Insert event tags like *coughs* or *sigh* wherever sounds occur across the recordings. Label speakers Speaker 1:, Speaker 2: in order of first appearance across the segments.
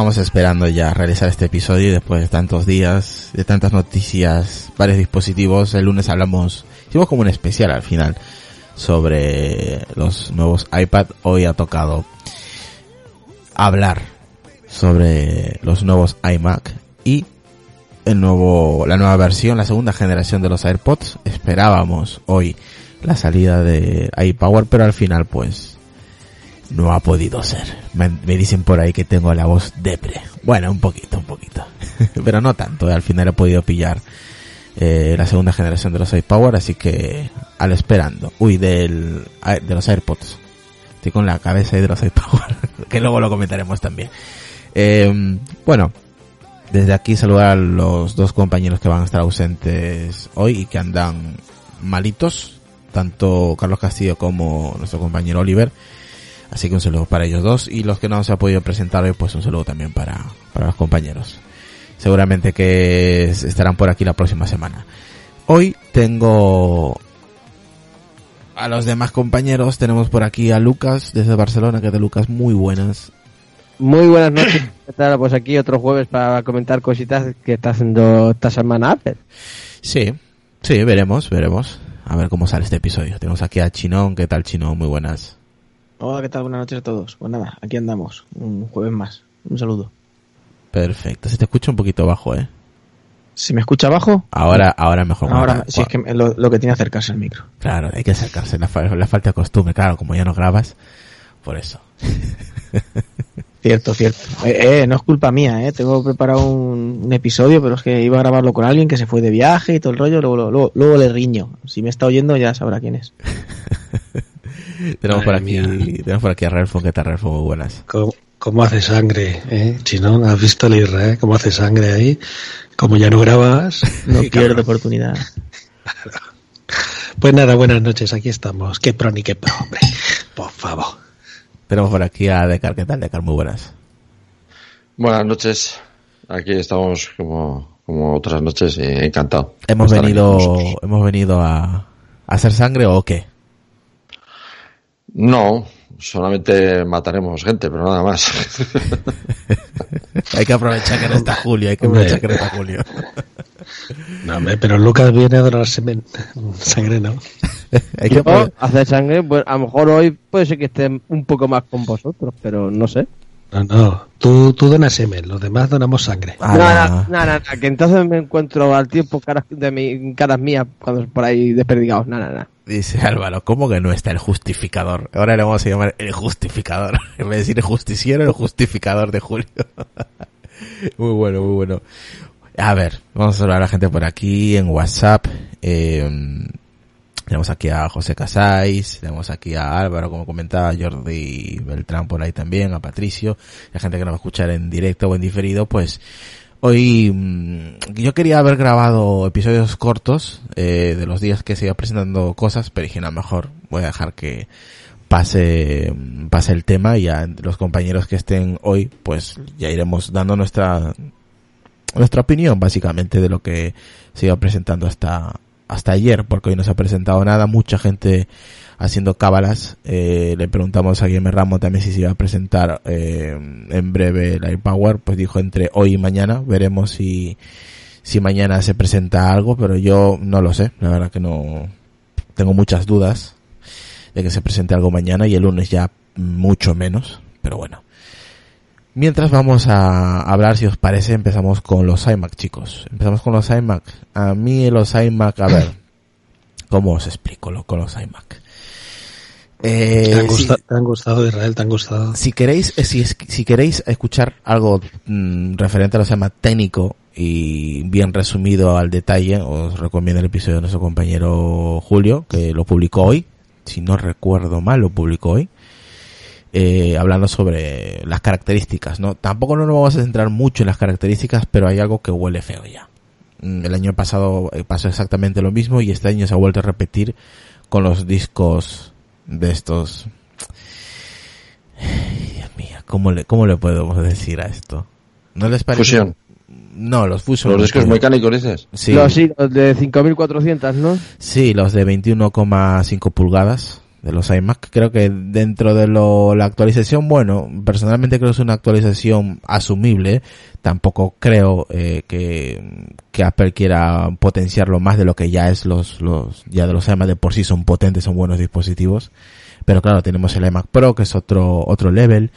Speaker 1: Estábamos esperando ya realizar este episodio después de tantos días, de tantas noticias, varios dispositivos, el lunes hablamos, hicimos como un especial al final sobre los nuevos iPad. Hoy ha tocado hablar sobre los nuevos iMac y el nuevo, la nueva versión, la segunda generación de los AirPods. Esperábamos hoy la salida de iPower, pero al final pues no ha podido ser. Me, dicen por ahí que tengo la voz depre. Bueno, un poquito, un poquito. *laughs* pero no tanto, al final he podido pillar eh, la segunda generación de los iPower, así que al esperando. Uy, del, de los AirPods. Estoy con la cabeza ahí de los iPower, *laughs* que luego lo comentaremos también. Eh, bueno, desde aquí saludar a los dos compañeros que van a estar ausentes hoy y que andan malitos, tanto Carlos Castillo como nuestro compañero Oliver. Así que un saludo para ellos dos y los que no se ha podido presentar hoy, pues un saludo también para, para los compañeros. Seguramente que estarán por aquí la próxima semana. Hoy tengo a los demás compañeros. Tenemos por aquí a Lucas desde Barcelona, que de Lucas muy buenas.
Speaker 2: Muy buenas noches. *coughs* ¿Qué tal? Pues aquí otro jueves para comentar cositas que está haciendo esta semana Apple.
Speaker 1: Sí, sí, veremos, veremos. A ver cómo sale este episodio. Tenemos aquí a Chinón. ¿Qué tal, Chinón? Muy buenas.
Speaker 3: Hola, ¿qué tal? Buenas noches a todos. Pues nada, aquí andamos. Un jueves más. Un saludo.
Speaker 1: Perfecto. Se te escucha un poquito bajo, ¿eh?
Speaker 3: ¿Si me escucha bajo?
Speaker 1: Ahora, ahora mejor.
Speaker 3: Ahora, sí, es que lo, que tiene es acercarse al micro.
Speaker 1: Claro, hay que acercarse. La, la falta de costumbre, claro, como ya no grabas, por eso. *laughs*
Speaker 3: Cierto, cierto. Eh, eh, no es culpa mía, eh. Tengo preparado un, episodio, pero es que iba a grabarlo con alguien que se fue de viaje y todo el rollo, luego, luego, le riño. Si me está oyendo ya sabrá quién es. *laughs*
Speaker 1: tenemos, por aquí, tenemos por aquí a Relfo, ¿qué tal Relfo? Muy buenas.
Speaker 4: ¿Cómo, hace sangre, eh? Chinón, ¿has visto el Israel? ¿Cómo hace sangre ahí? Como ya no grabas...
Speaker 3: No *laughs* pierdo oportunidad.
Speaker 4: Pues nada, buenas noches, aquí estamos. Qué pro ni qué pro, hombre. Por favor.
Speaker 1: Tenemos por aquí a Decar. ¿Qué tal, Decar? Muy buenas.
Speaker 5: Buenas noches. Aquí estamos como, como otras noches y encantado.
Speaker 1: Hemos venido, hemos venido a, hacer sangre o qué?
Speaker 5: No, solamente mataremos gente, pero nada más. *laughs*
Speaker 1: hay que aprovechar que no está Julio, hay que aprovechar que no está Julio. *laughs*
Speaker 4: no, hombre, pero Lucas viene a donar sangre, ¿no? *laughs*
Speaker 2: Hay que hacer sangre, pues a lo mejor hoy puede ser que esté un poco más con vosotros, pero no sé.
Speaker 4: No, no, tú, tú donas semen, los demás donamos sangre.
Speaker 2: Ah, no, no, no, que entonces me encuentro al tiempo caras, de mi, caras mías cuando por ahí desperdigados, nada, nada.
Speaker 1: Dice Álvaro, ¿cómo que no está el justificador? Ahora le vamos a llamar el justificador. *laughs* En vez de decir el justiciero, el justificador de Julio. *laughs* muy bueno, muy bueno. A ver, vamos a saludar a la gente por aquí en WhatsApp. Eh, tenemos aquí a José Casais, tenemos aquí a Álvaro, como comentaba, Jordi Beltrán por ahí también, a Patricio, la gente que nos va a escuchar en directo o en diferido, pues hoy mm, yo quería haber grabado episodios cortos eh, de los días que se iba presentando cosas, pero dije, no, mejor voy a dejar que pase, pase el tema y ya los compañeros que estén hoy, pues ya iremos dando nuestra nuestra opinión básicamente de lo que se iba presentando hasta hasta ayer, porque hoy no se ha presentado nada, mucha gente haciendo cábalas. Eh, le preguntamos a Guillermo Ramos también si se iba a presentar eh, en breve el AirPower, pues dijo entre hoy y mañana, veremos si, si mañana se presenta algo, pero yo no lo sé, la verdad que no tengo muchas dudas de que se presente algo mañana y el lunes ya mucho menos, pero bueno. Mientras vamos a hablar, si os parece, empezamos con los iMac, chicos. Empezamos con los iMac. A mí los iMac, a ver, ¿cómo os explico lo, con los iMac?
Speaker 4: Eh, ¿Te, han gustado, Israel? ¿Te han gustado?
Speaker 1: Si queréis, eh, si, si queréis escuchar algo mm, referente a los iMac técnico y bien resumido al detalle, os recomiendo el episodio de nuestro compañero Julio, que lo publicó hoy. Si no recuerdo mal, lo publicó hoy eh, hablando sobre las características, ¿no? Tampoco no nos vamos a centrar mucho en las características, pero hay algo que huele feo ya. Mm, el año pasado eh, pasó exactamente lo mismo y este año se ha vuelto a repetir con los discos de estos. Dios mío, ¿cómo le, cómo le podemos decir a esto? ¿No les parece?
Speaker 5: Fusión.
Speaker 1: No, los Fusion.
Speaker 5: ¿Los discos mecánicos dices?
Speaker 2: Sí. Los, sí, los de 5400, ¿no?
Speaker 1: Sí, los de 21,5 pulgadas de los iMac. Creo que dentro de lo, la actualización, bueno, personalmente creo que es una actualización asumible. Tampoco creo eh, que, que Apple quiera potenciarlo más de lo que ya es los, los, ya de los iMac de por sí son potentes, son buenos dispositivos. Pero claro, tenemos el iMac Pro, que es otro, otro level.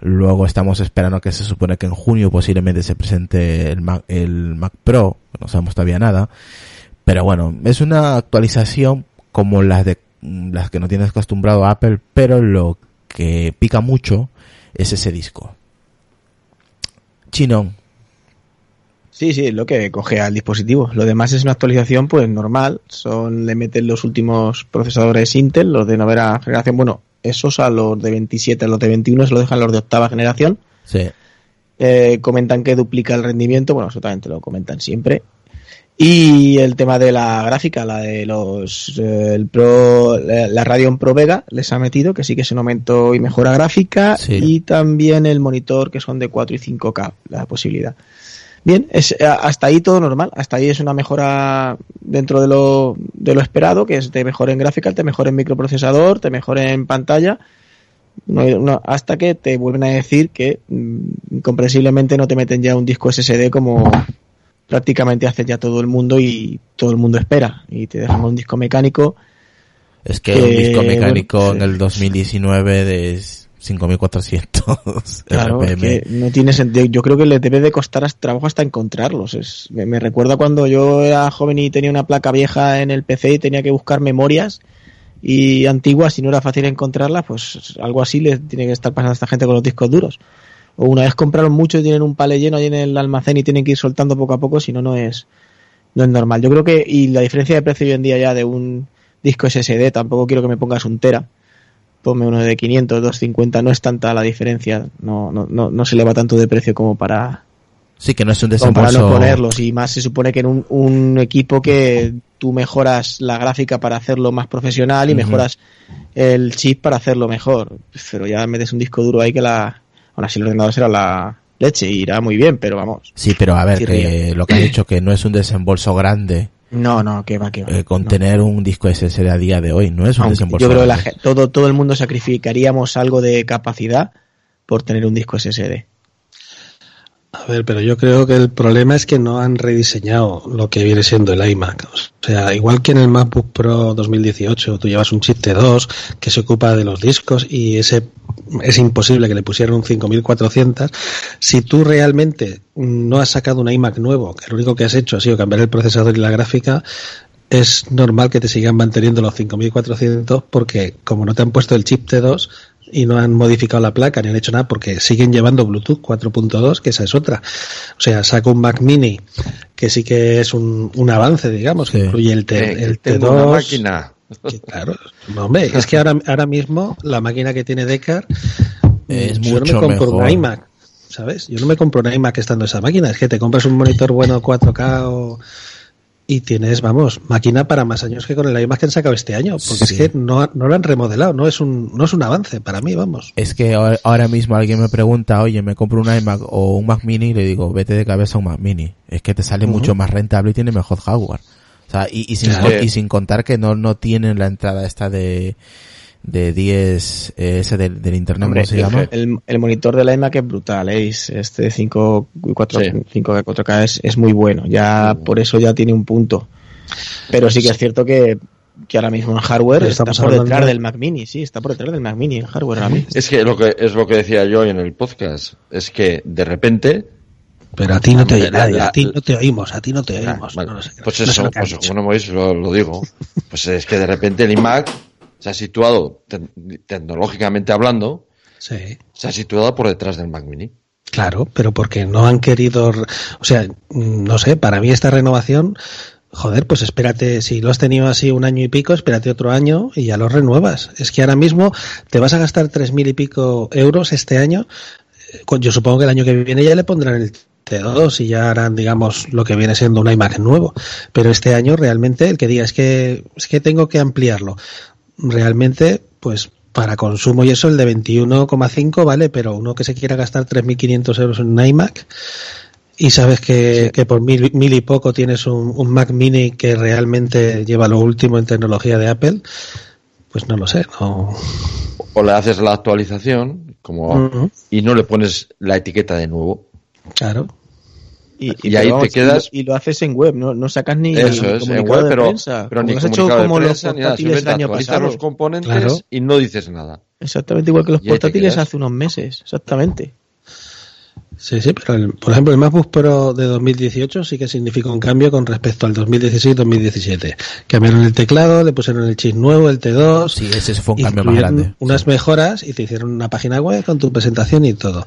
Speaker 1: Luego estamos esperando que se supone que en junio posiblemente se presente el Mac, el Mac Pro, no sabemos todavía nada. Pero bueno, es una actualización como las de las que no tienes acostumbrado a Apple, pero lo que pica mucho es ese disco. Chinón.
Speaker 3: Sí, sí, es lo que coge al dispositivo. Lo demás es una actualización, pues normal. Son, le meten los últimos procesadores Intel, los de novena generación. Bueno, esos a los de 27, a los de 21 se lo dejan los de octava generación.
Speaker 1: Sí.
Speaker 3: Eh, comentan que duplica el rendimiento, bueno, absolutamente lo comentan siempre. Y el tema de la gráfica, la de los eh, el Pro, la la Radeon Pro Vega les ha metido, que sí que es un aumento y mejora gráfica,
Speaker 1: Sí.
Speaker 3: y también el monitor que son de 4 y 5K, la posibilidad. Bien, es, eh, hasta ahí todo normal, hasta ahí es una mejora dentro de lo, de lo esperado, que es te mejora en gráfica, te mejora en microprocesador, te mejora en pantalla, no, no, hasta que te vuelven a decir que mm, comprensiblemente no te meten ya un disco SSD como prácticamente hace ya todo el mundo y todo el mundo espera y te dejan un disco mecánico
Speaker 1: Es que
Speaker 3: Que,
Speaker 1: un disco mecánico
Speaker 3: bueno,
Speaker 1: en el 2019 de 5400 *laughs*
Speaker 3: Claro,
Speaker 1: RPM.
Speaker 3: que no tiene sentido. Yo creo que le debe de costar trabajo hasta encontrarlos. Es, me, me recuerda cuando yo era joven y tenía una placa vieja en el PC y tenía que buscar memorias y antiguas y no era fácil encontrarlas, pues algo así le tiene que estar pasando a esta gente con los discos duros. O una vez compraron mucho y tienen un palé lleno ahí en el almacén y tienen que ir soltando poco a poco, si no, no es, no es normal. Yo creo que, y la diferencia de precio hoy en día ya de un disco SSD, tampoco quiero que me pongas un tera, ponme uno de 500, 250, no es tanta la diferencia, no, no, no, no se eleva tanto de precio como para,
Speaker 1: Sí, que no es un
Speaker 3: como para no
Speaker 1: desembolso.
Speaker 3: ponerlos. Y más se supone que en un, un equipo que tú mejoras la gráfica para hacerlo más profesional y mejoras el chip para hacerlo mejor, pero ya metes un disco duro ahí que la, aún así el ordenador será la leche y irá muy bien, pero vamos.
Speaker 1: Sí, pero a ver,
Speaker 3: Sí,
Speaker 1: que lo que ha *clears throat* dicho que no es un desembolso grande
Speaker 3: No, no, que va, que va.
Speaker 1: eh, con
Speaker 3: no.
Speaker 1: tener un disco SSD a día de hoy. No es un
Speaker 3: Aunque
Speaker 1: desembolso
Speaker 3: yo creo que la todo, todo el mundo sacrificaríamos algo de capacidad por tener un disco SSD.
Speaker 4: A ver, pero yo creo que el problema es que no han rediseñado lo que viene siendo el iMac. O sea, igual que en el MacBook Pro 2018 tú llevas un chip T2 que se ocupa de los discos y ese es imposible que le pusieran un 5400. Si tú realmente no has sacado un iMac nuevo, que lo único que has hecho ha sido cambiar el procesador y la gráfica, es normal que te sigan manteniendo los 5400 porque como no te han puesto el chip T2 y no han modificado la placa ni han hecho nada porque siguen llevando Bluetooth 4.2 que esa es otra o sea saco un Mac Mini que sí que es un, un avance digamos que
Speaker 1: Sí.
Speaker 4: incluye el, T,
Speaker 5: Eh,
Speaker 4: el
Speaker 5: tengo
Speaker 4: T2
Speaker 5: una máquina. *laughs*
Speaker 4: que, claro no, hombre es que ahora, ahora mismo la máquina que tiene Decar
Speaker 1: Es
Speaker 4: yo no me compro
Speaker 1: mejor.
Speaker 4: un iMac ¿sabes? Yo no me compro un iMac estando esa máquina, es que te compras un monitor bueno 4K o, y tienes, vamos, máquina para más años que con el iMac que han sacado este año, porque
Speaker 1: Sí.
Speaker 4: es que no, no lo han remodelado, no es un, no es un avance para mí, vamos.
Speaker 1: Es que ahora, mismo alguien me pregunta, oye, me compro un iMac o un Mac Mini y le digo, vete de cabeza a un Mac Mini. Es que te sale mucho más rentable y tiene mejor hardware. O sea, y, y sin, y sin contar que no, no tienen la entrada esta de, de 10, eh, ese del, del internet,
Speaker 3: Hombre,
Speaker 1: ¿cómo se llama?
Speaker 3: El, el monitor de la iMac es brutal, ¿eh? Es- este 5 y 4,
Speaker 5: Sí.
Speaker 3: 5 de 4K es, es muy bueno, ya por eso ya tiene un punto. Pero sí que es cierto que, que ahora mismo en hardware está por detrás del Mac Mini, sí, está por detrás del Mac Mini en hardware ahora mismo.
Speaker 5: Es que lo que es lo que decía yo en el podcast, es que de repente
Speaker 4: Pero a ti no te oye nadie, a ti no te oímos, a ti no te
Speaker 5: Ah,
Speaker 4: oímos.
Speaker 5: vale.
Speaker 4: no lo sé,
Speaker 5: pues
Speaker 4: no sé
Speaker 5: eso,
Speaker 4: que
Speaker 5: pues como no veis, lo, lo digo. Pues es que de repente el iMac se ha situado, te- tecnológicamente hablando,
Speaker 4: Sí.
Speaker 5: se ha situado por detrás del Mac Mini.
Speaker 4: Claro, pero porque no han querido, o sea, mm, no sé, para mí esta renovación, joder, pues espérate, si lo has tenido así un año y pico, espérate otro año y ya lo renuevas. Es que ahora mismo te vas a gastar tres mil y pico euros este año. Eh, Yo supongo que el año que viene ya le pondrán el T2 y ya harán, digamos, lo que viene siendo un iMac nuevo. Pero este año realmente el que diga es que, es que tengo que ampliarlo. Realmente, pues para consumo y eso el de 21,5 vale, pero uno que se quiera gastar 3.500 euros en un iMac y sabes que, que por mil, mil y poco tienes un, un Mac mini que realmente lleva lo último en tecnología de Apple, Pues no lo sé, no.
Speaker 5: O le haces la actualización como y no le pones la etiqueta de nuevo.
Speaker 4: Claro.
Speaker 3: Y,
Speaker 5: ahí te quedas-
Speaker 3: Y lo, y lo haces en web, no, no sacas ni
Speaker 5: Eso es, en web,
Speaker 3: de
Speaker 5: pero,
Speaker 3: prensa,
Speaker 5: pero ni
Speaker 3: has hecho
Speaker 5: de
Speaker 3: como los
Speaker 5: prensa nada,
Speaker 3: portátiles del
Speaker 5: simplemente
Speaker 3: año pasado.
Speaker 5: los componentes
Speaker 4: Claro.
Speaker 5: y no dices nada.
Speaker 3: Exactamente igual que los portátiles hace unos meses, exactamente.
Speaker 4: Sí, sí, pero el- por ejemplo el MacBook Pro de 2018 sí que significa un cambio con respecto al 2016-2017. Cambiaron el teclado, le pusieron el chip nuevo, el T2,
Speaker 1: Sí, ese fue un cambio más grande.
Speaker 4: unas mejoras y te hicieron una página web con tu presentación y todo.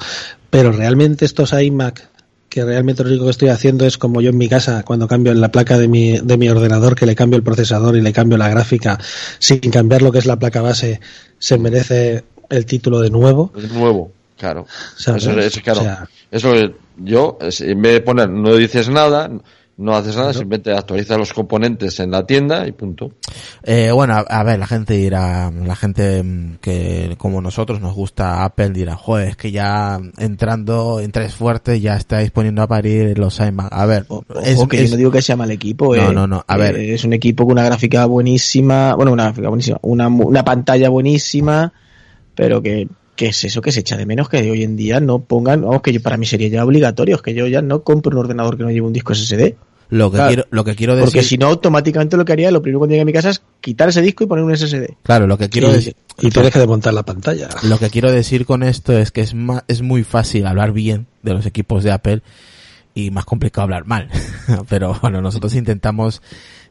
Speaker 4: Pero realmente estos iMac que realmente lo único que estoy haciendo es como yo en mi casa cuando cambio en la placa de mi, de mi ordenador que le cambio el procesador y le cambio la gráfica sin cambiar lo que es la placa base se merece el título de nuevo.
Speaker 5: De nuevo, claro.
Speaker 4: ¿sabes?
Speaker 5: Eso, eso, claro.
Speaker 4: O sea,
Speaker 5: Eso yo, en vez de poner no dices nada, no haces nada, simplemente actualizas los componentes en la tienda y punto.
Speaker 1: Eh, bueno, a, a ver, la gente dirá, la gente mm, que como nosotros nos gusta Apple dirá, joder, es que ya entrando, entráis fuerte, ya estáis poniendo a parir los iMac. A ver,
Speaker 3: O-
Speaker 1: es,
Speaker 3: Ojo, que
Speaker 1: es-
Speaker 3: yo no digo que sea mal equipo.
Speaker 1: No,
Speaker 3: eh.
Speaker 1: no, no, a
Speaker 3: Eh,
Speaker 1: ver.
Speaker 3: Es un equipo con una gráfica buenísima, bueno, una gráfica buenísima, una, una pantalla buenísima, pero que, que es eso que se echa de menos que hoy en día no pongan, vamos, que yo, para mí sería ya obligatorio, es que yo ya no compro un ordenador que no lleve un disco SSD.
Speaker 1: Lo que
Speaker 3: claro.
Speaker 1: quiero, lo que quiero decir,
Speaker 3: Porque si no, automáticamente lo que haría, lo primero cuando llegue a mi casa es quitar ese disco y poner un SSD.
Speaker 1: claro, lo que quiero
Speaker 4: y,
Speaker 1: decir,
Speaker 4: y tienes que desmontar la pantalla.
Speaker 1: lo que quiero decir con esto es que es ma- es muy fácil hablar bien de los equipos de Apple y más complicado hablar mal. *laughs* Pero bueno, nosotros intentamos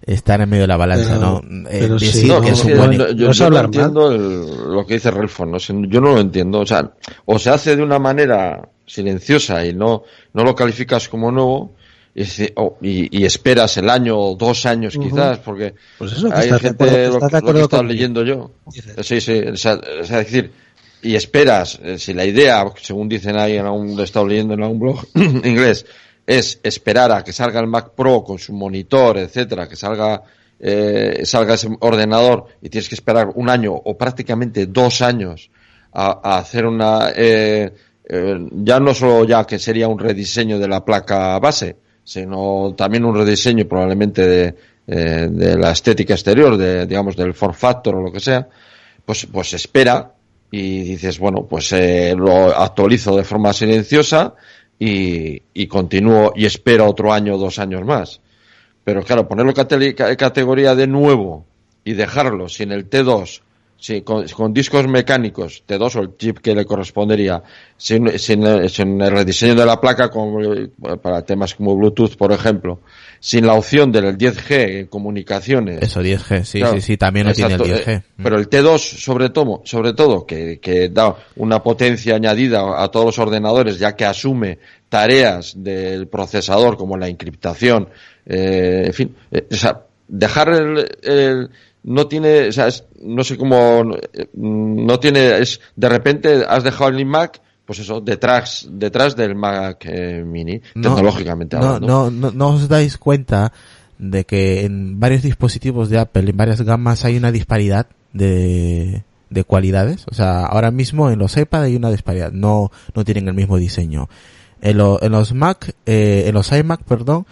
Speaker 1: estar en medio de la balanza, ¿no? Eh,
Speaker 4: pero sí, no,
Speaker 1: que un
Speaker 5: que no- yo, yo no entiendo el- lo que dice Relfon, no sé, yo no lo entiendo. O sea, o se hace de una manera silenciosa y no, no lo calificas como nuevo y, si- o- y- y esperas el año o dos años quizás, porque
Speaker 4: Pues eso,
Speaker 5: hay
Speaker 4: estás de
Speaker 5: gente,
Speaker 4: acuerdo-
Speaker 5: lo,
Speaker 4: estás de
Speaker 5: lo que
Speaker 4: acuerdo
Speaker 5: he estado
Speaker 4: conmigo.
Speaker 5: leyendo yo.
Speaker 4: Dices.
Speaker 5: Sí, sí, o sea, o sea, es decir, y esperas, eh, si la idea, según dicen ahí en algún, lo he estado leyendo en algún blog *clears throat* inglés, es esperar a que salga el Mac Pro con su monitor, etcétera, que salga, eh, salga ese ordenador y tienes que esperar un año o prácticamente dos años a, a hacer una, eh, eh, ya no solo ya que sería un rediseño de la placa base, sino también un rediseño probablemente de, eh, de la estética exterior, de, digamos, del form factor o lo que sea, pues, pues espera y dices, bueno, pues eh, lo actualizo de forma silenciosa y, y continúo y espero otro año o dos años más. Pero claro, ponerlo cate- ca- categoría de nuevo y dejarlo sin el T2, sin, con, con discos mecánicos, T2 o el chip que le correspondería, sin, sin, sin el rediseño de la placa como, eh, para temas como Bluetooth, por ejemplo, sin la opción del 10G en comunicaciones.
Speaker 1: Eso, 10G, sí,
Speaker 5: Claro,
Speaker 1: sí, sí, también lo tiene el
Speaker 5: exacto,
Speaker 1: 10G.
Speaker 5: eh, Pero el T2, sobre todo, sobre todo que, que da una potencia añadida a todos los ordenadores, ya que asume tareas del procesador como la encriptación, eh, en fin, eh, o sea, dejar el, el- no tiene, o sea, es- no sé cómo, eh, no tiene, es, de repente has dejado el iMac, pues eso, detrás, detrás del Mac eh, Mini, tecnológicamente
Speaker 1: no,
Speaker 5: hablando.
Speaker 1: no, no, no os dais cuenta de que en varios dispositivos de Apple, en varias gamas, hay una disparidad de, de cualidades. O sea, ahora mismo en los iPad hay una disparidad. No, no tienen el mismo diseño. En, lo- en los Mac, eh, en los iMac, perdón,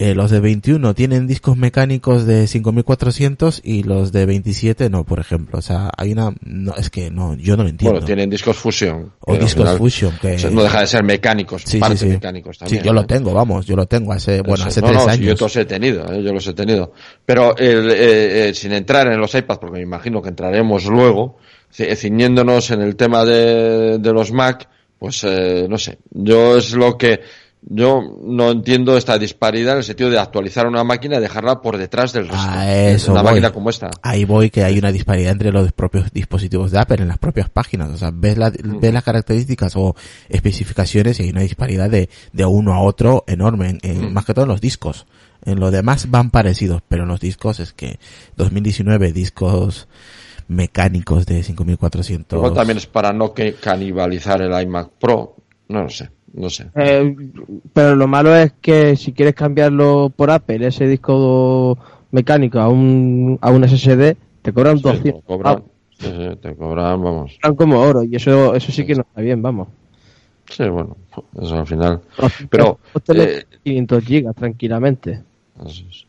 Speaker 1: eh, los de 21 tienen discos mecánicos de 5400 y los de 27 no, por ejemplo. O sea, hay una, no, es que no, yo no lo entiendo.
Speaker 5: Bueno, tienen discos Fusion.
Speaker 1: o discos
Speaker 5: final-
Speaker 1: Fusion, que,
Speaker 5: o sea, no deja de ser mecánicos,
Speaker 1: Sí, sí,
Speaker 5: parte
Speaker 1: sí.
Speaker 5: mecánicos también.
Speaker 1: Sí, yo lo
Speaker 5: ¿eh?
Speaker 1: tengo, vamos, yo lo tengo hace, bueno, hace
Speaker 5: no,
Speaker 1: tres
Speaker 5: no, sí,
Speaker 1: años.
Speaker 5: yo los he tenido, ¿eh? yo los he tenido. Pero el, eh, eh, sin entrar en los iPads, porque me imagino que entraremos luego, ci- ciñéndonos en el tema de, de los Mac, pues eh, no sé, yo es lo que yo no entiendo esta disparidad en el sentido de actualizar una máquina y dejarla por detrás del resto.
Speaker 1: A eso
Speaker 5: una
Speaker 1: voy.
Speaker 5: máquina como esta.
Speaker 1: Ahí voy que hay una disparidad entre los propios dispositivos de Apple en las propias páginas. O sea, ves, la- ves las características o especificaciones y hay una disparidad de, de uno a otro enorme, en- en- más que todo en los discos. En lo demás van parecidos, pero en los discos es que 2019 discos mecánicos de 5400.
Speaker 5: Igual también es para no que canibalizar el iMac Pro, no lo sé, no sé.
Speaker 2: Eh, pero lo malo es que si quieres cambiarlo por Apple, ese disco mecánico a un, a un SSD, te cobran
Speaker 5: Sí,
Speaker 2: 200.
Speaker 5: te cobran,
Speaker 2: pavos.
Speaker 5: sí, sí, te cobran, vamos.
Speaker 2: Como oro y eso eso sí que no está bien, vamos.
Speaker 5: Sí, bueno, eso al final. Pero,
Speaker 2: Vos te metes
Speaker 5: eh,
Speaker 2: 500 gigas tranquilamente.
Speaker 5: Eso es.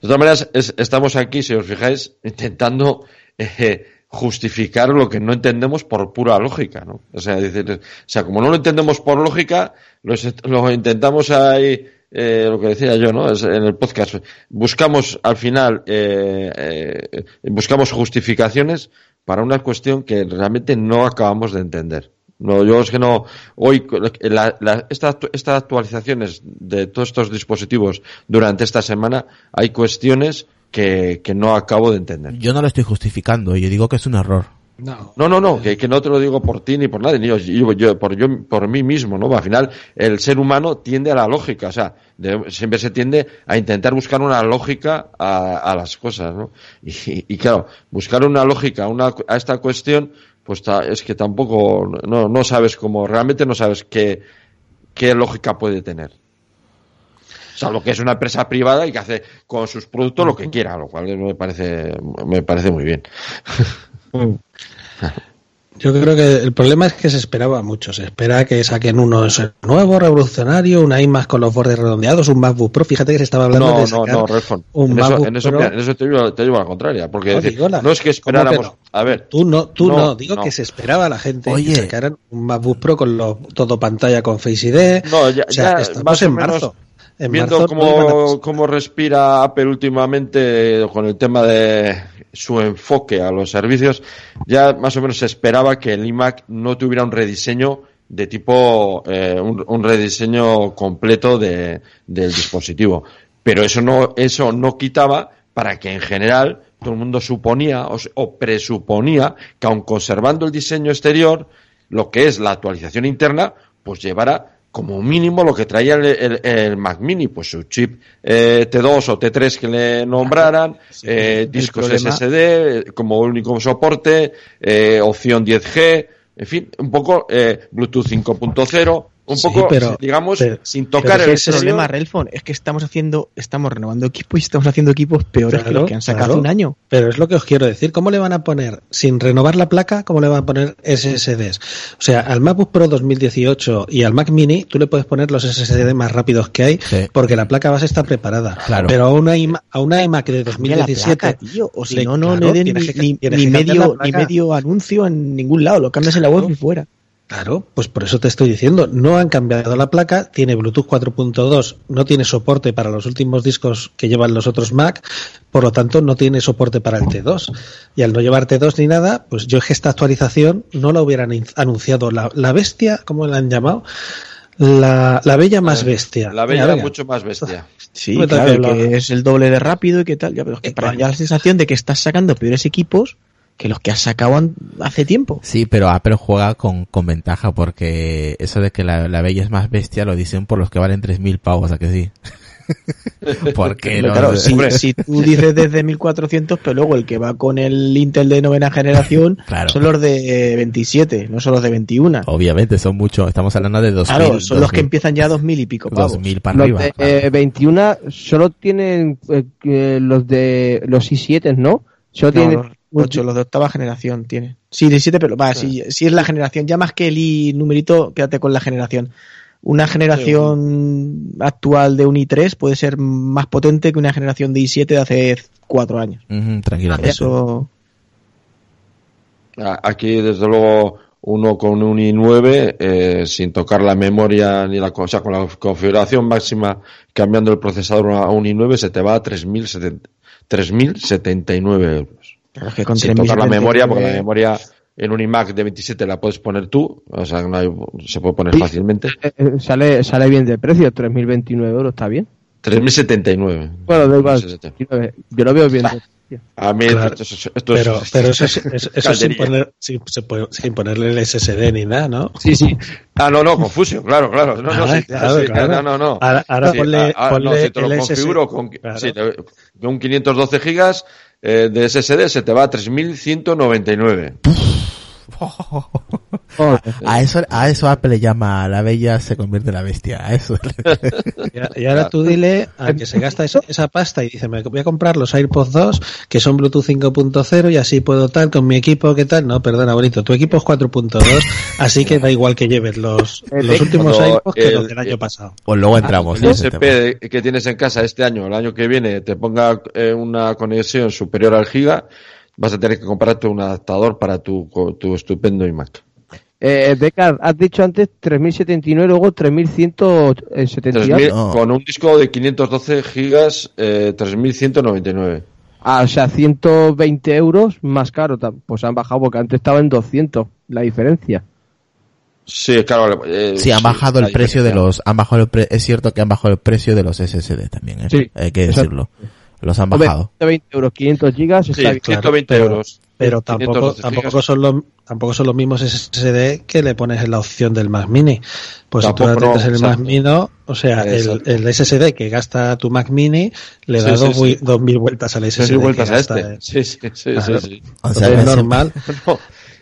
Speaker 5: De todas maneras, es- estamos aquí, si os fijáis, intentando eh, justificar lo que no entendemos por pura lógica, ¿no? O sea, decir, como no lo entendemos por lógica, lo intentamos ahí, eh, lo que decía yo, ¿no? En el podcast, buscamos al final, eh, eh, buscamos justificaciones para una cuestión que realmente no acabamos de entender. No, yo es que no. Hoy, la, la, estas actualizaciones de todos estos dispositivos durante esta semana, hay cuestiones que, que no acabo de entender.
Speaker 1: Yo no lo estoy justificando, yo digo que es un error.
Speaker 5: No, no, no, no que, que, no te lo digo por ti ni por nadie, ni yo, yo, por, yo, por mí mismo, ¿no? Al final, el ser humano tiende a la lógica, o sea, siempre se tiende a intentar buscar una lógica a, a las cosas, ¿no? Y, y, claro, buscar una lógica a, una, a esta cuestión, pues es que tampoco, no, no sabes cómo, realmente no sabes qué, qué lógica puede tener. O sea, lo que es una empresa privada y que hace con sus productos lo que quiera, lo cual me parece, me parece muy bien.
Speaker 4: Yo creo que el problema es que se esperaba mucho. Se espera que saquen uno nuevo, revolucionario, un iMac con los bordes redondeados, un MacBook Pro. Fíjate que se estaba hablando de sacar
Speaker 5: no, no, un en MacBook eso, en Pro. En eso te, digo, te digo la contraria. Porque no, decir, no es que esperáramos.
Speaker 4: No?
Speaker 5: A ver.
Speaker 4: Tú no, tú no. Digo que se esperaba la gente Oye. que sacaran un MacBook Pro con lo, todo pantalla con Face ID.
Speaker 5: No, ya,
Speaker 4: o sea,
Speaker 5: ya
Speaker 4: estamos en marzo. En
Speaker 5: viendo
Speaker 4: marzo
Speaker 5: cómo, cómo respira Apple últimamente con el tema de su enfoque a los servicios, ya más o menos se esperaba que el iMac no tuviera un rediseño de tipo, eh, un, un, rediseño completo de, del dispositivo. Pero eso no, eso no quitaba para que en general todo el mundo suponía o, o presuponía que aun conservando el diseño exterior, lo que es la actualización interna, pues llevara como mínimo lo que traía el, el, el, Mac Mini, pues su chip eh, T2 o T3 que le nombraran, sí, eh, discos SSD como único soporte, eh, opción 10G, en fin, un poco eh, Bluetooth 5.0, un
Speaker 3: sí,
Speaker 5: poco,
Speaker 3: pero,
Speaker 5: digamos,
Speaker 3: pero,
Speaker 5: sin tocar
Speaker 3: pero
Speaker 5: el
Speaker 3: problema, Relfon, es que estamos haciendo, estamos renovando equipos y estamos haciendo equipos peores
Speaker 4: Claro,
Speaker 3: que los que han sacado
Speaker 4: claro.
Speaker 3: hace un año.
Speaker 4: Pero es lo que os quiero decir. ¿Cómo le van a poner, sin renovar la placa, cómo le van a poner SSDs? O sea, al MacBook Pro 2018 y al Mac Mini, tú le puedes poner los SSD más rápidos que hay,
Speaker 1: Sí.
Speaker 4: porque la placa base está preparada.
Speaker 1: Claro.
Speaker 4: Pero a una, iMac, a una iMac de
Speaker 3: Cambia la
Speaker 4: 2017,
Speaker 3: placa, tío, o si
Speaker 4: le-
Speaker 3: no, no
Speaker 4: claro,
Speaker 3: le den ni, medio, ni medio anuncio en ningún lado, lo cambias en la web
Speaker 4: Claro.
Speaker 3: y fuera.
Speaker 4: Claro, pues por eso te estoy diciendo, no han cambiado la placa, tiene Bluetooth 4.2, no tiene soporte para los últimos discos que llevan los otros Mac, por lo tanto no tiene soporte para el T2. Y al no llevar T2 ni nada, pues yo es que esta actualización no la hubieran anunciado. La, la bestia, ¿cómo la han llamado? La, la bella más bestia.
Speaker 5: La bella mucho más bestia.
Speaker 3: Sí, claro, que es el doble de rápido y qué tal, ya, pero es que
Speaker 4: Eh,
Speaker 3: para ya la sensación de que estás sacando peores equipos que los que has sacado hace tiempo.
Speaker 1: Sí, pero Apple juega con, con ventaja porque eso de que la, la bella es más bestia lo dicen por los que valen 3.000 pavos, ¿a que sí? *laughs* porque los-
Speaker 3: claro, si, si tú *laughs* dices desde 1400, pero luego el que va con el Intel de novena generación *laughs*
Speaker 1: Claro.
Speaker 3: son los de 27, no son los de 21.
Speaker 1: obviamente son muchos, estamos hablando de 2.000.
Speaker 3: claro, son los que
Speaker 1: 2.000,
Speaker 3: empiezan ya a 2000 y pico pavos.
Speaker 1: 2.000 para
Speaker 2: Los
Speaker 1: arriba.
Speaker 2: de
Speaker 1: claro.
Speaker 2: eh, 21 solo tienen eh, los de los i7, ¿no? Solo
Speaker 3: No,
Speaker 2: tienen
Speaker 3: los 8, los de octava generación tiene. Sí, 17, pero va, si, si es la generación, ya más que el i numerito, quédate con la generación. Una generación actual de un i3 puede ser más potente que una generación de i7 de hace 4 años.
Speaker 1: Tranquilamente.
Speaker 3: Eso,
Speaker 5: Aquí, desde luego, uno con un i9, eh, sin tocar la memoria ni la cosa, con la configuración máxima, cambiando el procesador a un i9, se te va a 3.070 3.079 euros.
Speaker 3: Claro, es que con
Speaker 5: Sin tocar la
Speaker 3: 3029
Speaker 5: memoria, porque la memoria en un iMac de 27 la puedes poner tú, o sea, no hay- se puede poner
Speaker 2: Sí.
Speaker 5: fácilmente.
Speaker 2: eh, eh, sale sale bien de precio, 3.029 euros, está bien.
Speaker 5: 3.079.
Speaker 2: Bueno, da igual,
Speaker 5: 3.079.
Speaker 2: yo lo veo bien. de precio.
Speaker 5: A mí
Speaker 4: Claro.
Speaker 5: esto, esto- esto
Speaker 4: Pero,
Speaker 5: es,
Speaker 4: pero eso, es- *laughs* eso, eso sin, poner, sin, se puede- sin ponerle el SSD ni nada, ¿no?
Speaker 2: Sí, sí.
Speaker 5: Ah, no, no, Confusion, claro, claro. No, no,
Speaker 4: Ah,
Speaker 5: sí,
Speaker 4: claro,
Speaker 5: sí,
Speaker 4: claro.
Speaker 5: no, no, no.
Speaker 4: Ahora, ahora
Speaker 5: Sí,
Speaker 4: ponle,
Speaker 5: ah, ah,
Speaker 4: ponle
Speaker 5: no, si te lo
Speaker 4: el
Speaker 5: configuro
Speaker 4: SSD.
Speaker 5: con,
Speaker 4: Claro.
Speaker 5: sí, un 512 gigas eh, de SSD se te va a 3.199.
Speaker 2: Joder. *laughs*
Speaker 1: A eso, a eso Apple le llama la bella se convierte en la bestia. A eso. *laughs*
Speaker 4: Y, y ahora tú dile a que se gasta esa, esa pasta y dice, me voy a comprar los AirPods 2 que son Bluetooth 5.0 y así puedo tal con mi equipo, ¿qué tal? No, perdona, bonito, tu equipo es 4.2, así que da igual que lleves los, los últimos
Speaker 5: Cuando
Speaker 4: AirPods que
Speaker 5: el-
Speaker 4: los del año
Speaker 5: el-
Speaker 4: pasado.
Speaker 1: Pues luego entramos.
Speaker 5: El
Speaker 1: en ese tema.
Speaker 5: SP que tienes en casa este año, el año que viene, te ponga eh, una conexión superior al giga, vas a tener que comprarte un adaptador para tu, tu estupendo iMac.
Speaker 2: Eh, Decar, has dicho antes 3079, luego 3170.
Speaker 5: 3000 Con un disco de 512 gigas, eh, 3199.
Speaker 2: Ah, o sea, 120 euros más caro. Pues han bajado porque antes estaba en 200 la diferencia.
Speaker 5: Sí, claro. eh,
Speaker 1: Sí, han bajado el precio de los, han bajado el pre- es cierto que han bajado el precio de los SSD también, ¿eh?
Speaker 2: Sí,
Speaker 1: hay que
Speaker 2: exacto.
Speaker 1: Los han bajado.
Speaker 2: 120 euros, 500 gigas,
Speaker 5: Sí,
Speaker 2: está bien.
Speaker 4: claro,
Speaker 5: 120
Speaker 4: pero-
Speaker 5: euros.
Speaker 4: Pero tampoco,
Speaker 5: 512
Speaker 4: tampoco, son los, tampoco son los mismos SSD que le pones en la opción del Mac Mini. Pues
Speaker 5: Tampoco,
Speaker 4: si tú
Speaker 5: no,
Speaker 4: el Mac. Mini, o sea, el, el SSD que gasta tu Mac Mini le da
Speaker 5: Sí, sí,
Speaker 4: dos,
Speaker 5: sí.
Speaker 4: mil vueltas al SSD.
Speaker 5: Dos mil
Speaker 4: que
Speaker 5: vueltas a
Speaker 4: gasta,
Speaker 5: este.
Speaker 4: eh.
Speaker 5: Sí, sí, sí,
Speaker 4: Claro.
Speaker 5: sí, sí.
Speaker 1: O sea,
Speaker 4: es
Speaker 1: sí.
Speaker 4: normal. *laughs*
Speaker 5: No,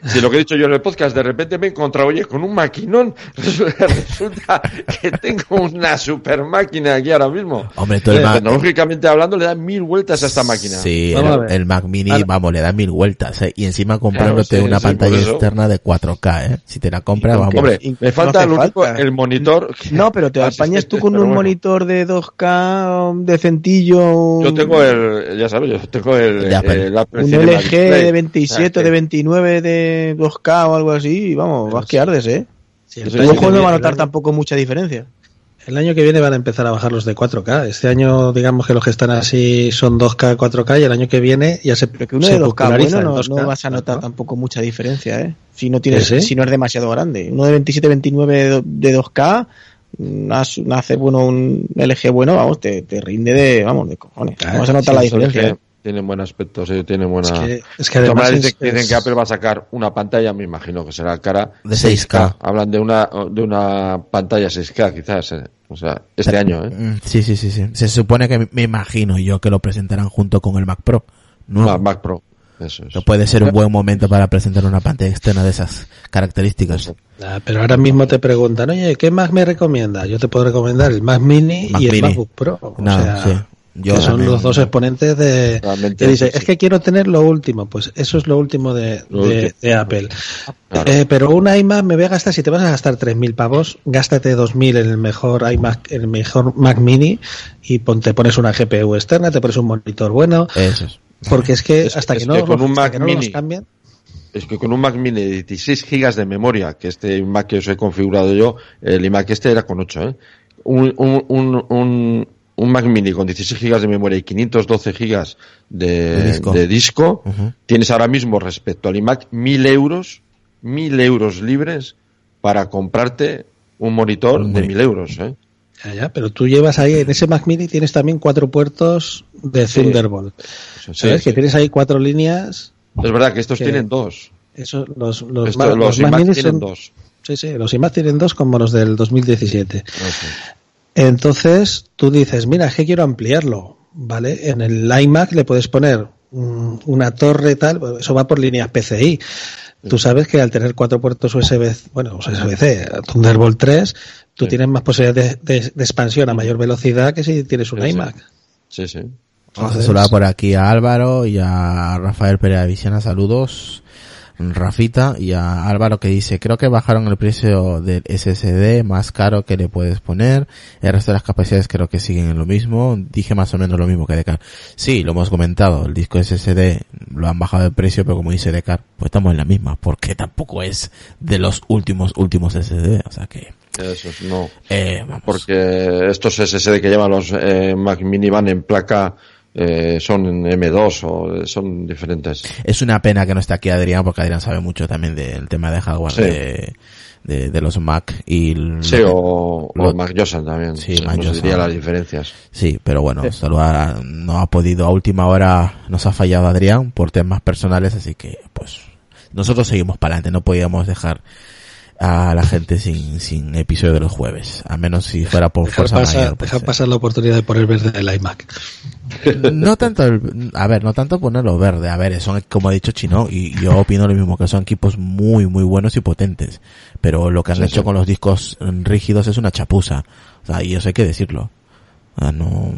Speaker 5: si lo que he dicho yo en el podcast, de repente me he encontrado, oye, con un maquinón, *laughs* resulta que tengo una super máquina aquí ahora mismo.
Speaker 1: Hombre, todo el
Speaker 5: Eh,
Speaker 1: Mac-
Speaker 5: Tecnológicamente hablando, le dan mil vueltas a esta máquina.
Speaker 1: Sí, el, el Mac Mini,
Speaker 4: Ahora-
Speaker 1: vamos, le da mil vueltas, ¿eh? Y encima comprándote
Speaker 5: Claro, sí,
Speaker 1: una
Speaker 5: sí,
Speaker 1: pantalla externa de 4K, ¿eh? Si te la compras, vamos.
Speaker 5: Hombre, me falta lo único,
Speaker 3: falta.
Speaker 5: el monitor.
Speaker 3: No, pero te *laughs* apañas tú con un
Speaker 5: bueno.
Speaker 3: monitor de 2K decentillo.
Speaker 5: Yo tengo el, ya sabes, yo tengo el,
Speaker 1: De Apple.
Speaker 5: el Apple
Speaker 3: un LG de
Speaker 5: O
Speaker 3: 27
Speaker 5: sea,
Speaker 3: de 29 de 2K o algo así, y vamos, vas que ardes, ¿eh?
Speaker 4: Sí, el
Speaker 5: sí,
Speaker 4: que
Speaker 3: no va a notar tampoco mucha diferencia.
Speaker 4: El año que viene van a empezar a bajar los de 4K. Este año, digamos que los que están así son 2K, 4K y el año que viene ya se
Speaker 3: Pero que uno de 2K
Speaker 4: populariza
Speaker 3: bueno
Speaker 4: el
Speaker 3: no,
Speaker 4: 2K,
Speaker 3: no vas a notar
Speaker 4: ¿no?
Speaker 3: tampoco mucha diferencia, ¿eh? Si no tienes,
Speaker 4: ¿Sí?
Speaker 3: si no es demasiado grande. Uno de 27, 29 de, de 2K, nas- nace bueno un LG bueno, vamos, te, te rinde de, vamos, de cojones.
Speaker 4: Claro,
Speaker 3: Vamos a notar
Speaker 4: sí,
Speaker 3: la
Speaker 4: sí,
Speaker 3: diferencia.
Speaker 5: Tiene,
Speaker 3: ¿eh?
Speaker 5: Tienen buen aspecto, sí, tienen buena.
Speaker 4: Es que, es además es-
Speaker 5: dicen, dicen
Speaker 4: es-
Speaker 5: que Apple va a sacar una pantalla, me imagino que será cara
Speaker 1: De 6K.
Speaker 5: Hablan de una de una pantalla 6K quizás, eh. o sea, este año, ¿eh?
Speaker 1: Mm, Sí, sí, sí, sí. Se supone que me imagino yo que lo presentarán junto con el Mac Pro. No,
Speaker 5: Ah, Mac Pro. Eso es.
Speaker 1: puede ser un buen momento para presentar una pantalla externa de esas características.
Speaker 4: Ah, pero ahora mismo te preguntan, oye, ¿qué Mac me recomienda? Yo te puedo recomendar el Mac Mini
Speaker 1: Mac
Speaker 4: y el
Speaker 1: Mini.
Speaker 4: MacBook Pro. O
Speaker 1: No,
Speaker 4: sea,
Speaker 1: sí. Yo
Speaker 4: que son
Speaker 1: también-
Speaker 4: los dos exponentes de... Que dice, es que quiero tener lo último. Pues eso es lo último de,
Speaker 5: Lo
Speaker 4: de-
Speaker 5: último.
Speaker 4: de Apple.
Speaker 5: Claro.
Speaker 4: Eh, pero un iMac me voy a gastar, si te vas a gastar 3.000 pavos, gástate 2.000 en el mejor iMac, el mejor Mac Mini y pon- te pones una GPU externa, te pones un monitor bueno,
Speaker 1: Eso es.
Speaker 4: porque es que
Speaker 5: Es-
Speaker 4: hasta
Speaker 5: es
Speaker 4: que no,
Speaker 5: que con un
Speaker 4: hasta
Speaker 5: Mac
Speaker 4: que no los
Speaker 5: Mini-
Speaker 4: cambien,
Speaker 5: Es que con un Mac Mini de 16 gigas de memoria, que este Mac que os he configurado yo, el iMac este era con 8, ¿eh? Un, un, un, un, Mac Mini con 16 gigas de memoria y 512 gigas de,
Speaker 1: De disco.
Speaker 5: de disco,
Speaker 1: Ujú.
Speaker 5: tienes ahora mismo respecto al iMac 1000 euros, 1000 euros libres para comprarte un monitor
Speaker 1: Un
Speaker 5: de
Speaker 1: moni-
Speaker 5: 1000 euros, ¿eh?
Speaker 4: ya, ya, pero tú llevas ahí, en ese Mac Mini tienes también cuatro puertos de
Speaker 5: Sí.
Speaker 4: Thunderbolt.
Speaker 5: Sí,
Speaker 4: ¿Sabes?
Speaker 5: sí.
Speaker 4: Que tienes ahí cuatro líneas.
Speaker 5: Es verdad que estos
Speaker 4: que-
Speaker 5: tienen dos.
Speaker 4: Eso, los, los,
Speaker 5: Esto-
Speaker 4: Ma-
Speaker 5: los,
Speaker 4: los Mac
Speaker 5: iMac
Speaker 4: Mini
Speaker 5: tienen
Speaker 4: son-
Speaker 5: dos.
Speaker 4: Sí, sí, los iMac tienen dos como los del 2017.
Speaker 5: Eso.
Speaker 4: Entonces tú dices, mira, es que quiero ampliarlo, ¿vale? En el iMac le puedes poner una torre tal, eso va por líneas PCI. Tú sabes que al tener cuatro puertos USB, bueno, USB-C, Thunderbolt 3, tú
Speaker 5: Sí.
Speaker 4: tienes más posibilidades de, de- de expansión a mayor velocidad que si tienes un
Speaker 5: Sí,
Speaker 4: iMac.
Speaker 5: Sí, sí.
Speaker 1: Vamos a
Speaker 4: Entonces-
Speaker 1: saludar por aquí a Álvaro y a Rafael Pereira Vicena, saludos. Rafita y a Álvaro que dice, creo que bajaron el precio del SSD más caro que le puedes poner. El resto de las capacidades creo que siguen en lo mismo. Dije más o menos lo mismo que Decar. Sí, lo hemos comentado, el disco SSD lo han bajado de precio, pero como dice Decar, pues estamos en la misma, porque tampoco es de los últimos, últimos SSD. O sea que,
Speaker 5: Eso es, no.
Speaker 1: eh, vamos.
Speaker 5: Porque estos SSD que llevan los eh, Mac Mini van en placa, eh, son en M2 o eh, son diferentes.
Speaker 1: Es una pena que no esté aquí Adrián, porque Adrián sabe mucho también del tema de hardware
Speaker 5: Sí.
Speaker 1: de, de, de los Mac y
Speaker 5: Sí,
Speaker 1: lo
Speaker 5: o,
Speaker 1: lo-
Speaker 5: o Mac Josan también.
Speaker 1: Sí,
Speaker 5: Sí,
Speaker 1: Mac
Speaker 5: nos
Speaker 1: Josan.
Speaker 5: diría las diferencias.
Speaker 1: Sí, pero bueno, saludar a- no ha podido a última hora, nos ha fallado Adrián por temas personales, así que pues nosotros seguimos para adelante, no podíamos dejar a la gente sin, sin episodio de los jueves, a menos si fuera por
Speaker 4: Dejar,
Speaker 1: fuerza mayor. pues,
Speaker 4: dejar pasar la oportunidad de poner verde el iMac.
Speaker 1: No tanto, el- a ver, no tanto ponerlo verde, a ver, son, como ha dicho Chino, y yo opino lo mismo, que son equipos muy, muy buenos y potentes, pero lo que han
Speaker 5: Sí,
Speaker 1: hecho
Speaker 5: sí.
Speaker 1: con los discos rígidos es una chapuza, o sea, y eso hay que decirlo. Ah, no,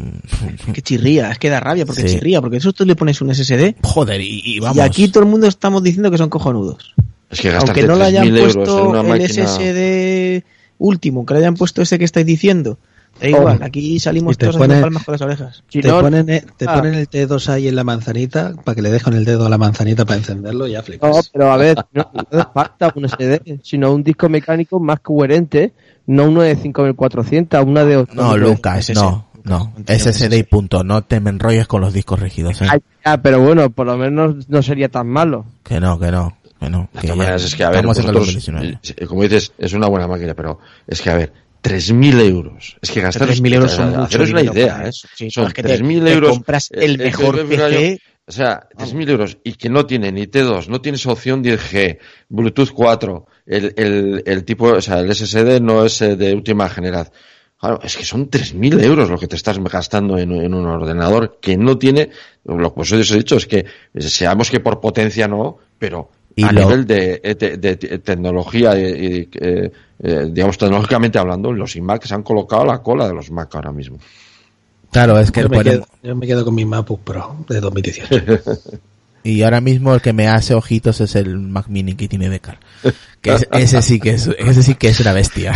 Speaker 3: Que chirría, es que da rabia porque
Speaker 1: Sí.
Speaker 3: chirría, porque eso tú le pones un SSD
Speaker 1: joder, y, y vamos.
Speaker 3: y aquí todo el mundo estamos diciendo que son cojonudos.
Speaker 5: Es que
Speaker 3: Aunque no le hayan
Speaker 5: 3.000 euros en
Speaker 3: puesto
Speaker 5: una
Speaker 3: el
Speaker 5: máquina...
Speaker 3: SSD último, que le hayan puesto ese que estáis diciendo, Da igual, aquí salimos todos
Speaker 4: ponen-
Speaker 3: palmas con las orejas.
Speaker 2: Si
Speaker 4: te
Speaker 2: no,
Speaker 4: ponen, eh, te
Speaker 2: ah.
Speaker 4: ponen el T2 ahí en la manzanita para que le dejen el dedo a la manzanita para encenderlo y ya
Speaker 2: No,
Speaker 4: flipas.
Speaker 2: pero a ver, no, no falta un SD, sino un disco mecánico más coherente, no uno de 5400, una de 8.
Speaker 1: No, Lucas, no, no. SSD y punto. No te me enrolles con los discos rígidos, ¿eh?
Speaker 2: Ah, pero bueno, por lo menos no sería tan malo.
Speaker 1: Que no, que no. Que no.
Speaker 5: De
Speaker 1: que
Speaker 5: todas maneras, es que a ver, vosotros,
Speaker 1: 2019.
Speaker 5: eh, como dices, es una buena máquina, pero es que a ver, 3.000 euros. Es que gastar
Speaker 3: 3.000 euros son mucho
Speaker 5: una
Speaker 3: dinero
Speaker 5: idea, ¿eh?
Speaker 3: Sí,
Speaker 5: son
Speaker 3: es que te-
Speaker 5: 3.000
Speaker 3: te
Speaker 5: euros.
Speaker 3: compras
Speaker 5: eh,
Speaker 3: el
Speaker 5: eh,
Speaker 3: mejor PC.
Speaker 5: O sea, 3.000 euros y que no tiene ni T2, no tienes opción 10G, Bluetooth 4, el, el, el tipo, o sea, el SSD no es de última generación. Claro, es que son 3.000 euros lo que te estás gastando en, en un ordenador que no tiene, lo que os he dicho es que seamos que por potencia no, pero
Speaker 1: Y
Speaker 5: a
Speaker 1: lo-
Speaker 5: nivel de, de- de- de tecnología, y, y, eh, eh, digamos tecnológicamente hablando, los iMac se han colocado a la cola de los Mac ahora mismo.
Speaker 1: Claro, es que
Speaker 4: Yo me, quedo, yo me quedo con mi MacBook Pro de 2018. *laughs*
Speaker 1: Y ahora mismo el que me hace ojitos es el Mac Mini que tiene Decar. Que es- *laughs* ese sí que es, ese sí que es una bestia.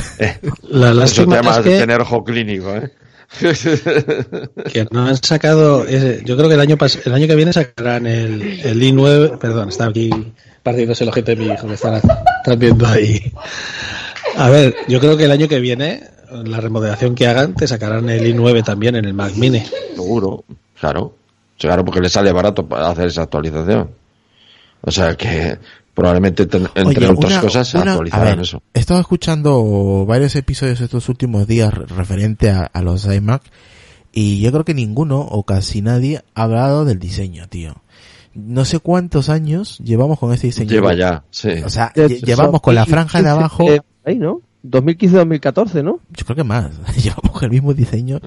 Speaker 4: La
Speaker 5: Eso te llama
Speaker 4: es que,
Speaker 5: tener ojo clínico, ¿eh? *laughs*
Speaker 4: que no han sacado, ese- yo creo que el año pas- el año que viene sacarán el, el i9, perdón, está aquí partiéndose el ojete de mi hijo, que están, están viendo ahí. A ver, yo creo que el año que viene, la remodelación que hagan, te sacarán el i9 también en el Mac Mini.
Speaker 5: Seguro, claro. Claro, porque le sale barato para hacer esa actualización. O sea que probablemente ten- entre
Speaker 1: Oye,
Speaker 5: otras
Speaker 1: una-
Speaker 5: cosas se actualizarán eso.
Speaker 1: He estado escuchando varios episodios estos últimos días re- referente a, a los iMac y yo creo que ninguno o casi nadie ha hablado del diseño, tío. No sé cuántos años llevamos con este diseño.
Speaker 5: Lleva ya, sí.
Speaker 1: O sea, lle- llevamos con la franja de abajo,
Speaker 2: Eh, ahí, ¿no? 2015-2014, ¿no?
Speaker 1: yo creo que más. *laughs* llevamos con el mismo diseño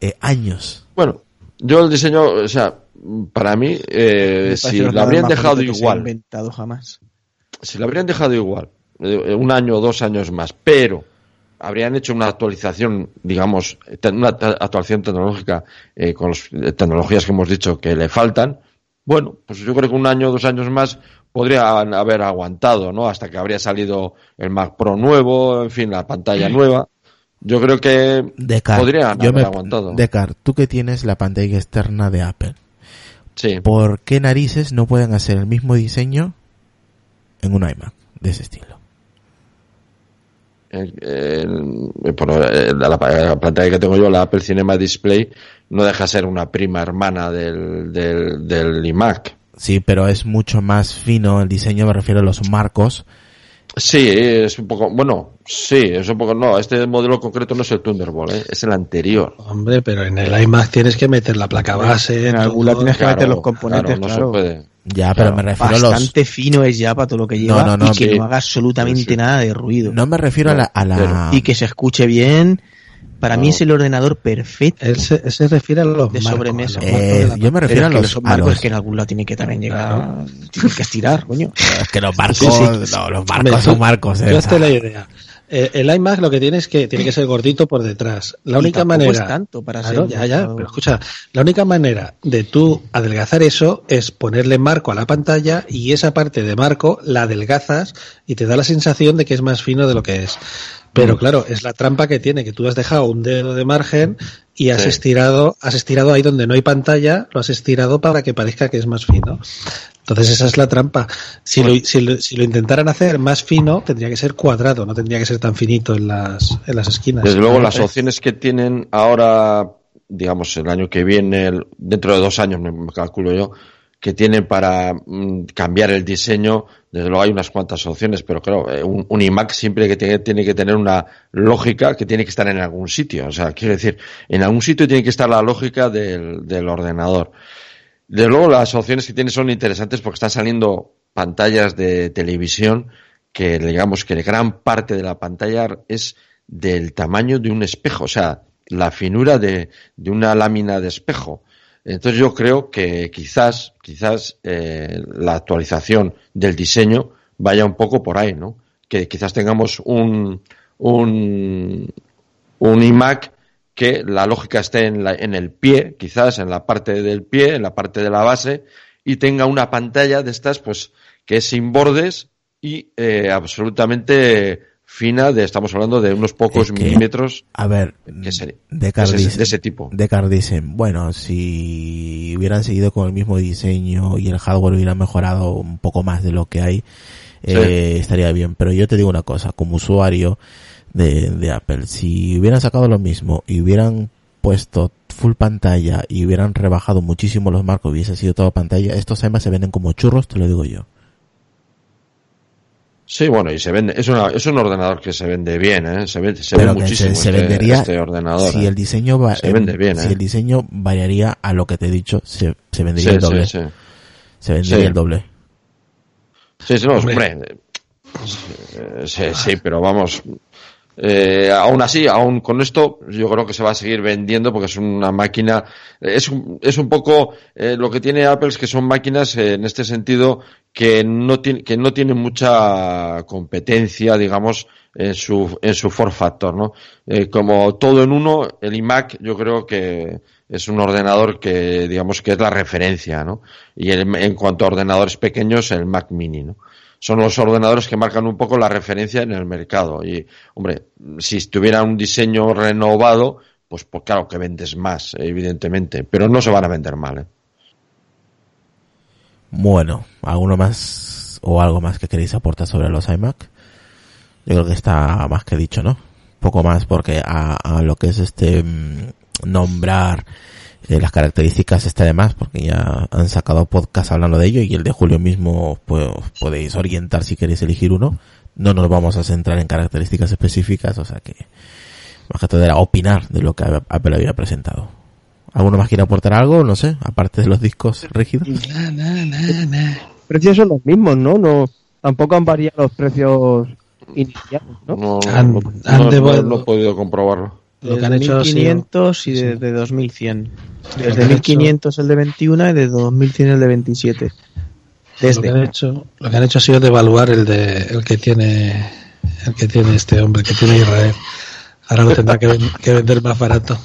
Speaker 1: eh, años.
Speaker 5: Bueno, yo el diseño, o sea, para mí, eh, si lo habrían dejado igual,
Speaker 3: inventado jamás.
Speaker 5: si lo habrían dejado igual, eh, un año o dos años más, pero habrían hecho una actualización, digamos, una actualización tecnológica eh, con las tecnologías que hemos dicho que le faltan, bueno, pues yo creo que un año o dos años más podrían haber aguantado, ¿no? Hasta que habría salido el Mac Pro nuevo, en fin, la pantalla nueva. Yo creo que
Speaker 1: Decar,
Speaker 5: podrían
Speaker 1: yo
Speaker 5: haber
Speaker 1: me,
Speaker 5: aguantado.
Speaker 1: Decar, tú que tienes la pantalla externa de Apple,
Speaker 5: Sí.
Speaker 1: ¿por qué narices no pueden hacer el mismo diseño en un iMac de ese estilo?
Speaker 5: El- el- la, la pantalla que tengo yo, la Apple Cinema Display, no deja ser una prima hermana del, del, del iMac.
Speaker 1: Sí, pero es mucho más fino el diseño, me refiero a los marcos.
Speaker 5: Sí, es un poco, bueno, sí, es un poco, no, este modelo concreto no es el Thunderbolt, ¿eh? es el anterior.
Speaker 4: Hombre, pero en el iMac tienes que meter la placa base.
Speaker 3: En algún lado tienes que meter los componentes,
Speaker 5: no
Speaker 3: claro.
Speaker 5: se puede.
Speaker 1: Ya, pero
Speaker 5: Claro,
Speaker 1: me refiero a los...
Speaker 3: Bastante fino es ya para todo lo que lleva
Speaker 1: No, no, no,
Speaker 3: y que
Speaker 5: sí.
Speaker 3: no haga absolutamente
Speaker 5: Sí, sí.
Speaker 3: nada de ruido.
Speaker 1: No me refiero a la... A la...
Speaker 3: Y que se escuche bien. Para mí
Speaker 5: No.
Speaker 3: es el ordenador perfecto
Speaker 4: Él se, él se refiere a los
Speaker 3: de
Speaker 4: marcos,
Speaker 3: sobremesa.
Speaker 4: los
Speaker 1: Eh, yo me
Speaker 3: Pero
Speaker 1: refiero
Speaker 3: es
Speaker 1: a
Speaker 3: que
Speaker 1: los...
Speaker 3: los
Speaker 1: a
Speaker 3: marcos
Speaker 1: los-
Speaker 3: es que en algún lado tiene que también llegar, tiene que estirar, *laughs* coño.
Speaker 1: es que los marcos...
Speaker 3: Sí, sí.
Speaker 1: No, los marcos son marcos. eh, o
Speaker 4: hazte
Speaker 1: sea,
Speaker 4: la idea. Eh, el iMac lo que tiene es que tiene que ser gordito por detrás. La única manera.
Speaker 3: es tanto para
Speaker 4: Claro,
Speaker 3: ser
Speaker 4: ya, ya, pero escucha, la única manera de tú adelgazar eso es ponerle marco a la pantalla y esa parte de marco la adelgazas y te da la sensación de que es más fino de lo que es. Pero claro, es la trampa que tiene, que tú has dejado un dedo de margen y has
Speaker 5: Sí.
Speaker 4: estirado, has estirado ahí donde no hay pantalla, lo has estirado para que parezca que es más fino. Entonces esa es la trampa. Si, lo, si, lo, si lo intentaran hacer más fino, tendría que ser cuadrado, no tendría que ser tan finito en las, en las esquinas.
Speaker 5: Desde luego, las opciones que tienen ahora, digamos, el año que viene, el- dentro de dos años, me, me calculo yo, que tienen para mm, cambiar el diseño, desde luego hay unas cuantas opciones, pero claro, eh, un, un iMac siempre que tiene, tiene que tener una lógica que tiene que estar en algún sitio. O sea, quiero decir, en algún sitio tiene que estar la lógica del, del ordenador. Desde luego, las opciones que tiene son interesantes porque están saliendo pantallas de televisión que, digamos, que gran parte de la pantalla es del tamaño de un espejo, o sea, la finura de, de una lámina de espejo. Entonces yo creo que quizás, quizás eh, la actualización del diseño vaya un poco por ahí, ¿no? Que quizás tengamos un, un, un iMac que la lógica esté en, la- en el pie, quizás en la parte del pie, en la parte de la base, y tenga una pantalla de estas, pues, que es sin bordes y eh, absolutamente fina de, estamos hablando de unos pocos
Speaker 1: Es que,
Speaker 5: milímetros
Speaker 1: A ver,
Speaker 5: de ese- de ese tipo.
Speaker 1: Deckard dicen, bueno, si hubieran seguido con el mismo diseño y el hardware hubiera mejorado un poco más de lo que hay, eh, estaría bien. Pero yo te digo una cosa, como usuario de, de Apple, si hubieran sacado lo mismo y hubieran puesto full pantalla y hubieran rebajado muchísimo los marcos, hubiese sido todo pantalla, estos además se venden como churros, te lo digo yo.
Speaker 5: Sí, bueno, y se vende, es, una, es un ordenador que se vende bien, ¿eh? Se vende, se
Speaker 1: Pero
Speaker 5: ve
Speaker 1: que
Speaker 5: muchísimo
Speaker 1: se, se
Speaker 5: este,
Speaker 1: vendería
Speaker 5: este ordenador.
Speaker 1: si
Speaker 5: ¿eh?
Speaker 1: el diseño va,
Speaker 5: Se vende bien,
Speaker 1: si
Speaker 5: ¿eh?
Speaker 1: el diseño variaría a lo que te he dicho, se, se vendería
Speaker 5: Sí,
Speaker 1: el doble.
Speaker 5: sí, sí.
Speaker 1: Se vendería
Speaker 5: Sí.
Speaker 1: el doble.
Speaker 5: Sí, sí, no,
Speaker 4: Hombre.
Speaker 5: hombre. eh, Sí, sí, pero vamos. Eh, aún así, aún con esto, yo creo que se va a seguir vendiendo porque es una máquina. Es un, es un poco eh, lo que tiene Apple es que son máquinas eh, en este sentido que no tiene, que no tienen mucha competencia, digamos, en su, en su form factor, ¿no? Eh, como todo en uno, el iMac, yo creo que es un ordenador que, digamos, que es la referencia, ¿no? Y en cuanto a ordenadores pequeños, el Mac Mini, ¿no? Son los ordenadores que marcan un poco la referencia en el mercado. Y, hombre, si tuviera un diseño renovado, pues, pues claro que vendes más, evidentemente. Pero no se van a vender mal, ¿eh?
Speaker 1: Bueno, ¿alguno más o algo más que queréis aportar sobre los iMac? Yo creo que está más que dicho, ¿no? Poco más porque a, a lo que es este mm, nombrar eh, las características está de más porque ya han sacado podcast hablando de ello y el de Julio mismo pues podéis orientar si queréis elegir uno. No nos vamos a centrar en características específicas, o sea que más que todo era opinar de lo que Apple había presentado. ¿Alguno más quiere aportar algo? No sé, aparte de los discos rígidos. *laughs*
Speaker 4: Na, na, na, na.
Speaker 2: precios son los mismos, ¿no? No, tampoco han variado los precios iniciales, ¿no?
Speaker 5: No,
Speaker 4: Han-
Speaker 5: no,
Speaker 4: han
Speaker 5: no- no he podido comprobarlo.
Speaker 4: Lo que
Speaker 3: Desde
Speaker 4: han hecho ha sido-
Speaker 3: 1500 y
Speaker 4: sí.
Speaker 3: desde 2100.
Speaker 4: Lo
Speaker 3: Desde
Speaker 4: que han
Speaker 3: 1500 el de 21 y desde 2100 el de 27.
Speaker 4: Lo que, han
Speaker 3: Desde.
Speaker 4: hecho, lo que han hecho ha sido devaluar el de el que tiene el que tiene este hombre que tiene Israel. Ahora lo tendrá que, ven- que vender más barato.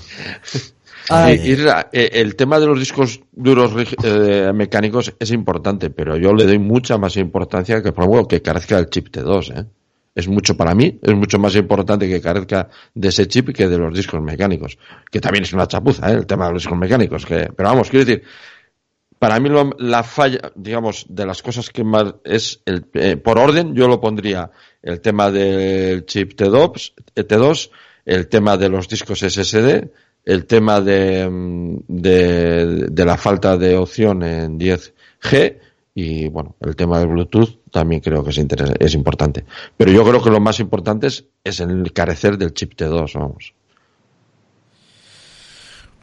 Speaker 2: Ay.
Speaker 5: Y- y ra- eh, el tema de los discos duros eh, mecánicos es importante, pero yo le doy mucha más importancia que, por ejemplo, que carezca el chip T2. ¿eh? Es mucho para mí, es mucho más importante que carezca de ese chip que de los discos mecánicos, que también es una chapuza, ¿eh? el tema de los discos mecánicos. Que, pero vamos, quiero decir, para mí lo- la falla, digamos, de las cosas que más es, el, eh, por orden, yo lo pondría el tema del chip T2, eh, T2 el tema de los discos SSD, el tema de, mm, de, de la falta de opción en 10G y, bueno, el tema del Bluetooth también creo que es, es importante. Pero yo creo que lo más importante es, es el carecer del chip T2, vamos.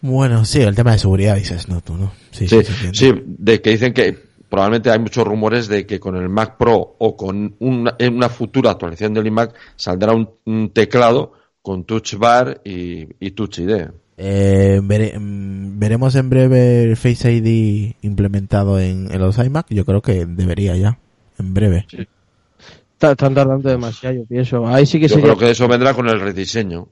Speaker 1: Bueno, sí, el tema de seguridad dices, no tú, ¿no? Sí,
Speaker 5: Sí,
Speaker 1: sí,
Speaker 5: de que dicen que probablemente hay muchos rumores de que con el Mac Pro o con una, en una futura actualización del iMac saldrá un, un teclado con Touch Bar y, y Touch ID.
Speaker 1: Eh, vere- mm, veremos en breve el Face ID implementado en, en los iMac. Yo creo que debería ya, en breve.
Speaker 2: Está- Están tardando demasiado, yo pienso. Ahí sí que
Speaker 5: Yo
Speaker 2: sería...
Speaker 5: creo que eso vendrá con el rediseño.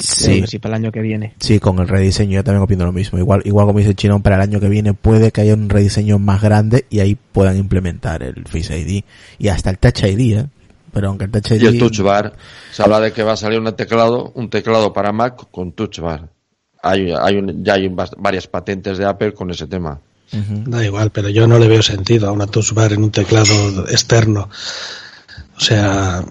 Speaker 1: Sí.
Speaker 3: Sí, para el año que viene.
Speaker 1: Sí, con el rediseño yo también opino lo mismo. Igual, igual como dice Chino, para el año que viene puede que haya un rediseño más grande y ahí puedan implementar el Face ID y hasta el Touch ID, ¿eh? Pero aunque el Touch ID...
Speaker 5: Y el Touch Bar. Se habla de que va a salir un teclado, un teclado para Mac con Touch Bar. Hay, hay un- ya hay varias patentes de Apple con ese tema.
Speaker 4: Da igual, pero yo no le veo sentido a una touch bar en un teclado externo. O sea,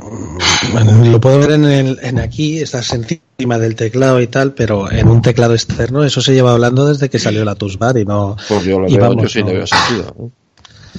Speaker 4: lo puedo ver en, el, en aquí, estás encima del teclado y tal, pero en un teclado externo eso se lleva hablando desde que salió la touch bar y no.
Speaker 5: Pues yo, lo
Speaker 4: y
Speaker 5: veo,
Speaker 4: vamos,
Speaker 5: yo sí
Speaker 4: no.
Speaker 5: le veo sentido. ¿eh?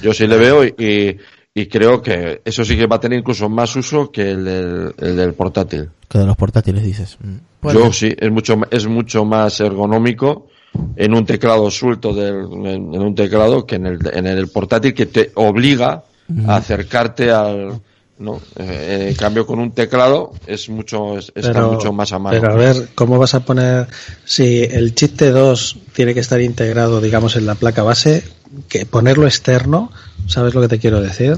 Speaker 5: Yo sí le veo y, y, y creo que eso sí que va a tener incluso más uso que el del, el del portátil.
Speaker 1: Que de los portátiles dices. Mm.
Speaker 5: Yo sí, es mucho, es mucho más ergonómico en un teclado suelto del, en, en un teclado que en el, en el portátil que te obliga a acercarte al, ¿no? Eh, en cambio con un teclado es mucho, es, está mucho más a mano.
Speaker 4: pero a ver, ¿cómo vas a poner si el chip T2 tiene que estar integrado, digamos, en la placa base, que ponerlo externo, ¿sabes lo que te quiero decir?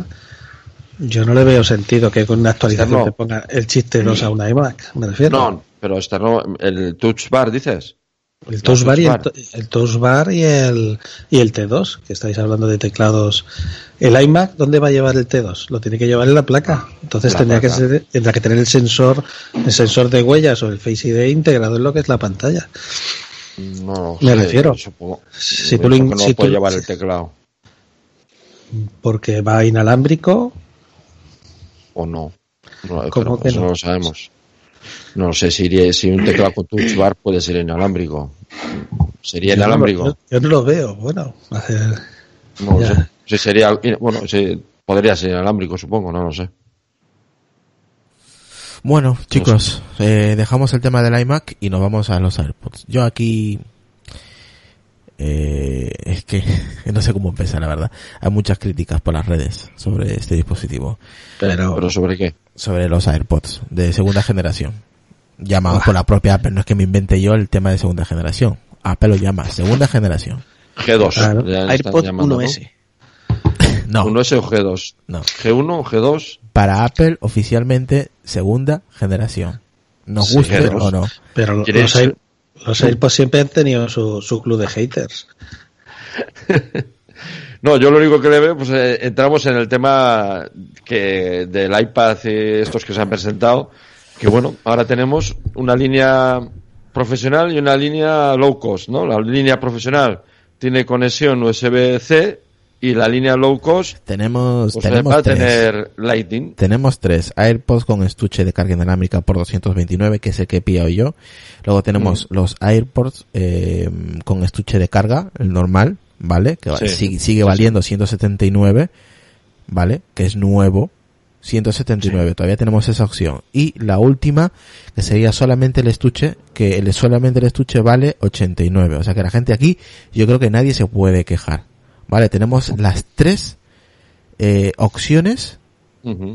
Speaker 4: Yo no le veo sentido que con una actualización
Speaker 5: Externo.
Speaker 4: te ponga el chip T2 a una iMac, me refiero.
Speaker 5: No, pero externo, el touch bar dices.
Speaker 4: El Touch
Speaker 5: Touch
Speaker 4: Bar y el, Touch Bar y el, y el T2, que estáis hablando de teclados. El iMac, ¿dónde va a llevar el T2? Lo tiene que llevar en la placa. Entonces
Speaker 5: La
Speaker 4: tendría que, ser- tendrá que tener el sensor, el sensor de huellas o el Face ID integrado en lo que es la pantalla.
Speaker 5: No
Speaker 4: Me
Speaker 5: sé,
Speaker 4: refiero.
Speaker 5: Supongo.
Speaker 4: Si tú
Speaker 5: ¿Por
Speaker 4: lo
Speaker 5: qué
Speaker 4: in-
Speaker 5: no
Speaker 4: si
Speaker 5: puede
Speaker 4: tú-
Speaker 5: llevar el teclado
Speaker 4: Porque va inalámbrico.
Speaker 5: o no. No,
Speaker 4: ¿Cómo
Speaker 5: pero
Speaker 4: que
Speaker 5: eso
Speaker 4: no?
Speaker 5: no lo sabemos. No sé si, iría- si un teclado con touch bar puede ser inalámbrico. Sería
Speaker 4: Yo no, lo,
Speaker 5: inalámbrico.
Speaker 4: yo- yo no lo veo. Bueno, a ver.
Speaker 5: No sé. Sí, sería, bueno, podría ser inalámbrico, supongo, no lo sé.
Speaker 1: Bueno, chicos, eh, dejamos el tema del iMac y nos vamos a los AirPods. Yo aquí... eh, es que *laughs* no sé cómo empezar, la verdad. Hay muchas críticas por las redes sobre este dispositivo.
Speaker 4: Pero,
Speaker 5: ¿Pero sobre qué?
Speaker 1: Sobre los AirPods de segunda generación. Llamados por la propia Apple. No es que me invente yo el tema de segunda generación. Apple lo llama segunda generación.
Speaker 5: G2.
Speaker 4: Claro.
Speaker 5: ya le están
Speaker 3: AirPod
Speaker 5: llamando, ¿no?
Speaker 3: 1S. *laughs*
Speaker 1: No,
Speaker 5: 1S o G2.
Speaker 1: no.
Speaker 5: G1 o G2.
Speaker 1: Para Apple oficialmente segunda generación. Nos
Speaker 5: Sí,
Speaker 1: guste
Speaker 5: G2.
Speaker 1: o no.
Speaker 4: pero los,
Speaker 5: ¿Quieres-
Speaker 4: Air- los AirPods siempre han tenido su, su club de haters. *laughs*
Speaker 5: No, yo lo único que le veo, pues eh, entramos en el tema que del iPad y estos que se han presentado, que bueno, ahora tenemos una línea profesional y una línea low cost, ¿no? La línea profesional tiene conexión USB-C y la línea low cost
Speaker 1: Tenemos,
Speaker 5: pues,
Speaker 1: tenemos
Speaker 5: va a
Speaker 1: tres.
Speaker 5: tener Lightning.
Speaker 1: Tenemos tres AirPods con estuche de carga inalámbrica por 229, que es el que he pillado yo. Luego tenemos los AirPods eh, con estuche de carga, el normal, ¿vale? Que
Speaker 5: Sí.
Speaker 1: sigue, sigue
Speaker 5: Sí,
Speaker 1: valiendo 179, ¿vale? Que es nuevo. 179, todavía tenemos esa opción. Y la última, que sería solamente el estuche, que el, solamente el estuche vale 89. O sea que la gente aquí, yo creo que nadie se puede quejar. ¿Vale? Tenemos las tres eh, opciones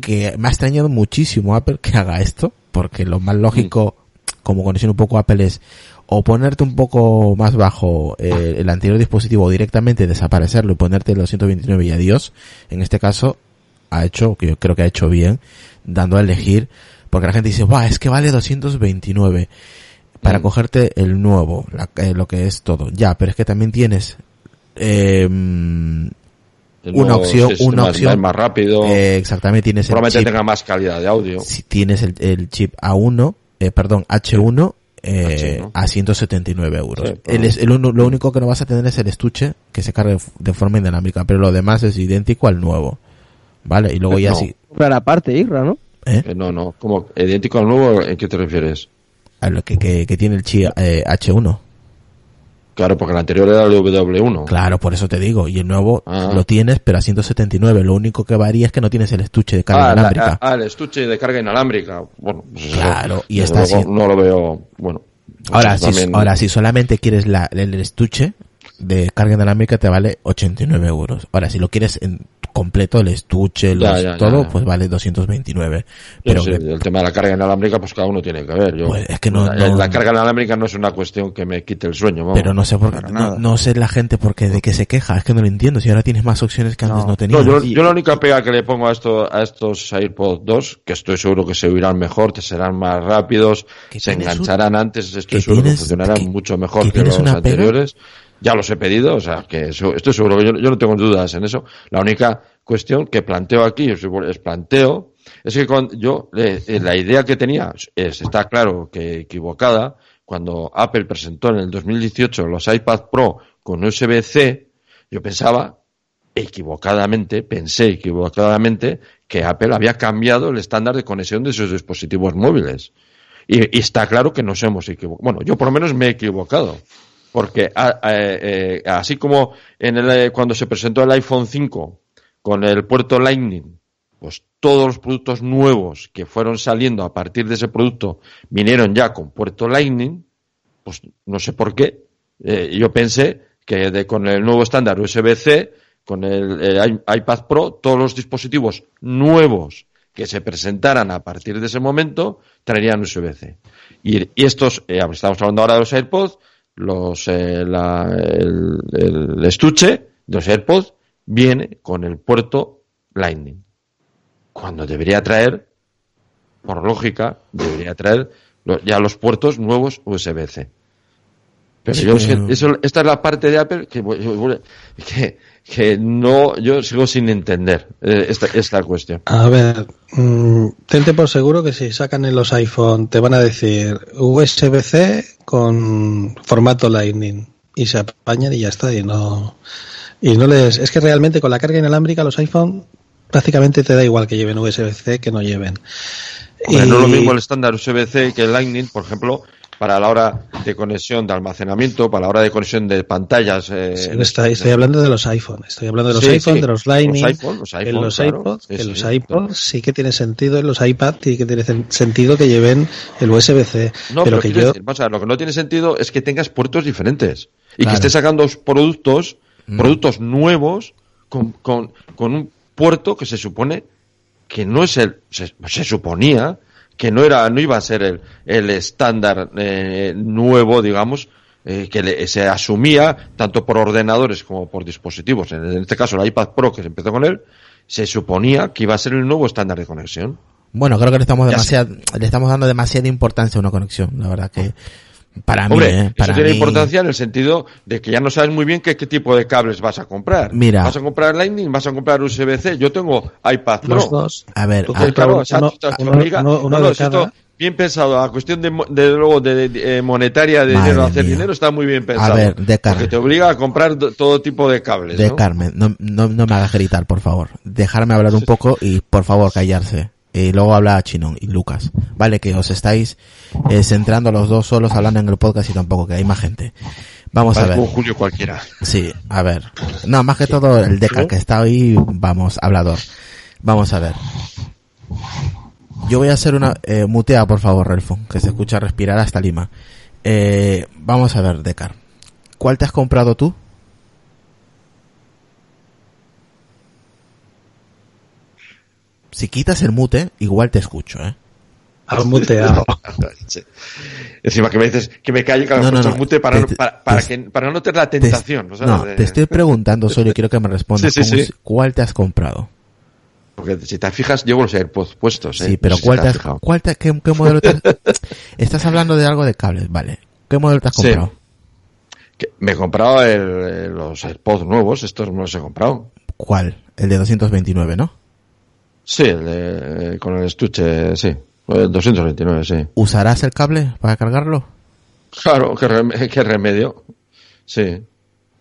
Speaker 1: que me ha extrañado muchísimo Apple que haga esto, porque lo más lógico, como conexión un poco Apple es o ponerte un poco más bajo eh, el anterior dispositivo o directamente desaparecerlo y ponerte el 229 y adiós. En este caso ha hecho, que yo creo que ha hecho bien, dando a elegir, porque la gente dice, Buah, es que vale 229 para
Speaker 5: Mm.
Speaker 1: cogerte el nuevo, la- eh, lo que es todo. Ya, pero es que también tienes eh,
Speaker 5: El
Speaker 1: una opción, una opción
Speaker 5: más rápido,
Speaker 1: eh, exactamente tienes el
Speaker 5: probablemente
Speaker 1: chip
Speaker 5: tenga más calidad de audio.
Speaker 1: si tienes el, el chip A1, eh, perdón, H1, eh,
Speaker 5: H1.
Speaker 1: a 179 euros.
Speaker 5: Sí, pero-
Speaker 1: El es- el uno- lo único que no vas a tener es el estuche que se cargue de forma inalámbrica, pero lo demás es idéntico al nuevo. ¿Vale? Y luego ya
Speaker 5: No.
Speaker 1: sí,
Speaker 2: Comprar aparte, Irra, ¿no?
Speaker 1: ¿eh?
Speaker 5: Eh, no, no, como idéntico al nuevo, ¿en qué te refieres?
Speaker 1: A lo que, que, que tiene el chip eh, H1.
Speaker 5: Claro, porque el anterior era el W1.
Speaker 1: Claro, por eso te digo. Y el nuevo
Speaker 5: Ah.
Speaker 1: lo tienes, pero a 179. Lo único que varía es que no tienes el estuche de carga
Speaker 5: Ah,
Speaker 1: inalámbrica.
Speaker 5: ah, el estuche de carga inalámbrica. Bueno, pues eso,
Speaker 1: Claro, y está
Speaker 5: luego
Speaker 1: así.
Speaker 5: No lo veo, bueno.
Speaker 1: Ahora,
Speaker 5: eso
Speaker 1: si,
Speaker 5: también-
Speaker 1: ahora, si solamente quieres la, el estuche de carga inalámbrica te vale 89 euros. Ahora, si lo quieres en completo, el estuche,
Speaker 5: Ya,
Speaker 1: los-
Speaker 5: ya, ya,
Speaker 1: todo,
Speaker 5: ya.
Speaker 1: pues vale 229.
Speaker 5: Yo
Speaker 1: Pero
Speaker 5: sé,
Speaker 1: que-
Speaker 5: el tema de la carga inalámbrica, pues cada uno tiene que ver. Yo,
Speaker 1: Pues es que no-
Speaker 5: la,
Speaker 1: no-
Speaker 5: la carga inalámbrica no es una cuestión que me quite el sueño, vamos.
Speaker 1: pero no sé por qué, no, sé la gente por qué, de qué se queja, es que no lo entiendo. Si ahora tienes más opciones que antes no, tenías.
Speaker 5: No, yo, yo la única pega que le pongo a, esto, a estos AirPods 2, que estoy seguro que se oirán mejor, te serán más rápidos, se
Speaker 1: tienes un-
Speaker 5: engancharán antes, estoy
Speaker 1: que
Speaker 5: seguro que funcionarán
Speaker 1: que-
Speaker 5: mucho mejor
Speaker 1: que
Speaker 5: los
Speaker 1: pega.
Speaker 5: Ya los he pedido, o sea, que eso- estoy seguro que yo, yo no tengo dudas en eso. La única cuestión que planteo aquí, es planteo, es que con, yo, eh, eh, la idea que tenía es, está claro que equivocada, cuando Apple presentó en el 2018 los iPad Pro con USB-C, yo pensaba equivocadamente, pensé equivocadamente que Apple había cambiado el estándar de conexión de sus dispositivos móviles. Y, y está claro que nos hemos equivocado. Bueno, yo por lo menos me he equivocado. Porque a- a- eh, así como en el, eh, cuando se presentó el iPhone 5 con el puerto Lightning, pues todos los productos nuevos que fueron saliendo a partir de ese producto vinieron ya con puerto Lightning, pues no sé por qué. Eh, yo pensé que de- con el nuevo estándar USB-C, con el, iPad Pro, todos los dispositivos nuevos que se presentaran a partir de ese momento traerían USB-C. Y, y estos, eh, estamos hablando ahora de los AirPods, los, eh, la- el, el estuche de los AirPods viene con el puerto Lightning. Cuando debería traer, por lógica, debería traer lo- ya los puertos nuevos USB-C. Pero
Speaker 1: Sí,
Speaker 5: yo,
Speaker 1: pero-
Speaker 5: eso, esta es la parte de Apple que, que, que no, yo sigo sin entender eh, esta, esta cuestión.
Speaker 4: A ver, mm, tente por seguro que si sacan en los iPhone te van a decir USB-C con formato Lightning y se apañan y ya está y no y no les es que realmente con la carga inalámbrica los iPhone prácticamente te da igual que lleven USB-C que no lleven. Y-
Speaker 5: No es lo mismo el estándar USB-C que el Lightning, por ejemplo, para la hora de conexión de almacenamiento, para la hora de conexión de pantallas. eh,
Speaker 4: Sí, estoy, estoy hablando de los iPhone, estoy hablando de los
Speaker 5: Sí,
Speaker 4: iPhone,
Speaker 5: sí.
Speaker 4: de los Lightning,
Speaker 5: Los iPhone, los
Speaker 4: que
Speaker 5: iPhone,
Speaker 4: los
Speaker 5: claro.
Speaker 4: iPods,
Speaker 5: Sí,
Speaker 4: que
Speaker 5: sí,
Speaker 4: los
Speaker 5: claro.
Speaker 4: sí que tiene sentido, en los iPad sí que tiene sen- sentido que lleven el USB-C,
Speaker 5: No,
Speaker 4: pero,
Speaker 5: pero,
Speaker 4: que yo
Speaker 5: decir, vamos a ver, lo que no tiene sentido es que tengas puertos diferentes y
Speaker 1: Claro.
Speaker 5: que estés sacando productos,
Speaker 1: Mm.
Speaker 5: productos nuevos con, con, con un puerto que se supone que no es el, se, se suponía que no era, no iba a ser el, el estándar eh, nuevo, digamos, eh, que le- se asumía tanto por ordenadores como por dispositivos. En, en este caso, el iPad Pro que se empezó con él, se suponía que iba a ser el nuevo estándar de conexión.
Speaker 1: Bueno, creo que le estamos demasiado, le estamos dando demasiada importancia a una conexión, la verdad que para
Speaker 5: Hombre,
Speaker 1: mí, eh, para
Speaker 5: eso tiene
Speaker 1: mí-
Speaker 5: importancia en el sentido de que ya no sabes muy bien qué, qué tipo de cables vas a comprar.
Speaker 1: Mira.
Speaker 5: ¿Vas a comprar Lightning? ¿Vas a comprar USB-C? Yo tengo iPad Pro.
Speaker 4: los dos,
Speaker 1: A ver, a-
Speaker 5: claro,
Speaker 4: uno- uno- uno-
Speaker 5: no,
Speaker 4: de cada.
Speaker 5: bien pensado, la cuestión de, mo- de luego de, de, eh, monetaria de dinero, hacer
Speaker 1: mía.
Speaker 5: dinero está muy bien pensado.
Speaker 1: ver, Decar.
Speaker 5: Porque te obliga a comprar do- todo tipo de cables,
Speaker 1: de
Speaker 5: ¿no?
Speaker 1: Carmen, no, no, no me hagas gritar, por favor. Dejarme hablar un poco y, por favor, callarse. Y luego habla Chinón y Lucas. Vale, que os estáis eh, centrando los dos solos hablando en el podcast y tampoco, que hay más gente. Vamos a ver.
Speaker 5: un Julio cualquiera.
Speaker 1: Sí, a ver. No, más que todo el Deca que está ahí, vamos, hablador. Vamos a ver. Yo voy a hacer una... Eh, mutea, por favor, Relfon, que se escucha respirar hasta Lima. Eh, vamos a ver, Decar. ¿Cuál te has comprado tú? Si quitas el mute, igual te escucho, ¿eh?
Speaker 4: has muteado. *laughs*
Speaker 5: Sí. Encima que me dices que me calle cada
Speaker 1: No, no, no.
Speaker 5: mute para,
Speaker 1: Te-
Speaker 5: no-
Speaker 1: te-
Speaker 5: para, para
Speaker 1: te-
Speaker 5: que, para no tener la
Speaker 1: Te-
Speaker 5: tentación. ¿no?
Speaker 1: no, te estoy preguntando solo y quiero que me respondas.
Speaker 5: Sí, sí,
Speaker 1: como
Speaker 5: sí.
Speaker 1: si- ¿Cuál te has comprado?
Speaker 5: Porque si te fijas, llevo los AirPods puestos. ¿eh?
Speaker 1: Sí, pero
Speaker 5: No si
Speaker 1: ¿cuál
Speaker 5: te
Speaker 1: te
Speaker 5: has
Speaker 1: has, cuál te- qué, qué modelo te has- *laughs* Estás hablando de algo de cables, vale. ¿Qué modelo te has comprado?
Speaker 5: Que me he comprado el- los AirPods nuevos, estos me los he comprado.
Speaker 1: ¿Cuál? El de 229, ¿no?
Speaker 5: Sí, el de- con el estuche, sí. El 229, sí.
Speaker 1: ¿Usarás el cable para cargarlo?
Speaker 5: Claro, qué, rem- *laughs* qué remedio. Sí.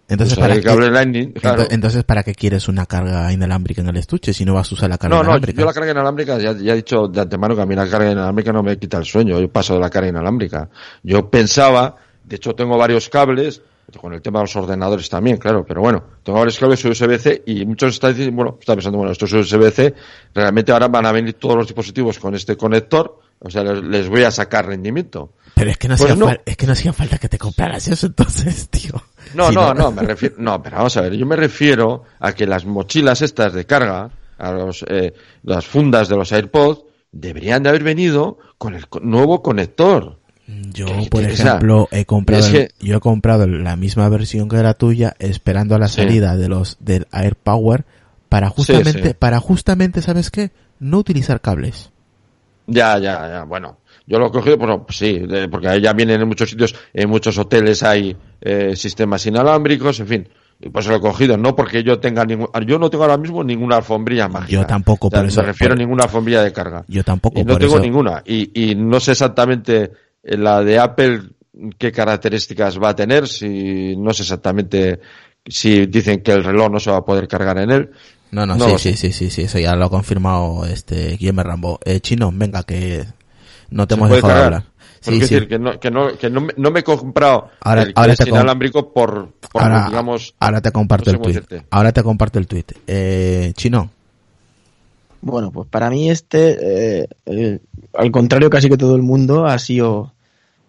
Speaker 1: Entonces, ¿para
Speaker 5: el
Speaker 1: qué,
Speaker 5: cable Lightning, claro.
Speaker 1: ento- entonces, ¿para qué quieres una carga inalámbrica en el estuche si no vas a usar la carga
Speaker 5: No, no,
Speaker 1: inalámbrica?
Speaker 5: yo la carga inalámbrica, ya, ya he dicho de antemano que a mí la carga inalámbrica no me quita el sueño, yo paso de la carga inalámbrica. Yo pensaba, de hecho tengo varios cables, con el tema de los ordenadores también, claro, pero bueno, tengo varios cables USB-C y muchos están diciendo, bueno, están pensando, bueno, estos USB-C, realmente ahora van a venir todos los dispositivos con este conector, o sea, les, les voy a sacar rendimiento.
Speaker 1: Pero es que no
Speaker 5: Pues
Speaker 1: hacía
Speaker 5: no.
Speaker 1: es que no hacía falta que te compraras eso entonces, *laughs* tío.
Speaker 5: No,
Speaker 1: Si
Speaker 5: no, no, me refiero, no, pero vamos a ver, yo me refiero a que las mochilas estas de carga, a los, eh, las fundas de los AirPods, deberían de haber venido con el nuevo conector.
Speaker 1: Yo,
Speaker 5: Que-
Speaker 1: por ejemplo, he comprado,
Speaker 5: es
Speaker 1: el-
Speaker 5: que-
Speaker 1: yo he comprado la misma versión que la tuya, esperando a la
Speaker 5: Sí.
Speaker 1: salida de los del AirPower para justamente,
Speaker 5: sí.
Speaker 1: para justamente, ¿sabes qué? No utilizar cables.
Speaker 5: Ya, ya, ya, bueno. Yo lo he cogido, bueno, pues sí, porque ahí ya vienen en muchos sitios, en muchos hoteles hay eh, sistemas inalámbricos, en fin. Y pues lo he cogido, no porque yo tenga ningún, yo no tengo ahora mismo ninguna alfombrilla mágica.
Speaker 1: Yo tampoco,
Speaker 5: O sea,
Speaker 1: por eso-
Speaker 5: Me refiero
Speaker 1: por-
Speaker 5: a ninguna alfombrilla de carga.
Speaker 1: Yo tampoco,
Speaker 5: Y no
Speaker 1: por
Speaker 5: tengo
Speaker 1: eso-
Speaker 5: ninguna. Y, y no sé exactamente la de Apple qué características va a tener, si no sé exactamente si dicen que el reloj no se va a poder cargar en él.
Speaker 1: No, no,
Speaker 5: No
Speaker 1: sí, sí, sí, sí, sí, eso ya lo ha confirmado este Guillermo Rambo. Eh, Chino, venga, que no te
Speaker 5: ¿Se
Speaker 1: hemos dejado de
Speaker 5: cargar?
Speaker 1: hablar. Sí, sí.
Speaker 5: decir que no, que no, que no, me- no me he comprado
Speaker 1: Ahora-
Speaker 5: el
Speaker 1: ahora te com-
Speaker 5: inalámbrico por, por
Speaker 1: Ahora,
Speaker 5: digamos,
Speaker 1: ahora te comparto el tweet.
Speaker 5: decirte.
Speaker 1: Ahora te comparto el tweet. Eh, Chino,
Speaker 3: Bueno, pues para mí este, eh, eh, al contrario casi que todo el mundo, ha sido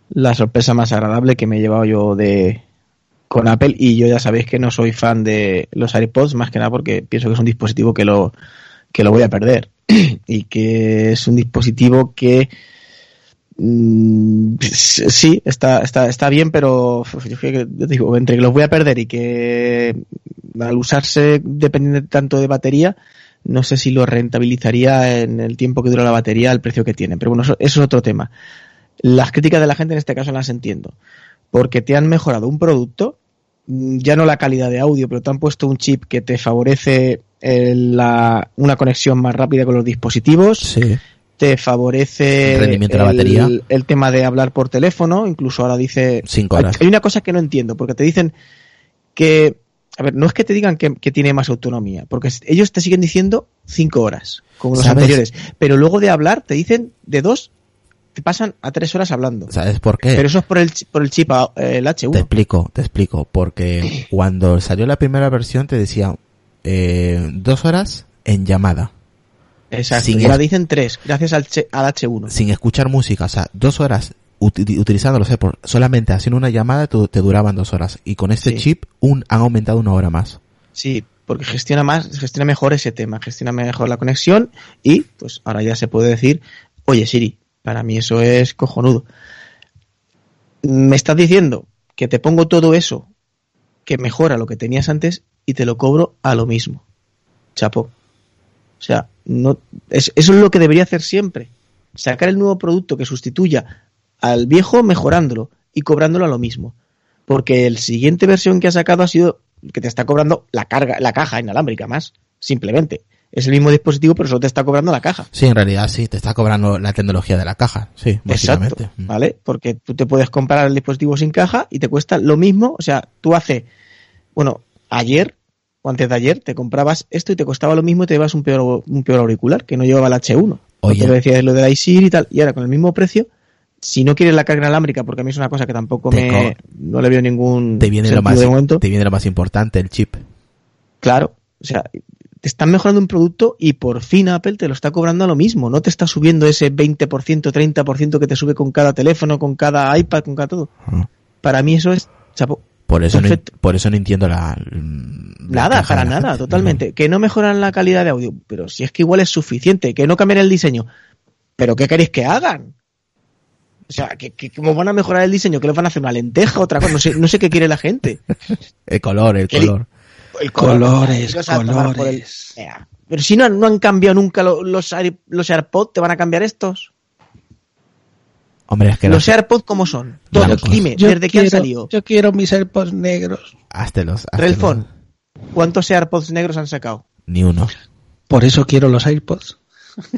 Speaker 3: la sorpresa más agradable que me he llevado yo de con Apple y yo ya sabéis que no soy fan de los AirPods más que nada porque pienso que es un dispositivo que lo que lo voy a perder *clears throat* y que es un dispositivo que mm, sí está está está bien pero yo digo entre que los voy a perder y que al usarse dependiendo tanto de batería no sé si lo rentabilizaría en el tiempo que dura la batería al precio que tiene. Pero bueno, eso, eso es otro tema. Las críticas de la gente en este caso las entiendo. porque te han mejorado un producto, mm, ya no la calidad de audio, pero te han puesto un chip que te favorece el- la- una conexión más rápida con los dispositivos,
Speaker 1: Sí.
Speaker 3: te favorece
Speaker 1: El rendimiento de la batería.
Speaker 3: el tema de hablar por teléfono, incluso ahora dice...
Speaker 1: Cinco horas.
Speaker 3: hay una cosa que no entiendo, porque te dicen que... A ver, no es que te digan que, que tiene más autonomía, porque ellos te siguen diciendo cinco horas, como los
Speaker 1: ¿Sabes?
Speaker 3: anteriores. Pero luego de hablar te dicen de dos, te pasan a tres horas hablando.
Speaker 1: ¿Sabes por qué?
Speaker 3: Pero eso es por el, por el chip, a- el
Speaker 1: Te
Speaker 3: H1.
Speaker 1: explico, te explico. Porque cuando salió la primera versión te decía eh, dos horas en llamada,
Speaker 3: Exacto.
Speaker 1: sin
Speaker 3: y ahora dicen tres, gracias al, al H1.
Speaker 1: sin escuchar música. O sea, dos horas uti- utilizando los AirPods, solamente haciendo una llamada te duraban dos horas. Y con este
Speaker 3: Sí.
Speaker 1: chip un, han aumentado una hora más.
Speaker 3: Sí, porque gestiona más, gestiona mejor ese tema, gestiona mejor la conexión y pues ahora ya se puede decir, oye Siri, para mí eso es cojonudo. Me estás diciendo que te pongo todo eso que mejora lo que tenías antes y te lo cobro a lo mismo. Chapo. O sea, no, es- eso es lo que debería hacer siempre. Sacar el nuevo producto que sustituya al viejo mejorándolo y cobrándolo a lo mismo. Porque el siguiente versión que ha sacado ha sido que te está cobrando la carga, la caja inalámbrica más, simplemente. Es el mismo dispositivo, pero solo te está cobrando la caja.
Speaker 1: Sí, en realidad sí, te está cobrando la tecnología de la caja. Sí, básicamente.
Speaker 3: Exacto,
Speaker 1: Mm.
Speaker 3: ¿vale? Porque tú te puedes comprar el dispositivo sin caja y te cuesta lo mismo. O sea, tú hace, bueno, ayer o antes de ayer te comprabas esto y te costaba lo mismo y te llevas un peor, un peor auricular que no llevaba el H1.
Speaker 1: Oye.
Speaker 3: Te lo decía lo del iSir y tal. Y ahora con el mismo precio, si no quieres la carga inalámbrica, porque a mí es una cosa que tampoco me, no le veo ningún
Speaker 1: Te viene lo más,
Speaker 3: de momento.
Speaker 1: te viene lo más importante, el chip.
Speaker 3: Claro, o sea, te están mejorando un producto y por fin Apple te lo está cobrando a lo mismo. No te está subiendo ese 20%, 30% que te sube con cada teléfono, con cada iPad, con cada todo. Para mí eso es chapo.
Speaker 1: Por eso, no, por eso no entiendo la... la
Speaker 3: Nada, para nada,
Speaker 1: gente.
Speaker 3: totalmente. Que no mejoran la calidad de audio, pero si es que igual es suficiente, que no cambian el diseño. ¿Pero qué queréis que hagan? O sea, que, que cómo van a mejorar el diseño, que les van a hacer una lenteja, otra cosa, no sé, no sé qué quiere la gente. *laughs*
Speaker 1: El color, el color.
Speaker 3: El
Speaker 4: Colores,
Speaker 3: el-
Speaker 4: colores.
Speaker 3: Pero si no, no han cambiado nunca lo- los, los AirPods, ¿te van a cambiar estos?
Speaker 1: Hombre, es que
Speaker 3: los
Speaker 1: no
Speaker 3: AirPods, ¿cómo son? Todos, dime,
Speaker 4: Yo
Speaker 3: ¿desde qué han salido?
Speaker 4: Yo quiero mis AirPods negros.
Speaker 1: Háztelos, háztelos.
Speaker 3: Relfon, ¿cuántos AirPods negros han sacado?
Speaker 1: Ni uno.
Speaker 4: Por eso quiero los AirPods.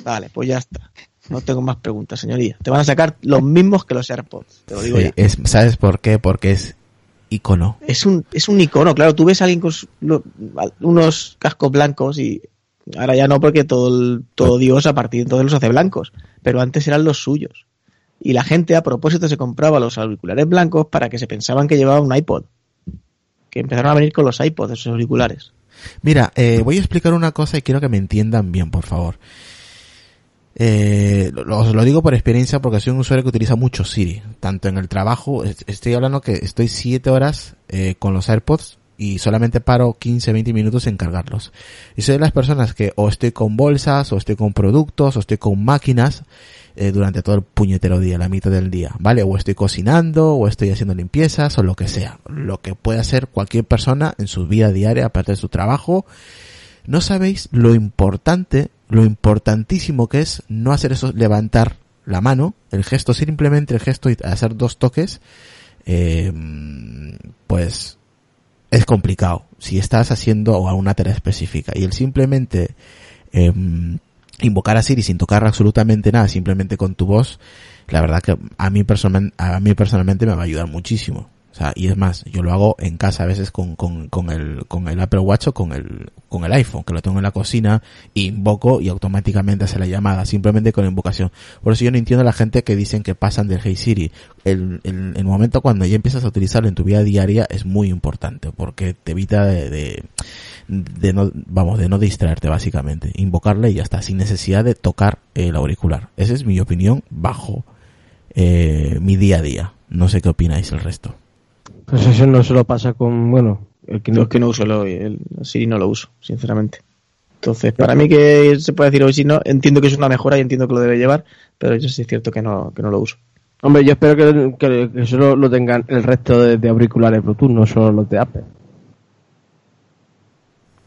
Speaker 3: Vale, pues ya está. No tengo más preguntas, señoría. Te van a sacar los mismos que los AirPods, te lo digo
Speaker 1: Sí,
Speaker 3: ya.
Speaker 1: es, ¿Sabes por qué? Porque es icono.
Speaker 3: Es un, es un icono, claro. Tú ves a alguien con su- lo- unos cascos blancos y ahora ya no porque todo, el- todo Dios a partir de entonces los hace blancos. Pero antes eran los suyos. Y la gente a propósito se compraba los auriculares blancos para que se pensaban que llevaban un iPod. Que empezaron a venir con los iPods, esos auriculares.
Speaker 1: Mira, eh, voy a explicar una cosa y quiero que me entiendan bien, por favor. Eh, lo- lo digo por experiencia porque soy un usuario que utiliza mucho Siri, tanto en el trabajo, es- estoy hablando que estoy 7 horas eh, con los AirPods y solamente paro 15, 20 minutos en cargarlos. Y soy de las personas que o estoy con bolsas, o estoy con productos, o estoy con máquinas eh, durante todo el puñetero día, la mitad del día, ¿vale? O estoy cocinando, o estoy haciendo limpiezas, o lo que sea. Lo que puede hacer cualquier persona en su vida diaria, aparte de su trabajo, no sabéis lo importante, lo importantísimo que es no hacer eso, levantar la mano, el gesto, simplemente el gesto y hacer dos toques, eh, pues es complicado si estás haciendo una tarea específica y el simplemente eh, invocar a Siri sin tocar absolutamente nada, simplemente con tu voz, la verdad que a mí personalmente, a mí personalmente me va a ayudar muchísimo. O sea, y es más, yo lo hago en casa a veces con, con, con el, con el Apple Watch o con el, con el iPhone, que lo tengo en la cocina, invoco y automáticamente hace la llamada, simplemente con la invocación. Por eso yo no entiendo a la gente que dicen que pasan del Hey Siri. El, el, el momento cuando ya empiezas a utilizarlo en tu vida diaria es muy importante, porque te evita de, de, de no, vamos, de no distraerte básicamente. Invocarle y ya está, sin necesidad de tocar el auricular. Esa es mi opinión bajo eh, mi día a día. No sé qué opináis el resto.
Speaker 2: Pues eso no se lo pasa con, bueno, el que
Speaker 3: No es que no uso el, el Siri, no lo uso, sinceramente. Entonces, para mí que se puede decir hoy sí, no, entiendo que es una mejora y entiendo que lo debe llevar, pero yo sí es cierto que no, que no lo uso.
Speaker 2: Hombre, yo espero que, que, que solo lo tengan el resto de, de auriculares Bluetooth, no solo los de Apple.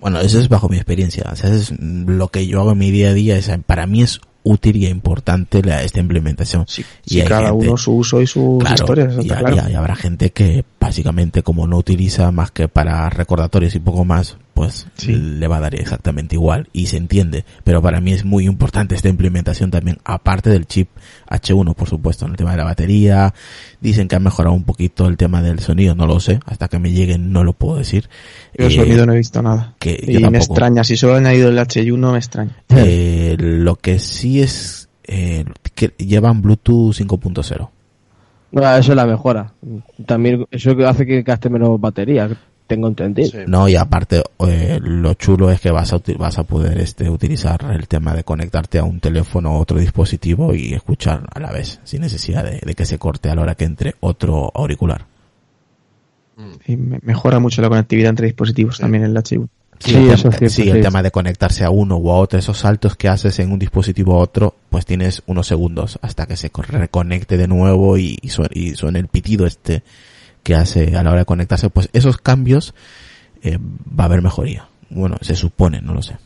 Speaker 1: Bueno, eso es bajo mi experiencia. O sea, es lo que yo hago en mi día a día. Es, para mí es útil y importante la, esta implementación.
Speaker 3: Sí,
Speaker 1: y
Speaker 3: sí, cada
Speaker 1: gente-
Speaker 3: uno su uso y sus
Speaker 1: Claro,
Speaker 3: historias, eso
Speaker 1: y,
Speaker 3: está
Speaker 1: y-
Speaker 3: claro.
Speaker 1: y habrá gente que básicamente como no utiliza más que para recordatorios y poco más, pues
Speaker 3: Sí.
Speaker 1: le va a dar exactamente igual y se entiende. Pero para mí es muy importante esta implementación también, aparte del chip H1, por supuesto, en el tema de la batería. Dicen que ha mejorado un poquito el tema del sonido, no lo sé, hasta que me lleguen no lo puedo decir.
Speaker 3: Yo el
Speaker 1: Eh,
Speaker 3: sonido no he visto nada.
Speaker 1: que
Speaker 3: y
Speaker 1: yo
Speaker 3: me extraña, si solo han añadido el H1 me extraña.
Speaker 1: Eh, lo que sí es eh, que llevan Bluetooth 5.0.
Speaker 2: No, eso es la mejora. También eso que hace que gaste menos batería, tengo entendido.
Speaker 5: Sí.
Speaker 1: No, y aparte, eh, lo chulo es que vas a, vas a poder este, utilizar el tema de conectarte a un teléfono o otro dispositivo y escuchar a la vez, sin necesidad de, de que se corte a la hora que entre otro auricular.
Speaker 3: Y me- mejora mucho la conectividad entre dispositivos también el H1.
Speaker 2: Sí,
Speaker 1: el,
Speaker 2: eso
Speaker 1: tema,
Speaker 2: cierto,
Speaker 1: sí,
Speaker 2: sí.
Speaker 1: el tema de conectarse a uno u a otro, esos saltos que haces en un dispositivo a otro, pues tienes unos segundos hasta que se co- reconecte de nuevo y, y, suene, y suene el pitido este que hace a la hora de conectarse, pues esos cambios eh, va a haber mejoría. Bueno, se supone, no lo sé.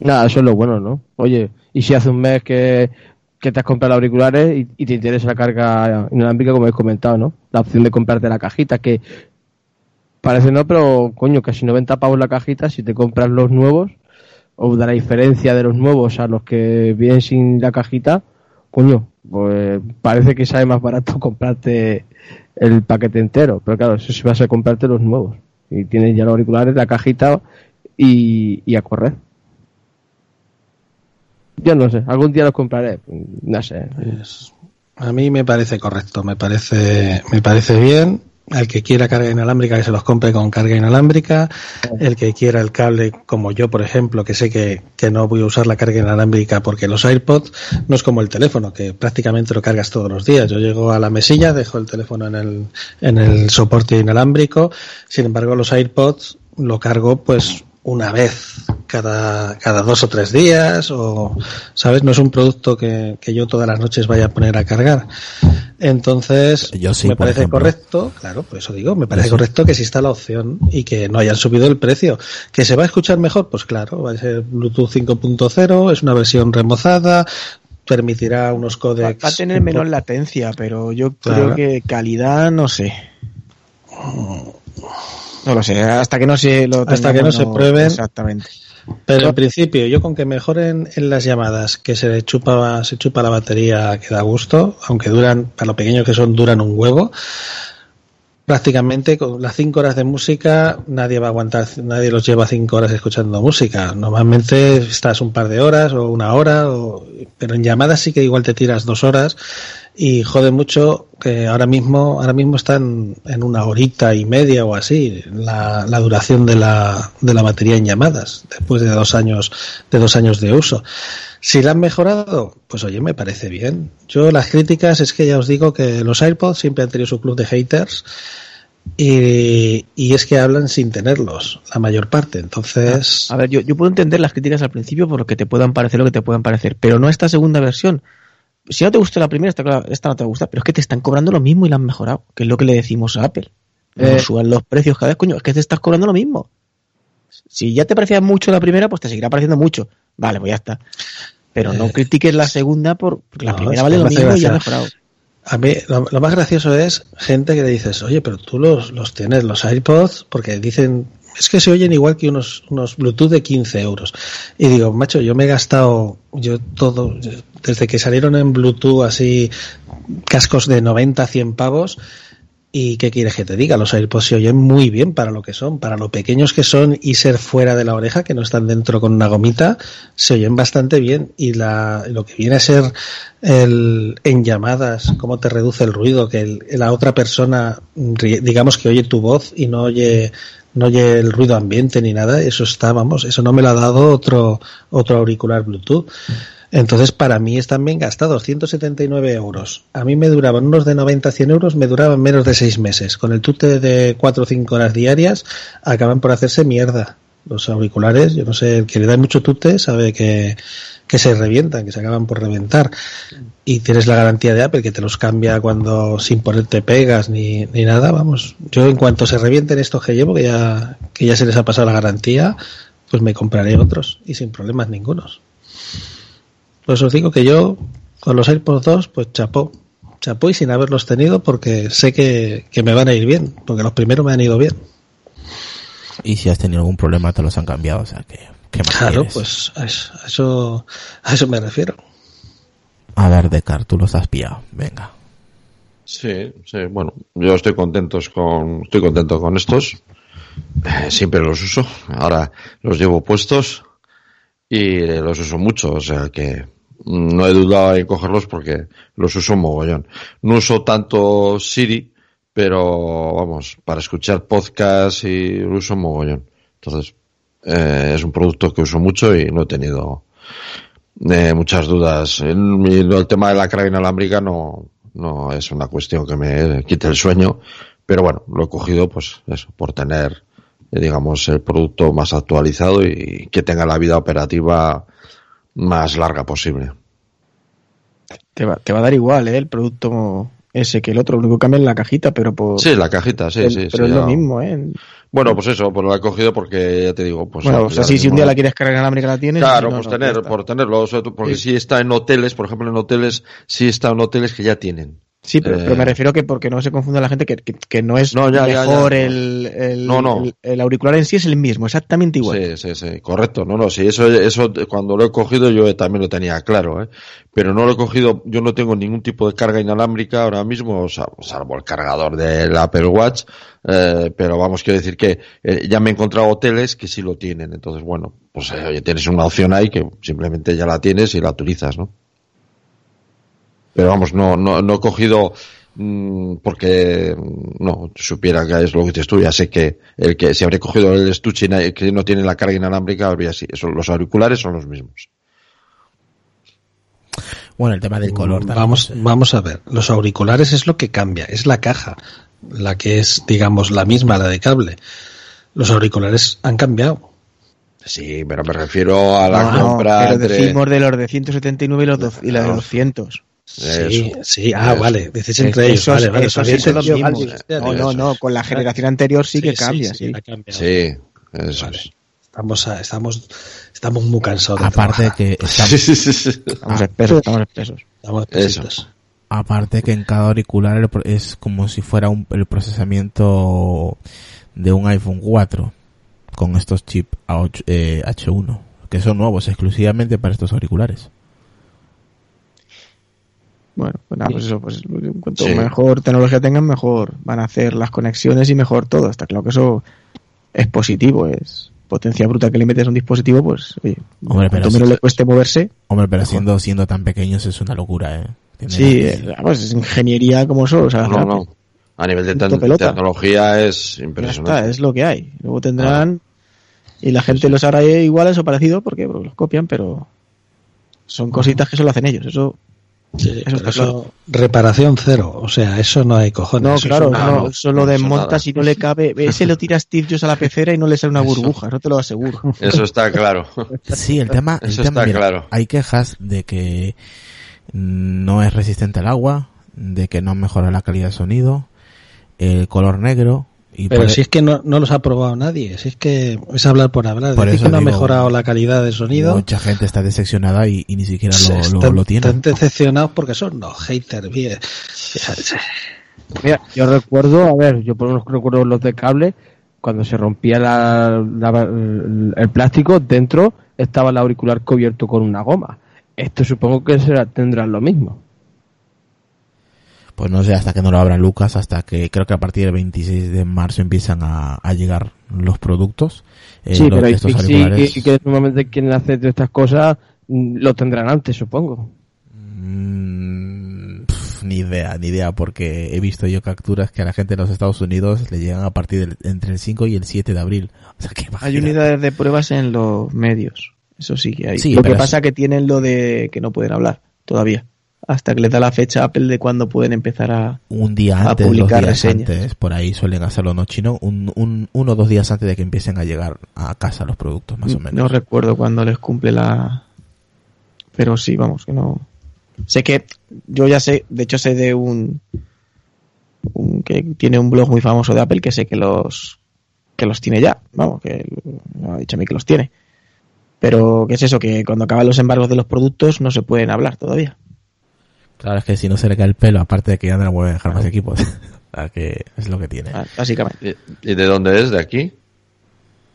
Speaker 2: Nada, eso es lo bueno, ¿no? Oye, y si hace un mes que, que te has comprado auriculares y, te interesa la carga inalámbrica, como he comentado, ¿no? La opción de comprarte la cajita, que parece no, pero coño, casi 90 pavos la cajita si te compras los nuevos, o de la diferencia de los nuevos a los que vienen sin la cajita, coño, pues parece que sale más barato *laughs* comprarte el paquete entero, pero claro, eso si vas a comprarte los nuevos. Y tienes ya los auriculares, la cajita y, y a correr. Yo no sé, algún día los compraré, no sé.
Speaker 4: Pues, a mí me parece correcto, me parece, me parece bien. El que quiera carga inalámbrica que se los compre con carga inalámbrica. El que quiera el cable, como yo, por ejemplo, que sé que, que no voy a usar la carga inalámbrica porque los AirPods no es como el teléfono, que prácticamente lo cargas todos los días. Yo llego a la mesilla, dejo el teléfono en el, en el soporte inalámbrico. Sin embargo, los AirPods lo cargo pues una vez cada, cada dos o tres días o, ¿sabes? No es un producto que, que yo todas las noches vaya a poner a cargar. Entonces,
Speaker 1: Yo sí,
Speaker 4: me parece
Speaker 1: ejemplo.
Speaker 4: correcto, claro, por eso digo, me parece
Speaker 1: sí.
Speaker 4: correcto que exista la opción y que no hayan subido el precio. ¿Que se va a escuchar mejor? Pues claro, va a ser Bluetooth 5.0, es una versión remozada, permitirá unos
Speaker 3: Va,
Speaker 4: códecs.
Speaker 3: va a tener
Speaker 4: poco-
Speaker 3: latencia, pero yo
Speaker 4: Claro.
Speaker 3: creo que calidad, no sé. No lo sé, hasta que no se lo
Speaker 4: Hasta que no se prueben.
Speaker 3: Exactamente.
Speaker 4: Pero en principio, yo con que mejoren en las llamadas, que se chupa, se chupa la batería que da gusto, aunque duran, para lo pequeños que son, duran un huevo. Prácticamente con las cinco horas de música, nadie va a aguantar, nadie los lleva cinco horas escuchando música. Normalmente estás un par de horas o una hora, o, pero en llamadas sí que igual te tiras dos horas y jode mucho que ahora mismo, ahora mismo están en una horita y media o así la, la duración de la, de la batería en llamadas después de dos años, de dos años de uso. Si la han mejorado, pues oye, me parece bien. Yo las críticas es que ya os digo que los AirPods siempre han tenido su club de haters y, y es que hablan sin tenerlos, la mayor parte. Entonces,
Speaker 3: A ver, yo, yo puedo entender las críticas al principio por lo que te puedan parecer lo que te puedan parecer, pero no esta segunda versión. Si no te gustó la primera, esta, claro, esta no te gusta, pero es que te están cobrando lo mismo y la han mejorado, que es lo que le decimos a Apple. No
Speaker 2: Eh.
Speaker 3: suban los precios cada vez, coño, es que te estás cobrando lo mismo. Si ya te parecía mucho la primera, pues te seguirá pareciendo mucho. Vale, pues ya está. Pero no
Speaker 4: Eh.
Speaker 3: critiques la segunda por- porque la
Speaker 4: No,
Speaker 3: primera vale lo mismo y ya ha mejorado.
Speaker 4: A mí lo, lo más gracioso es gente que le dices, oye, pero tú los, los tienes, los AirPods, porque dicen, es que se oyen igual que unos, unos Bluetooth de 15 euros. Y digo, macho, yo me he gastado, yo todo, desde que salieron en Bluetooth así, cascos de 90, 100 pavos, ¿Y qué quieres que te diga? Los AirPods se oyen muy bien para lo que son, para lo pequeños que son y ser fuera de la oreja, que no están dentro con una gomita, se oyen bastante bien. Y la, lo que viene a ser el, en llamadas, cómo te reduce el ruido, que el- la otra persona, digamos que oye tu voz y no oye, no oye el ruido ambiente ni nada, eso está, vamos, eso no me lo ha dado otro, otro auricular Bluetooth. Entonces, para mí están bien gastados, 179 euros. A mí me duraban unos de 90 a 100 euros, me duraban menos de 6 meses. Con el tute de 4 o 5 horas diarias, acaban por hacerse mierda. Los auriculares, yo no sé, el que le da mucho tute sabe que, que se revientan, que se acaban por reventar. Y tienes la garantía de Apple que te los cambia cuando sin ponerte pegas ni, ni nada, vamos. Yo en cuanto se revienten estos que llevo, que ya, que ya se les ha pasado la garantía, pues me compraré otros y sin problemas ningunos. Pues os digo que yo, con los AirPods 2, pues chapó. Chapó y sin haberlos tenido porque sé que, que me van a ir bien, porque los primeros me han ido bien.
Speaker 1: Y si has tenido algún problema te los han cambiado, o sea que... ¿qué más
Speaker 4: Claro,
Speaker 1: quieres?
Speaker 4: pues a eso, a eso, a eso me refiero.
Speaker 1: A ver, Decar, tú los has pillado. Venga.
Speaker 5: Sí, sí, bueno, yo estoy contento con, estoy contento con estos. Eh, siempre los uso. Ahora los llevo puestos y los uso mucho, o sea que no he dudado en cogerlos porque los uso mogollón. No uso tanto Siri, pero vamos, para escuchar podcast y uso mogollón. Entonces, eh, es un producto que uso mucho y no he tenido eh, muchas dudas. El, tema de la carga inalámbrica no, no es una cuestión que me quite el sueño, pero bueno, lo he cogido pues eso, por tener, digamos, el producto más actualizado y que tenga la vida operativa más larga posible.
Speaker 3: Te va, te va a dar igual, ¿eh? El producto ese que el otro, lo único que cambia es la cajita, pero por...
Speaker 5: Sí, la cajita, sí,
Speaker 3: el-
Speaker 5: sí.
Speaker 3: pero
Speaker 5: sí,
Speaker 3: es
Speaker 5: ya.
Speaker 3: lo mismo, ¿eh?
Speaker 5: Bueno, pues eso, pues lo he cogido porque ya te digo, pues.
Speaker 3: bueno, o sea, si, si un día la quieres cargar inalámbrica la tienes.
Speaker 5: Claro,
Speaker 3: si no,
Speaker 5: pues
Speaker 3: no,
Speaker 5: tener, por tenerlo, porque
Speaker 3: Sí.
Speaker 5: si está en hoteles, por ejemplo, en hoteles, si está en hoteles que ya tienen.
Speaker 3: Sí, pero,
Speaker 5: Eh,
Speaker 3: pero me refiero que porque no se confunda la gente que, que, que no es
Speaker 5: No, ya,
Speaker 3: mejor
Speaker 5: ya.
Speaker 3: El, el,
Speaker 5: No, no.
Speaker 3: el- el auricular en sí es el mismo, exactamente igual.
Speaker 5: Sí, sí, sí, correcto. No, no, sí, eso, eso cuando lo he cogido yo también lo tenía claro, ¿eh? Pero no lo he cogido, yo no tengo ningún tipo de carga inalámbrica ahora mismo, o sea, salvo el cargador del Apple Watch, eh, pero vamos, quiero decir que eh, ya me he encontrado hoteles que sí lo tienen. Entonces, bueno, pues eh, oye, tienes una opción ahí que simplemente ya la tienes y la utilizas, ¿no? Pero vamos, no, no, no he cogido mm, porque mm, no supiera que es lo que dices tú, ya sé que el que si habré cogido el estuche que no tiene la carga inalámbrica, habría así. Eso, los auriculares son los mismos.
Speaker 1: Bueno, el tema del color también,
Speaker 4: Vamos,
Speaker 1: sé.
Speaker 4: vamos a ver. Los auriculares es lo que cambia, es la caja, la que es, digamos, la misma, la de cable. Los auriculares han cambiado.
Speaker 5: Sí, pero me refiero a la
Speaker 3: No, no,
Speaker 5: compra
Speaker 3: pero
Speaker 5: entre-
Speaker 3: decimos de los de 179 y, los do- y la de
Speaker 5: Claro.
Speaker 3: 200.
Speaker 4: Sí,
Speaker 5: Eso.
Speaker 4: sí, ah,
Speaker 5: Eso.
Speaker 4: vale, decís entre ellos,
Speaker 3: Esos-
Speaker 4: vale, vale,
Speaker 3: esos sí son los mismos. No, no, no, con la generación anterior sí, que cambia, sí.
Speaker 5: Sí, eso
Speaker 4: Vale.
Speaker 5: es.
Speaker 4: Estamos, a- estamos, estamos muy cansados de
Speaker 1: Aparte
Speaker 4: trabajar.
Speaker 1: que *laughs*
Speaker 5: Sí, sí, sí, sí.
Speaker 3: Estamos espesos, estamos espesos.
Speaker 4: Estamos
Speaker 5: Eso.
Speaker 4: pesitos.
Speaker 1: aparte que en cada auricular es como si fuera un, el procesamiento de un iPhone 4 con estos chips A8, eh, H1 que son nuevos exclusivamente para estos auriculares.
Speaker 3: Bueno, pues nada, pues eso, pues cuanto
Speaker 5: Sí.
Speaker 3: mejor tecnología tengan, mejor van a hacer las conexiones y mejor todo. Está claro que eso es positivo, es potencia bruta que le metes a un dispositivo, pues oye,
Speaker 1: Hombre, pero
Speaker 3: cuanto menos le cueste moverse.
Speaker 1: Hombre, pero
Speaker 3: Mejor.
Speaker 1: siendo siendo tan pequeños es una locura, ¿eh?
Speaker 3: Sí, eh, vamos, es ingeniería como eso, o sea,
Speaker 5: No, no. A nivel de
Speaker 3: Punto
Speaker 5: te-
Speaker 3: pelota.
Speaker 5: tecnología es
Speaker 3: ya
Speaker 5: impresionante.
Speaker 3: está, es lo que hay. Luego tendrán y la gente los hará iguales o parecidos porque pues, los copian, pero son cositas que solo hacen ellos. Eso
Speaker 4: Sí,
Speaker 3: Eso
Speaker 4: pero
Speaker 3: está
Speaker 4: eso- reparación cero, o sea, eso no hay cojones.
Speaker 3: No,
Speaker 4: eso
Speaker 3: claro, no, eso lo desmontas y no le cabe. Ese lo tira Steve Jobs a la pecera y no le sale una burbuja, no te lo aseguro. *laughs*
Speaker 5: Eso está claro.
Speaker 1: Sí, el tema, el
Speaker 5: Eso
Speaker 1: tema,
Speaker 5: está
Speaker 1: mira,
Speaker 5: claro.
Speaker 1: hay quejas de que no es resistente al agua, de que no mejora la calidad de sonido, el color negro y
Speaker 4: Pero si es que no, no los ha probado nadie, si es que es hablar por hablar.
Speaker 1: Por
Speaker 4: Decir
Speaker 1: eso
Speaker 4: que no ha mejorado la calidad de sonido.
Speaker 1: mucha gente está decepcionada y, y ni siquiera lo, lo,
Speaker 4: están,
Speaker 1: lo tiene.
Speaker 4: están decepcionados porque son los haters. bien. *laughs*
Speaker 2: Mira, yo recuerdo, a ver, yo por lo menos recuerdo los de cable, cuando se rompía la, la- el, el plástico, dentro estaba el auricular cubierto con una goma. Esto supongo que será, tendrán lo mismo.
Speaker 1: Pues no sé, hasta que no lo abran Lucas, hasta que creo que a partir del 26 de marzo empiezan a, a llegar los productos. eh,
Speaker 2: sí,
Speaker 1: los-
Speaker 2: pero
Speaker 1: estos
Speaker 2: y, sí,
Speaker 1: auriculares.
Speaker 2: y que normalmente quien hace de estas cosas mm, lo tendrán antes, supongo.
Speaker 1: Mm, pf, ni idea, ni idea, porque he visto yo capturas que a la gente de los Estados Unidos le llegan a partir del, entre el 5 y el 7 de abril. O sea, que *laughs*
Speaker 3: Hay unidades de pruebas en los medios. Eso sí que hay.
Speaker 1: Sí,
Speaker 3: lo que pasa
Speaker 1: es-
Speaker 3: que tienen lo de que no pueden hablar todavía. Hasta que les da la fecha Apple de cuándo pueden empezar a.
Speaker 1: un día
Speaker 3: a
Speaker 1: antes, dos
Speaker 3: publicar
Speaker 1: días
Speaker 3: reseñas.
Speaker 1: antes, por ahí suelen hacerlo, ¿no, chino? Un, un, uno o dos días antes de que empiecen a llegar a casa los productos, más o menos.
Speaker 3: No recuerdo cuándo les cumple la. Pero sí, vamos, que no. Sé que. Yo ya sé, de hecho sé de un. un que tiene un blog muy famoso de Apple que sé que los. que los tiene ya. Vamos, que me ha dicho a mí que los tiene. Pero, ¿qué es eso? Que cuando acaban los embargos de los productos no se pueden hablar todavía.
Speaker 1: Claro, es que si no se le cae el pelo, aparte de que ya no le pueden dejar más equipos. *laughs* o sea, que es lo que tiene.
Speaker 3: Ah, Básicamente.
Speaker 5: ¿Y, de dónde es? ¿De aquí?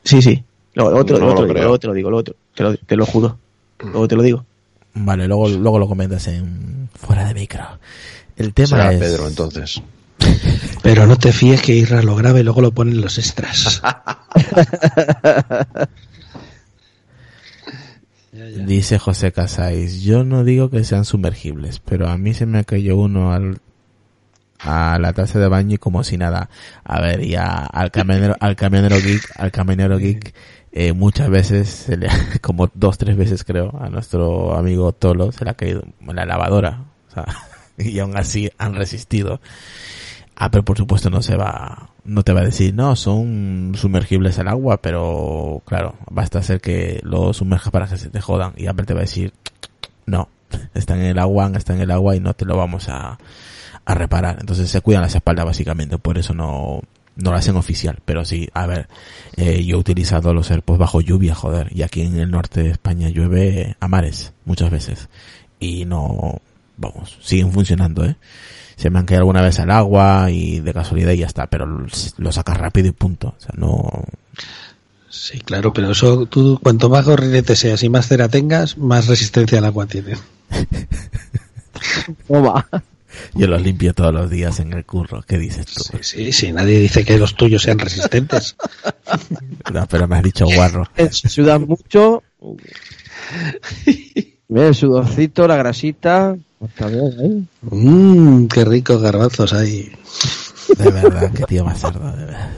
Speaker 3: Sí, sí. Lo otro,
Speaker 5: No
Speaker 3: lo
Speaker 5: lo
Speaker 3: otro, te lo digo, lo otro. Te lo, te lo juro. Luego te lo digo.
Speaker 1: Vale, luego, luego lo comentas en fuera de micro. El tema
Speaker 5: Será
Speaker 1: es...
Speaker 5: Pedro, entonces. *laughs*
Speaker 4: Pero no te fíes que Isra lo graba y luego lo ponen los extras. *laughs* Ya, ya.
Speaker 1: Dice José Casais, yo no digo que sean sumergibles, pero a mí se me cayó uno al, a la taza de baño y como si nada. A ver, y a- al camionero, al camionero geek, al camionero geek, eh, muchas veces, se le, *laughs* como dos, tres veces creo, a nuestro amigo Tolo se le ha caído la lavadora. O sea, *laughs* y aún así han resistido. Ah, pero por supuesto no se va, no te va a decir, no, son sumergibles al agua, pero claro, basta hacer que lo sumerjas para que se te jodan y Apple te va a decir, no, están en el agua, están en el agua y no te lo vamos a, a reparar. Entonces se cuidan las espaldas básicamente, por eso no, no lo hacen oficial. Pero sí, a ver, eh, yo he utilizado los AirPods bajo lluvia, joder, y aquí en el norte de España llueve a mares muchas veces y no, vamos, siguen funcionando, eh se me han caído alguna vez al agua y de casualidad y ya está, pero lo sacas rápido y punto. O sea, no.
Speaker 4: Sí, claro, pero eso tú, cuanto más gorrinete seas y más cera tengas, más resistencia al agua tienen. *laughs*
Speaker 2: Toma.
Speaker 1: Yo los limpio todos los días en el curro. ¿Qué dices tú?
Speaker 4: Sí, sí, sí, nadie dice que los tuyos sean resistentes. *laughs*
Speaker 1: No, pero me has dicho guarro.
Speaker 2: Si sudas mucho. *laughs* Mira el sudorcito, la grasita. Está bien, ¿eh?
Speaker 4: Mmm, qué ricos garbanzos hay.
Speaker 1: De verdad, qué tío más cerdo, de verdad.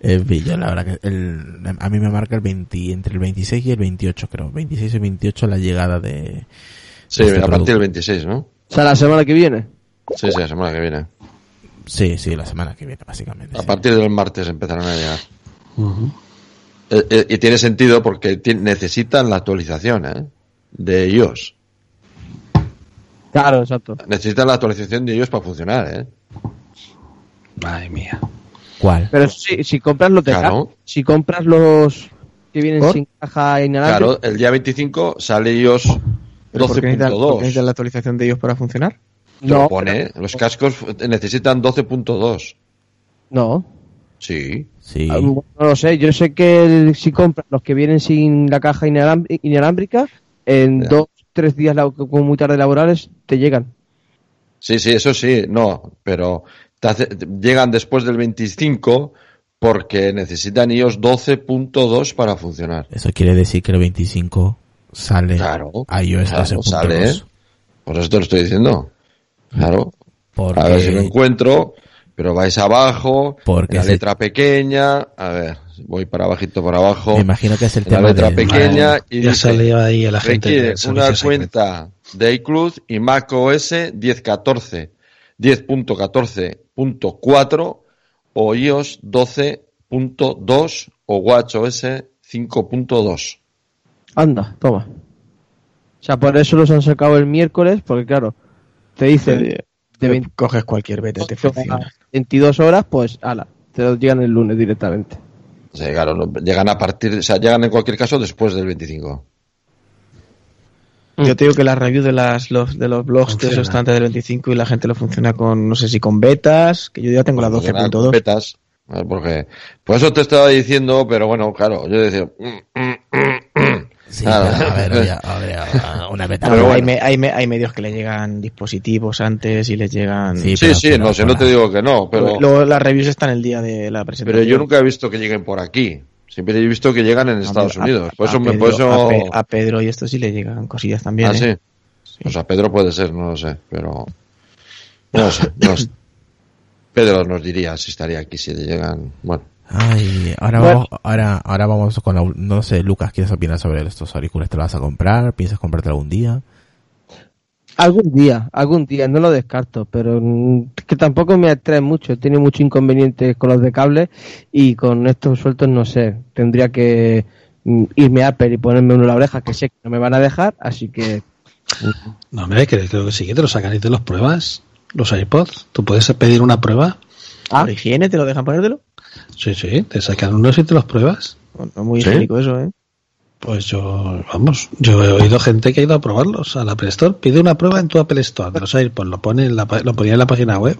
Speaker 1: En fin, yo la verdad que el, a mí me marca el 20, entre el 26 y el 28 creo. 26 y 28 la llegada de...
Speaker 5: Sí,
Speaker 1: Este
Speaker 5: a partir
Speaker 1: producto.
Speaker 5: del 26, ¿no?
Speaker 2: O sea, la semana que viene.
Speaker 5: Sí, sí, la semana que viene.
Speaker 1: Sí, sí, la semana que viene básicamente.
Speaker 5: A
Speaker 1: sí.
Speaker 5: partir del martes empezarán a llegar.
Speaker 4: Ujú.
Speaker 5: Eh, eh, y tiene sentido porque necesitan la actualización, ¿eh? De iOS.
Speaker 2: Claro, exacto.
Speaker 5: Necesitan la actualización de iOS para funcionar, ¿eh?
Speaker 4: Madre mía.
Speaker 1: ¿Cuál?
Speaker 2: Pero si, si compras los de
Speaker 5: Claro.
Speaker 2: caja, si compras los que vienen
Speaker 3: ¿Por?
Speaker 2: sin caja inalámbrica,
Speaker 5: Claro, el día 25 sale iOS
Speaker 3: ¿Pero por qué necesitan, por qué
Speaker 5: 12.2.
Speaker 3: necesitan la actualización de ellos para funcionar?
Speaker 5: Te lo
Speaker 2: no,
Speaker 5: pone. Los cascos necesitan 12.2.
Speaker 2: no.
Speaker 5: Sí.
Speaker 1: Sí.
Speaker 2: Ah, No lo sé, yo sé que el- si compras los que vienen sin la caja inalámbrica, inalámbrica en
Speaker 5: Ya.
Speaker 2: dos, tres días como muy tarde laborales te llegan.
Speaker 5: Sí, sí, eso sí, no, pero te hace- llegan después del 25 porque necesitan iOS 12.2 para funcionar.
Speaker 1: Eso quiere decir que el 25 sale
Speaker 5: Claro,
Speaker 1: iOS
Speaker 5: claro,
Speaker 1: 12.2.
Speaker 5: sale. Por eso te lo estoy diciendo. Claro.
Speaker 1: Porque,
Speaker 5: A ver si lo encuentro, pero vais abajo,
Speaker 1: Porque
Speaker 5: la letra pequeña, a ver, voy para abajito por abajo,
Speaker 1: me imagino que es el
Speaker 5: en la
Speaker 1: tema
Speaker 5: letra
Speaker 1: de-
Speaker 5: pequeña y
Speaker 4: ya
Speaker 5: dice,
Speaker 4: salió ahí agente
Speaker 5: requiere
Speaker 4: del
Speaker 5: una cuenta de iCloud y macOS 10.14, 10.14.4 o iOS 12.2 o WatchOS 5.2.
Speaker 2: Anda, toma. O sea, por eso los han sacado el miércoles, porque claro, te dice de, de 20
Speaker 3: Coges cualquier beta, te funciona.
Speaker 2: a 22 horas, pues ala, te los llegan el lunes directamente.
Speaker 5: O sea, claro, llegan a partir, o sea, llegan en cualquier caso después del 25.
Speaker 3: Yo te digo que la review de las los, de los blogs de
Speaker 4: Funciona.
Speaker 3: esos están antes del 25 y la gente lo funciona con, no sé si con betas, que yo ya tengo la
Speaker 5: Funcionan con
Speaker 3: 12.2.
Speaker 5: betas, porque por eso te estaba diciendo, pero bueno, claro, yo decía, mm, mm, mm, mm.
Speaker 1: Sí,
Speaker 5: Claro.
Speaker 1: a ver, oye, a ver, a- una beta.
Speaker 5: Pero
Speaker 3: hay, me- hay, me- hay medios que le llegan dispositivos antes y les llegan...
Speaker 1: Sí,
Speaker 5: sí, sí, no te digo que no, pero,
Speaker 3: Luego las reviews están el día de la presentación.
Speaker 5: pero yo nunca he visto que lleguen por aquí. Siempre he visto que llegan en Estados
Speaker 3: A-
Speaker 5: Unidos.
Speaker 3: a-
Speaker 5: Por eso,
Speaker 3: a
Speaker 5: me,
Speaker 3: Pedro,
Speaker 5: por eso...
Speaker 3: a, Pe- a Pedro y esto sí le llegan cosillas también.
Speaker 5: ah,
Speaker 3: ¿eh?
Speaker 5: sí. O sea, Pedro puede ser, no lo sé, pero... No sé, no sé. *laughs* Pedro nos diría si estaría aquí, si le llegan... Bueno,
Speaker 1: Ay, ahora
Speaker 2: Bueno.
Speaker 1: vamos, ahora, ahora vamos con la, no sé, Lucas, ¿quieres opinar sobre estos auriculares? ¿Te los vas a comprar? ¿Piensas comprarte algún día?
Speaker 2: Algún día, algún día, no lo descarto, pero mm, que tampoco me atrae mucho. He tenido muchos inconvenientes con los de cable y con estos sueltos no sé. Tendría que mm, irme a Apple y ponerme uno en la oreja, que sé que no me van a dejar, así que
Speaker 4: No, hombre, que- creo que sí que te lo sacan y te los pruebas. Los iPods. ¿Tú puedes pedir una prueba?
Speaker 2: Ah.
Speaker 3: ¿Por higiene te lo dejan ponértelo?
Speaker 4: Sí, sí, te sacan unos y te los pruebas.
Speaker 3: Bueno, muy
Speaker 5: ¿Sí?
Speaker 3: eso, ¿eh?
Speaker 4: Pues yo, vamos, yo he oído gente que ha ido a probarlos a la Apple Store. Pide una prueba en tu Apple Store de los AirPods, lo pone en la, pa- lo ponía en la página web.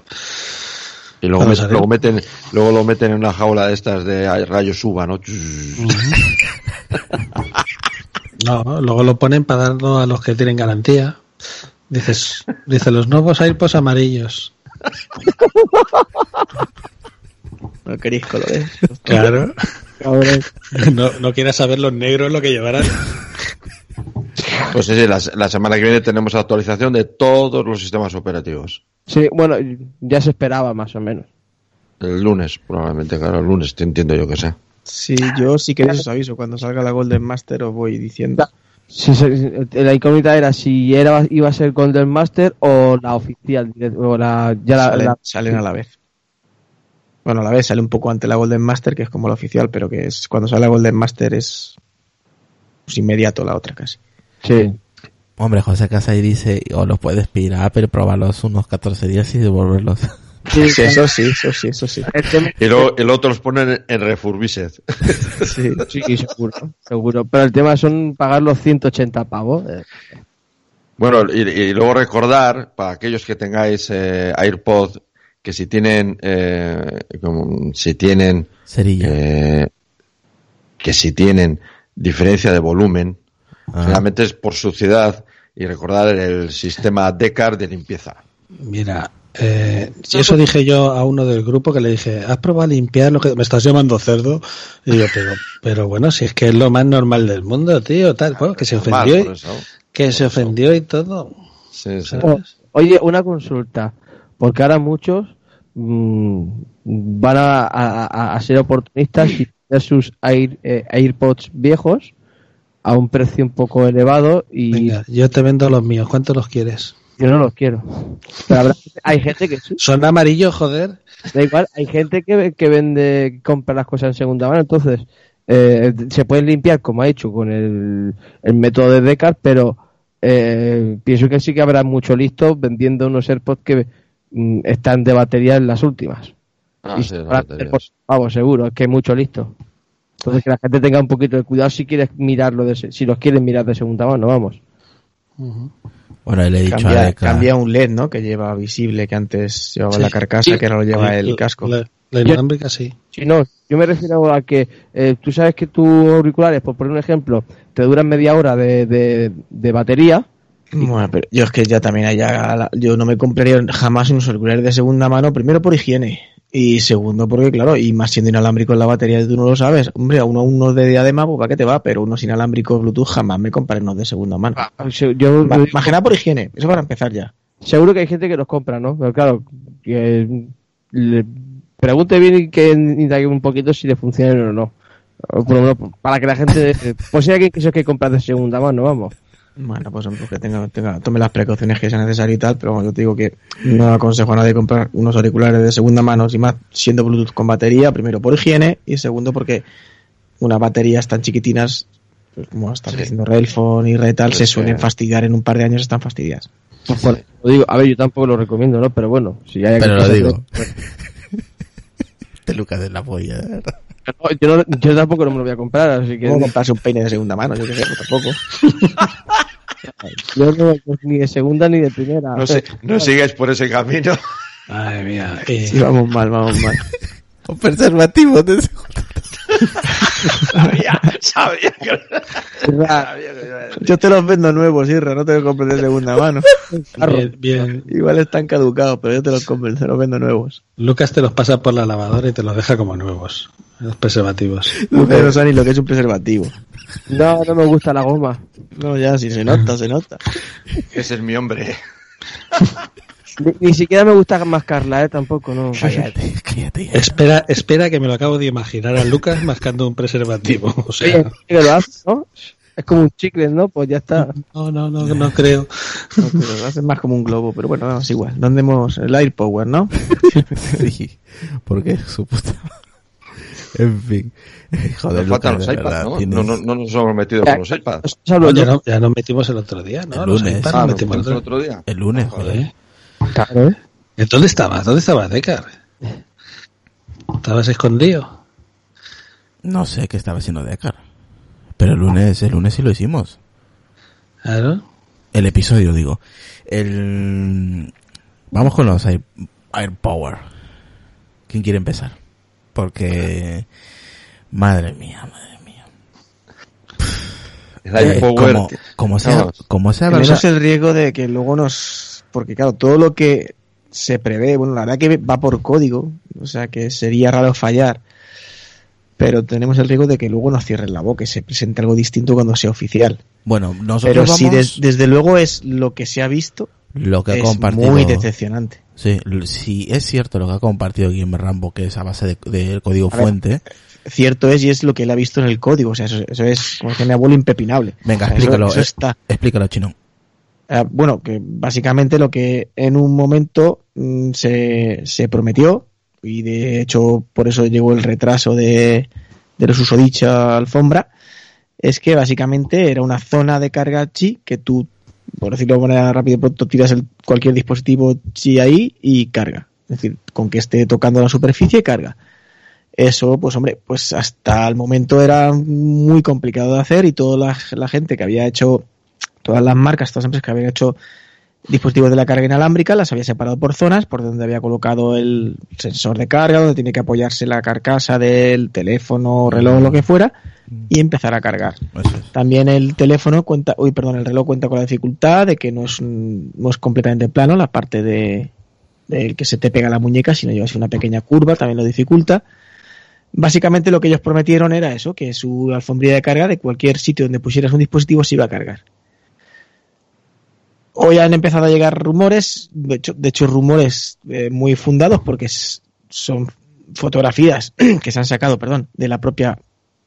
Speaker 5: Y luego, met- luego meten, luego lo meten en una jaula de estas de rayos uva, ¿no?
Speaker 4: No, luego lo ponen para darlo a los que tienen garantía. Dices, dice los nuevos AirPods amarillos.
Speaker 3: No queréis colores.
Speaker 4: Claro. *laughs* No, no quieras saber los negros lo que llevarán.
Speaker 5: Pues sí, sí, la, la semana que viene tenemos actualización de todos los sistemas operativos.
Speaker 2: Sí, bueno, ya se esperaba más o menos.
Speaker 5: El lunes, probablemente, claro, el lunes, te entiendo yo que sé.
Speaker 3: Sí, yo sí queréis os aviso. Cuando salga la Golden Master os voy diciendo.
Speaker 2: Se- la incógnita era si era iba a ser Golden Master o la oficial, o la, ya la,
Speaker 3: salen,
Speaker 2: la-
Speaker 3: salen a la vez. Bueno, a la vez sale un poco ante la Golden Master, que es como la oficial, pero que es cuando sale la Golden Master es pues, inmediato la otra casi.
Speaker 2: sí.
Speaker 1: Hombre, José Casay dice, o los puedes pedir a Apple, probarlos unos 14 días y devolverlos. *laughs*
Speaker 2: Sí,
Speaker 3: Sí, eso sí, eso sí, eso sí.
Speaker 5: Y luego el otro los ponen en Refurbished. *laughs*
Speaker 3: Sí.
Speaker 2: sí, seguro, seguro. Pero el tema son pagar los 180 pavos. eh.
Speaker 5: Bueno, y, y luego recordar, para aquellos que tengáis eh, AirPod, que si tienen, eh, como- si tienen, eh, que si tienen diferencia de volumen,
Speaker 1: Ah.
Speaker 5: generalmente es por suciedad, y recordar el sistema DECAR de limpieza.
Speaker 4: Mira, eh, si eso dije yo a uno del grupo que le dije, ¿has probado a limpiar lo que me estás llamando cerdo? Y yo, pero, pero bueno, si es que es lo más normal del mundo, tío, tal, bueno, que se ofendió, y- que se ofendió y todo.
Speaker 5: Sí, sí.
Speaker 2: O- oye, una consulta. Porque ahora muchos mm, van a, a- a- ser oportunistas y tener sus Air, eh, AirPods viejos a un precio un poco elevado y
Speaker 4: Venga, yo te vendo los míos, ¿cuántos los quieres?
Speaker 2: yo no los quiero. Pero habrá- hay gente que
Speaker 4: Son amarillos, joder.
Speaker 2: da igual, hay gente que, que vende, que compra las cosas en segunda mano, entonces eh, se pueden limpiar como ha hecho con el, el método de Decar, pero eh, pienso que sí que habrá mucho listo vendiendo unos AirPods que están de batería en las últimas.
Speaker 5: Ah,
Speaker 2: y
Speaker 5: sí, las
Speaker 2: por- vamos, seguro, es que hay mucho listo. Entonces que la gente tenga un poquito de cuidado si quieres mirarlo, de, se- si los quieres mirar de segunda mano, vamos.
Speaker 1: Bueno, le he dicho a
Speaker 3: Cambia,
Speaker 1: Deca,
Speaker 3: cambia un LED, ¿no? Que lleva visible, que antes llevaba
Speaker 4: Sí.
Speaker 3: la carcasa, que ahora lo lleva el casco.
Speaker 4: La, la inalámbrica sí.
Speaker 2: Si no, yo me refiero a que eh, tú sabes que tus auriculares, por poner un ejemplo, te duran media hora de, de, de batería.
Speaker 3: Bueno, pero yo es que ya también allá, yo no me compraría jamás unos auriculares de segunda mano, primero por higiene y segundo porque claro, y más siendo inalámbrico en la batería tú no lo sabes, hombre, a uno, uno de diadema, pues para qué te va, pero unos inalámbricos Bluetooth jamás me compraré unos de segunda mano.
Speaker 2: Yo,
Speaker 3: Ma-
Speaker 2: yo-
Speaker 3: que nada por higiene, eso para empezar ya.
Speaker 2: seguro que hay gente que los compra, ¿no? Pero claro, que le pregunte bien y que indague un poquito si le funcionan o no. O por lo menos para que la gente, pues si hay que que comprar de segunda mano, vamos.
Speaker 3: Bueno, pues hombre, que tenga, tenga, tome las precauciones que sea necesario y tal, pero bueno, yo te digo que no aconsejo a nadie comprar unos auriculares de segunda mano, sin más siendo Bluetooth con batería, primero por higiene y segundo porque unas baterías tan chiquitinas, pues como están
Speaker 5: Sí.
Speaker 3: diciendo Railphone y Retal,
Speaker 5: Pues
Speaker 3: se
Speaker 5: sí.
Speaker 3: suelen fastidiar en un par de años, están fastidiadas.
Speaker 2: Por- lo digo, a ver, yo tampoco lo recomiendo, ¿no? Pero bueno, si hay
Speaker 1: pero lo digo.
Speaker 2: que-
Speaker 1: Este *laughs* Lucas de la polla, de verdad.
Speaker 2: No, yo, no- yo tampoco no me lo voy a comprar, así que
Speaker 3: ¿Cómo comprarse un peine de segunda mano? Yo qué sé, pues tampoco. *laughs*
Speaker 2: yo no pues, ni de segunda ni de primera.
Speaker 5: No, sé, no sigáis por ese camino.
Speaker 4: Madre mía. eh,
Speaker 3: Sí, vamos mal, vamos mal. *laughs*
Speaker 1: Un preservativo de
Speaker 5: sabía, sabía que...
Speaker 3: Yo te los vendo nuevos, Irra, no te los compres de segunda mano.
Speaker 4: bien, bien.
Speaker 3: Igual están caducados, pero yo te los compro, te los vendo nuevos.
Speaker 4: Lucas te los pasa por la lavadora y te los deja como nuevos. Los preservativos.
Speaker 3: Ustedes no saben ni lo que es un preservativo.
Speaker 2: No, no me gusta la goma.
Speaker 3: No, ya, si se nota, se nota.
Speaker 5: Ese es mi hombre. *laughs*
Speaker 2: Ni, ni siquiera me gusta mascarla, ¿eh? Tampoco, no.
Speaker 1: Cállate, cállate.
Speaker 4: Espera, espera que me lo acabo de imaginar a Lucas mascando un preservativo. O sea,
Speaker 2: lo hace, ¿no? Es como un chicle, ¿no? Pues ya está.
Speaker 4: no, no, no, no creo.
Speaker 3: No, pero lo hacen más como un globo, pero bueno, no, es igual. ¿Dónde hemos el Air Power, no? *laughs*
Speaker 1: Sí, porque su puta... En fin. Joder,
Speaker 5: Nos faltan los iPads, ¿no?
Speaker 1: tienes-
Speaker 5: No, no, no nos hemos metido con los iPads.
Speaker 4: Ya, no- nos metimos el otro día, ¿no?
Speaker 1: El
Speaker 4: Los
Speaker 1: lunes.
Speaker 4: iPads
Speaker 5: Ah,
Speaker 4: nos
Speaker 5: nos
Speaker 4: metimos el otro
Speaker 5: día.
Speaker 1: El lunes, joder.
Speaker 2: Claro, ¿eh?
Speaker 4: ¿Y ¿Dónde estabas? ¿Dónde estabas, Decar? ¿Estabas escondido?
Speaker 1: No sé qué estaba haciendo Decar. Pero el lunes, el lunes sí lo hicimos.
Speaker 4: Claro.
Speaker 1: El episodio, digo. El... Vamos con los Air, Air Power. ¿Quién quiere empezar? Porque... Madre mía, madre mía.
Speaker 5: El Air
Speaker 1: Eh,
Speaker 5: Power,
Speaker 1: como, como sea, como sea
Speaker 3: Menos
Speaker 1: verdad...
Speaker 3: el riesgo de que luego nos... Porque claro, todo lo que se prevé, bueno, la verdad que va por código, o sea que sería raro fallar, pero tenemos el riesgo de que luego nos cierren la boca y se presente algo distinto cuando sea oficial.
Speaker 1: Bueno, nosotros
Speaker 3: Pero
Speaker 1: vamos...
Speaker 3: si des- desde luego es lo que se ha visto,
Speaker 1: lo que ha
Speaker 3: es
Speaker 1: compartido...
Speaker 3: muy decepcionante.
Speaker 1: Sí, si es cierto lo que ha compartido Guillermo Rambo, que es a base de, de código
Speaker 3: A ver.
Speaker 1: fuente.
Speaker 3: Cierto es y es lo que él ha visto en el código, o sea, eso, eso es, como dice mi abuelo, impepinable.
Speaker 1: Venga,
Speaker 3: O sea,
Speaker 1: explícalo.
Speaker 3: Eso, eso
Speaker 1: eh,
Speaker 3: está.
Speaker 1: Explícalo, chino.
Speaker 3: Eh, bueno, que básicamente lo que en un momento mm, se, se prometió, y de hecho por eso llegó el retraso de, de los usodicha alfombra, es que básicamente era una zona de carga chi que tú, por decirlo de manera rápida pronto, tiras el, cualquier dispositivo chi ahí y carga. Es decir, con que esté tocando la superficie, carga. Eso, pues hombre, pues hasta el momento era muy complicado de hacer y toda la, la gente que había hecho, todas las marcas, todas las empresas que habían hecho dispositivos de la carga inalámbrica, las había separado por zonas, por donde había colocado el sensor de carga, donde tiene que apoyarse la carcasa del teléfono, reloj, lo que fuera, y empezar a cargar.
Speaker 1: Es.
Speaker 3: También el teléfono cuenta, uy, perdón, el reloj cuenta con la dificultad de que no es, no es completamente plano la parte de del que se te pega la muñeca, sino lleva así una pequeña curva, también lo dificulta. Básicamente lo que ellos prometieron era eso, que su alfombrilla de carga de cualquier sitio donde pusieras un dispositivo se iba a cargar. Hoy han empezado a llegar rumores, de hecho, rumores eh, muy fundados porque son fotografías *clears throat* que se han sacado, perdón, de la propia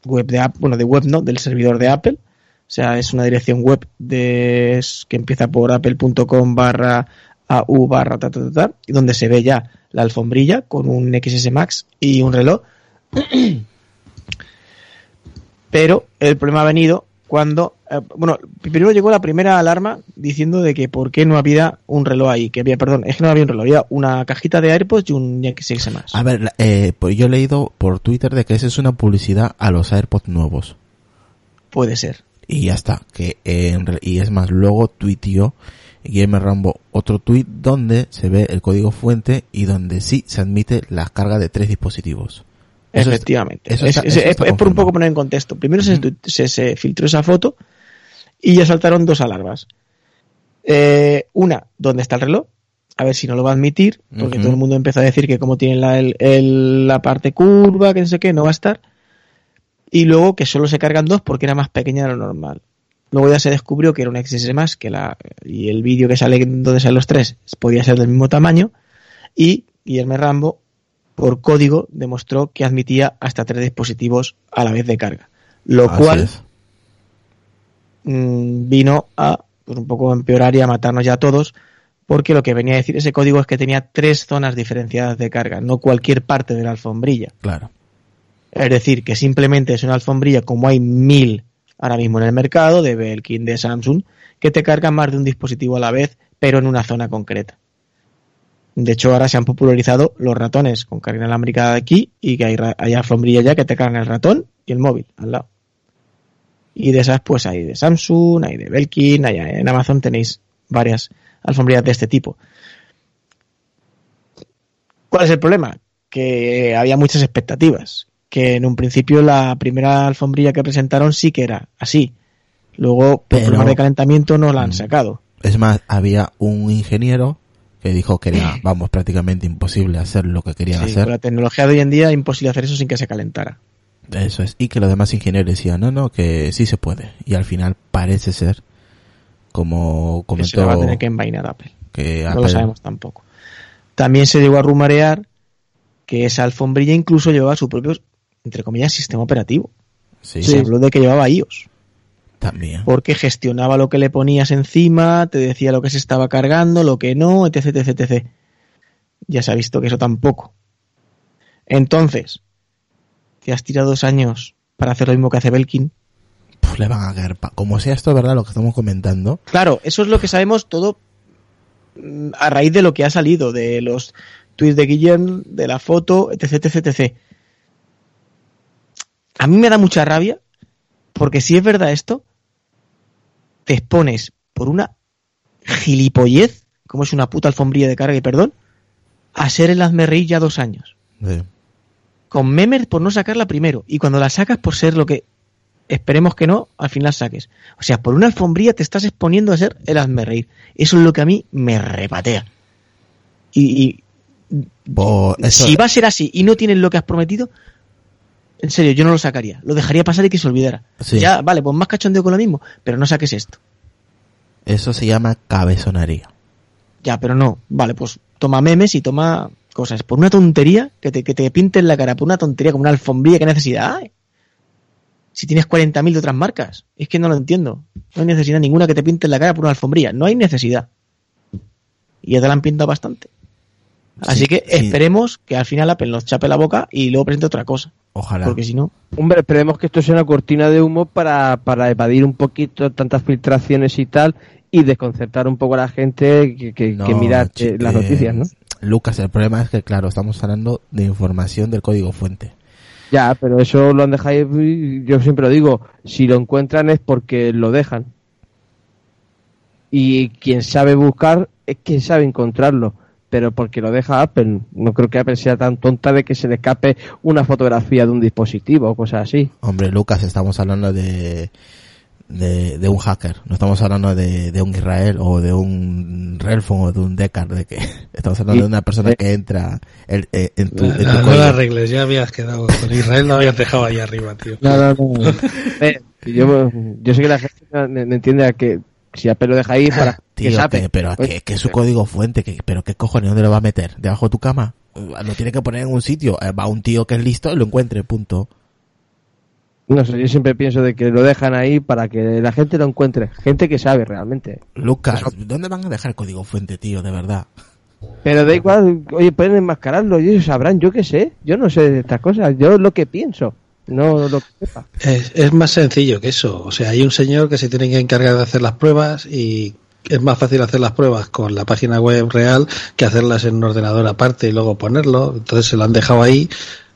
Speaker 3: web de Apple, bueno, de web no, del servidor de Apple. O sea, es una dirección web de, que empieza por apple.com barra au barra ta, ta, ta, donde se ve ya la alfombrilla con un XS Max y un reloj. *clears throat* Pero el problema ha venido cuando, eh, bueno, primero llegó la primera alarma diciendo de que por qué no había un reloj ahí, que había, perdón, es que no había un reloj, había una cajita de AirPods y un XS Max.
Speaker 1: A ver, eh, pues yo he leído por Twitter de que esa es una publicidad a los AirPods nuevos.
Speaker 3: Puede ser.
Speaker 1: Y ya está. Que eh, y es más, luego tuiteó Guillermo Rambo otro tweet donde se ve el código fuente y donde sí se admite la carga de tres dispositivos. Eso
Speaker 3: Efectivamente.
Speaker 1: eso
Speaker 3: es,
Speaker 1: está-
Speaker 3: es-
Speaker 1: eso
Speaker 3: es-
Speaker 1: está
Speaker 3: es por un poco poner en contexto. Primero se, se, se filtró esa foto y ya saltaron dos alarmas. Eh, una, ¿dónde está el reloj? A ver si no lo va a admitir, porque todo el mundo empezó a decir que como tiene la, el- el- la parte curva, que no sé qué, no va a estar. Y luego que solo se cargan dos porque era más pequeña de lo normal. Luego ya se descubrió que era una XS más, que la, y el vídeo que sale donde salen los tres podía ser del mismo tamaño. Y Guillermo Rambo por código demostró que admitía hasta tres dispositivos a la vez de carga. Lo
Speaker 1: Así
Speaker 3: cual
Speaker 1: es.
Speaker 3: Mm, vino a pues, un poco empeorar y a matarnos ya a todos, porque lo que venía a decir ese código es que tenía tres zonas diferenciadas de carga, no cualquier parte de la alfombrilla.
Speaker 1: Claro.
Speaker 3: Es decir, que simplemente es una alfombrilla como hay mil ahora mismo en el mercado, de Belkin, de Samsung, que te cargan más de un dispositivo a la vez, pero en una zona concreta. De hecho, ahora se han popularizado los ratones con carga inalámbrica aquí y que hay, hay alfombrilla ya que te cargan el ratón y el móvil al lado. Y de esas, pues hay de Samsung, hay de Belkin, hay, en Amazon tenéis varias alfombrillas de este tipo. ¿Cuál es el problema? Que había muchas expectativas. Que en un principio la primera alfombrilla que presentaron sí que era así. Luego, por
Speaker 1: Pero-
Speaker 3: problemas de calentamiento, no la han
Speaker 1: Mm.
Speaker 3: sacado.
Speaker 1: Es más, había un ingeniero que dijo que era, *laughs* vamos, prácticamente imposible hacer lo que querían
Speaker 3: Sí,
Speaker 1: hacer.
Speaker 3: con la tecnología de hoy en día es imposible hacer eso sin que se calentara.
Speaker 1: Eso es. Y que los demás ingenieros decían, no, no, que sí se puede. Y al final parece ser, como
Speaker 3: Que se
Speaker 1: comentó,
Speaker 3: la va a tener que envainar Apple.
Speaker 1: que
Speaker 3: No
Speaker 1: Apple-
Speaker 3: lo sabemos tampoco. También se llegó a rumorear que esa alfombrilla incluso llevaba su propio, entre comillas, sistema operativo.
Speaker 1: Sí,
Speaker 3: Se habló de que llevaba iOS.
Speaker 1: también.
Speaker 3: porque gestionaba lo que le ponías encima, te decía lo que se estaba cargando, lo que no, etc, etc, etc. Ya se ha visto que eso tampoco. Entonces, te has tirado dos años para hacer lo mismo que hace Belkin.
Speaker 1: Puf, le van a caer, pa- como sea esto verdad lo que estamos comentando,
Speaker 3: Claro, eso es lo que sabemos todo mm, a raíz de lo que ha salido, de los tweets de Guillem, de la foto, etc, etc, etc. A mí me da mucha rabia Porque si es verdad esto, te expones por una gilipollez, como es una puta alfombrilla de carga y perdón, a ser el hazme reír ya dos años.
Speaker 1: Sí.
Speaker 3: Con memes por no sacarla primero. Y cuando la sacas por ser lo que esperemos que no, al final saques. O sea, por una alfombrilla te estás exponiendo a ser el hazme reír. Eso es lo que a mí me repatea. Y, y
Speaker 1: Por eso-
Speaker 3: si va a ser así y no tienes lo que has prometido, en serio, yo no lo sacaría. Lo dejaría pasar y que se olvidara.
Speaker 1: Sí.
Speaker 3: Ya, vale, pues más cachondeo con lo mismo, pero no saques esto.
Speaker 1: Eso se llama cabezonería.
Speaker 3: Ya, pero no. Vale, pues toma memes y toma cosas. Por una tontería que te, que te pinten la cara, por una tontería como una alfombrilla, ¿qué necesidad hay? Si tienes 40.000 de otras marcas. Es que no lo entiendo. No hay necesidad ninguna que te pinten la cara por una alfombrilla. No hay necesidad. Y ya te la han pintado bastante. Así
Speaker 1: Sí,
Speaker 3: que
Speaker 1: sí.
Speaker 3: esperemos que al final Apple nos chape la boca y luego presente otra cosa.
Speaker 1: Ojalá.
Speaker 3: Porque si no,
Speaker 2: Hombre, esperemos que esto sea una cortina de humo para, para evadir un poquito tantas filtraciones y tal y desconcertar un poco a la gente que, que,
Speaker 1: No,
Speaker 2: que mira eh, las noticias, ¿no?
Speaker 1: Lucas, el problema es que, claro, estamos hablando de información del código fuente.
Speaker 2: Ya, pero eso lo han dejado yo siempre lo digo, si lo encuentran es porque lo dejan. Y quien sabe buscar es quien sabe encontrarlo, pero porque lo deja Apple. No creo que Apple sea tan tonta de que se le escape una fotografía de un dispositivo o cosas así.
Speaker 1: Hombre, Lucas, estamos hablando de, de, de un hacker. No estamos hablando de, de un Israel o de un Relfon o de un Decar. De que *laughs* estamos hablando de una persona que entra en, en tu, en tu
Speaker 4: No la arregles, ya habías quedado con Israel, no habías dejado ahí arriba, tío.
Speaker 2: No, no, no. *laughs* Eh, yo, yo sé que la gente no, no entiende a que si Apple lo deja ahí para que
Speaker 1: Tío,
Speaker 2: sabe.
Speaker 1: que- pero que, que es su código fuente, que, pero qué cojones, ¿dónde lo va a meter? ¿Debajo de tu cama? Lo tiene que poner en un sitio. Eh, Va un tío que es listo y lo encuentre, punto.
Speaker 2: No sé, yo siempre pienso de que lo dejan ahí para que la gente lo encuentre. Gente que sabe realmente.
Speaker 1: Lucas, ¿dónde van a dejar el código fuente, tío? De verdad.
Speaker 2: Pero da igual, oye, pueden enmascararlo, ellos sabrán, yo qué sé. Yo no sé de estas cosas, yo lo que pienso, no lo que sepa.
Speaker 4: Es, es más sencillo que eso. O sea, hay un señor que se tiene que encargar de hacer las pruebas y es más fácil hacer las pruebas con la página web real que hacerlas en un ordenador aparte y luego ponerlo. Entonces se lo han dejado ahí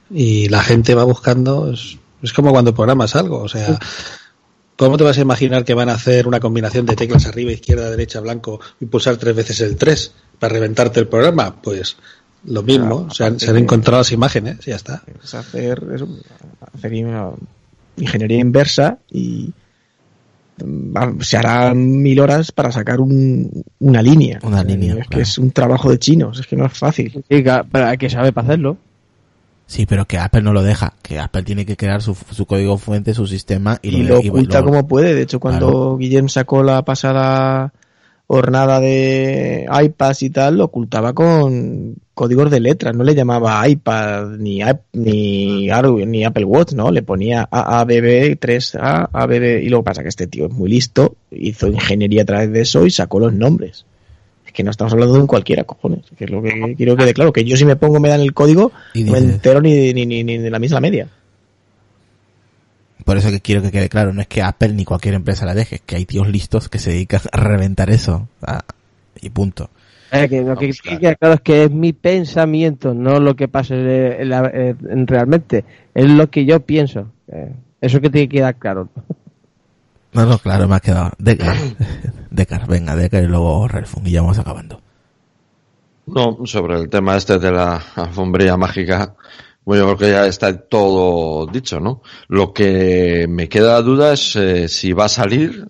Speaker 4: y la gente va buscando. Es, es como cuando programas algo. O sea, ¿cómo te vas a imaginar que van a hacer una combinación de teclas arriba, izquierda, derecha, blanco y pulsar tres veces el 3 para reventarte el programa? Pues lo mismo.
Speaker 3: Claro,
Speaker 4: se, han, se han
Speaker 3: que-
Speaker 4: encontrado las imágenes y ya está.
Speaker 3: es hacer, eso, hacer ingeniería inversa y se harán mil horas para sacar un- una línea.
Speaker 1: Una línea,
Speaker 3: Es que
Speaker 1: claro.
Speaker 3: es un trabajo de chinos, es que no es fácil.
Speaker 2: Sí, pero hay que saber para hacerlo.
Speaker 1: Sí, pero que Apple no lo deja. Que Apple tiene que crear su, su código fuente, su sistema y,
Speaker 3: Y,
Speaker 1: lo,
Speaker 3: lo
Speaker 1: y
Speaker 3: oculta
Speaker 1: lo-
Speaker 3: como puede. De hecho, cuando
Speaker 1: Claro.
Speaker 3: Guillem sacó la pasada hornada de iPads y tal, lo ocultaba con códigos de letras. No le llamaba iPad ni, ni, ni Apple Watch, ¿no? Le ponía AABB 3A, ABB. Y que pasa que este tío es muy listo, hizo ingeniería a través de eso y sacó los nombres. Que no estamos hablando de un cualquiera, cojones. Que es lo que quiero que quede claro. Que yo si me pongo, me dan el código,
Speaker 1: Y
Speaker 3: no me entero ni, ni, ni, ni de la misma media.
Speaker 1: Por eso que quiero que quede claro, no es que Apple ni cualquier empresa la deje, es que hay tíos listos que se dedican a reventar eso. Ah, y punto.
Speaker 2: Eh, que lo que
Speaker 5: claro.
Speaker 2: queda claro es que es mi pensamiento, no lo que pasa realmente. Es lo que yo pienso. Eh, eso que tiene que quedar claro.
Speaker 1: No, no, claro, me ha quedado. Decar. Decar, venga, Decar y luego y ya vamos acabando.
Speaker 5: No, sobre el tema este de la alfombría mágica, bueno, yo creo que ya está todo dicho, ¿no? Lo que me queda duda es eh, si va a salir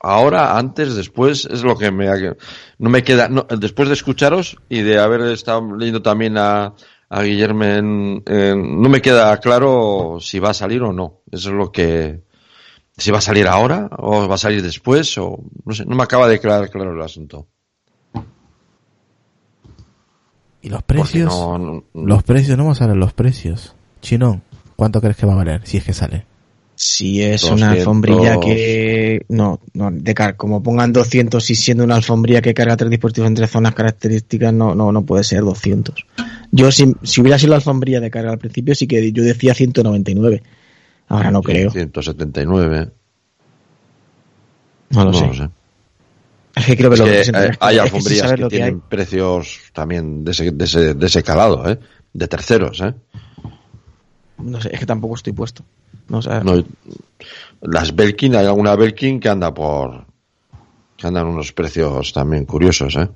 Speaker 5: ahora, antes, después, es lo que me ha- no me queda, no, después de escucharos y de haber estado leyendo también a, a Guillermo, en- no me queda claro si va a salir o no. Eso es lo que, si va a salir ahora o va a salir después o no sé, no me acaba de quedar claro el asunto.
Speaker 1: ¿Y los precios?
Speaker 5: no- no-
Speaker 1: Los precios, no vamos a ver los precios. Chinón, ¿cuánto crees que va a valer si es que sale?
Speaker 3: Si es
Speaker 5: 200.
Speaker 3: una alfombrilla que... No, no, de car como pongan 200 y siendo una alfombrilla que carga tres dispositivos entre zonas características, no, no, no puede ser 200. Yo, si, si hubiera sido la alfombrilla de carga al principio, sí que yo decía 199. Ahora no creo.
Speaker 5: 179.
Speaker 3: No lo
Speaker 5: no
Speaker 3: sé.
Speaker 5: lo sé.
Speaker 3: Es que creo que
Speaker 5: Es
Speaker 3: lo
Speaker 5: que, hay
Speaker 3: sin
Speaker 5: alfombrillas que, tienen
Speaker 3: hay.
Speaker 5: precios también de ese, de ese, de ese calado, ¿eh? De terceros, ¿eh?
Speaker 3: No sé, es que tampoco estoy puesto. No, o sea,
Speaker 5: No, las Belkin, hay alguna Belkin que anda por. que andan unos precios también curiosos, ¿eh?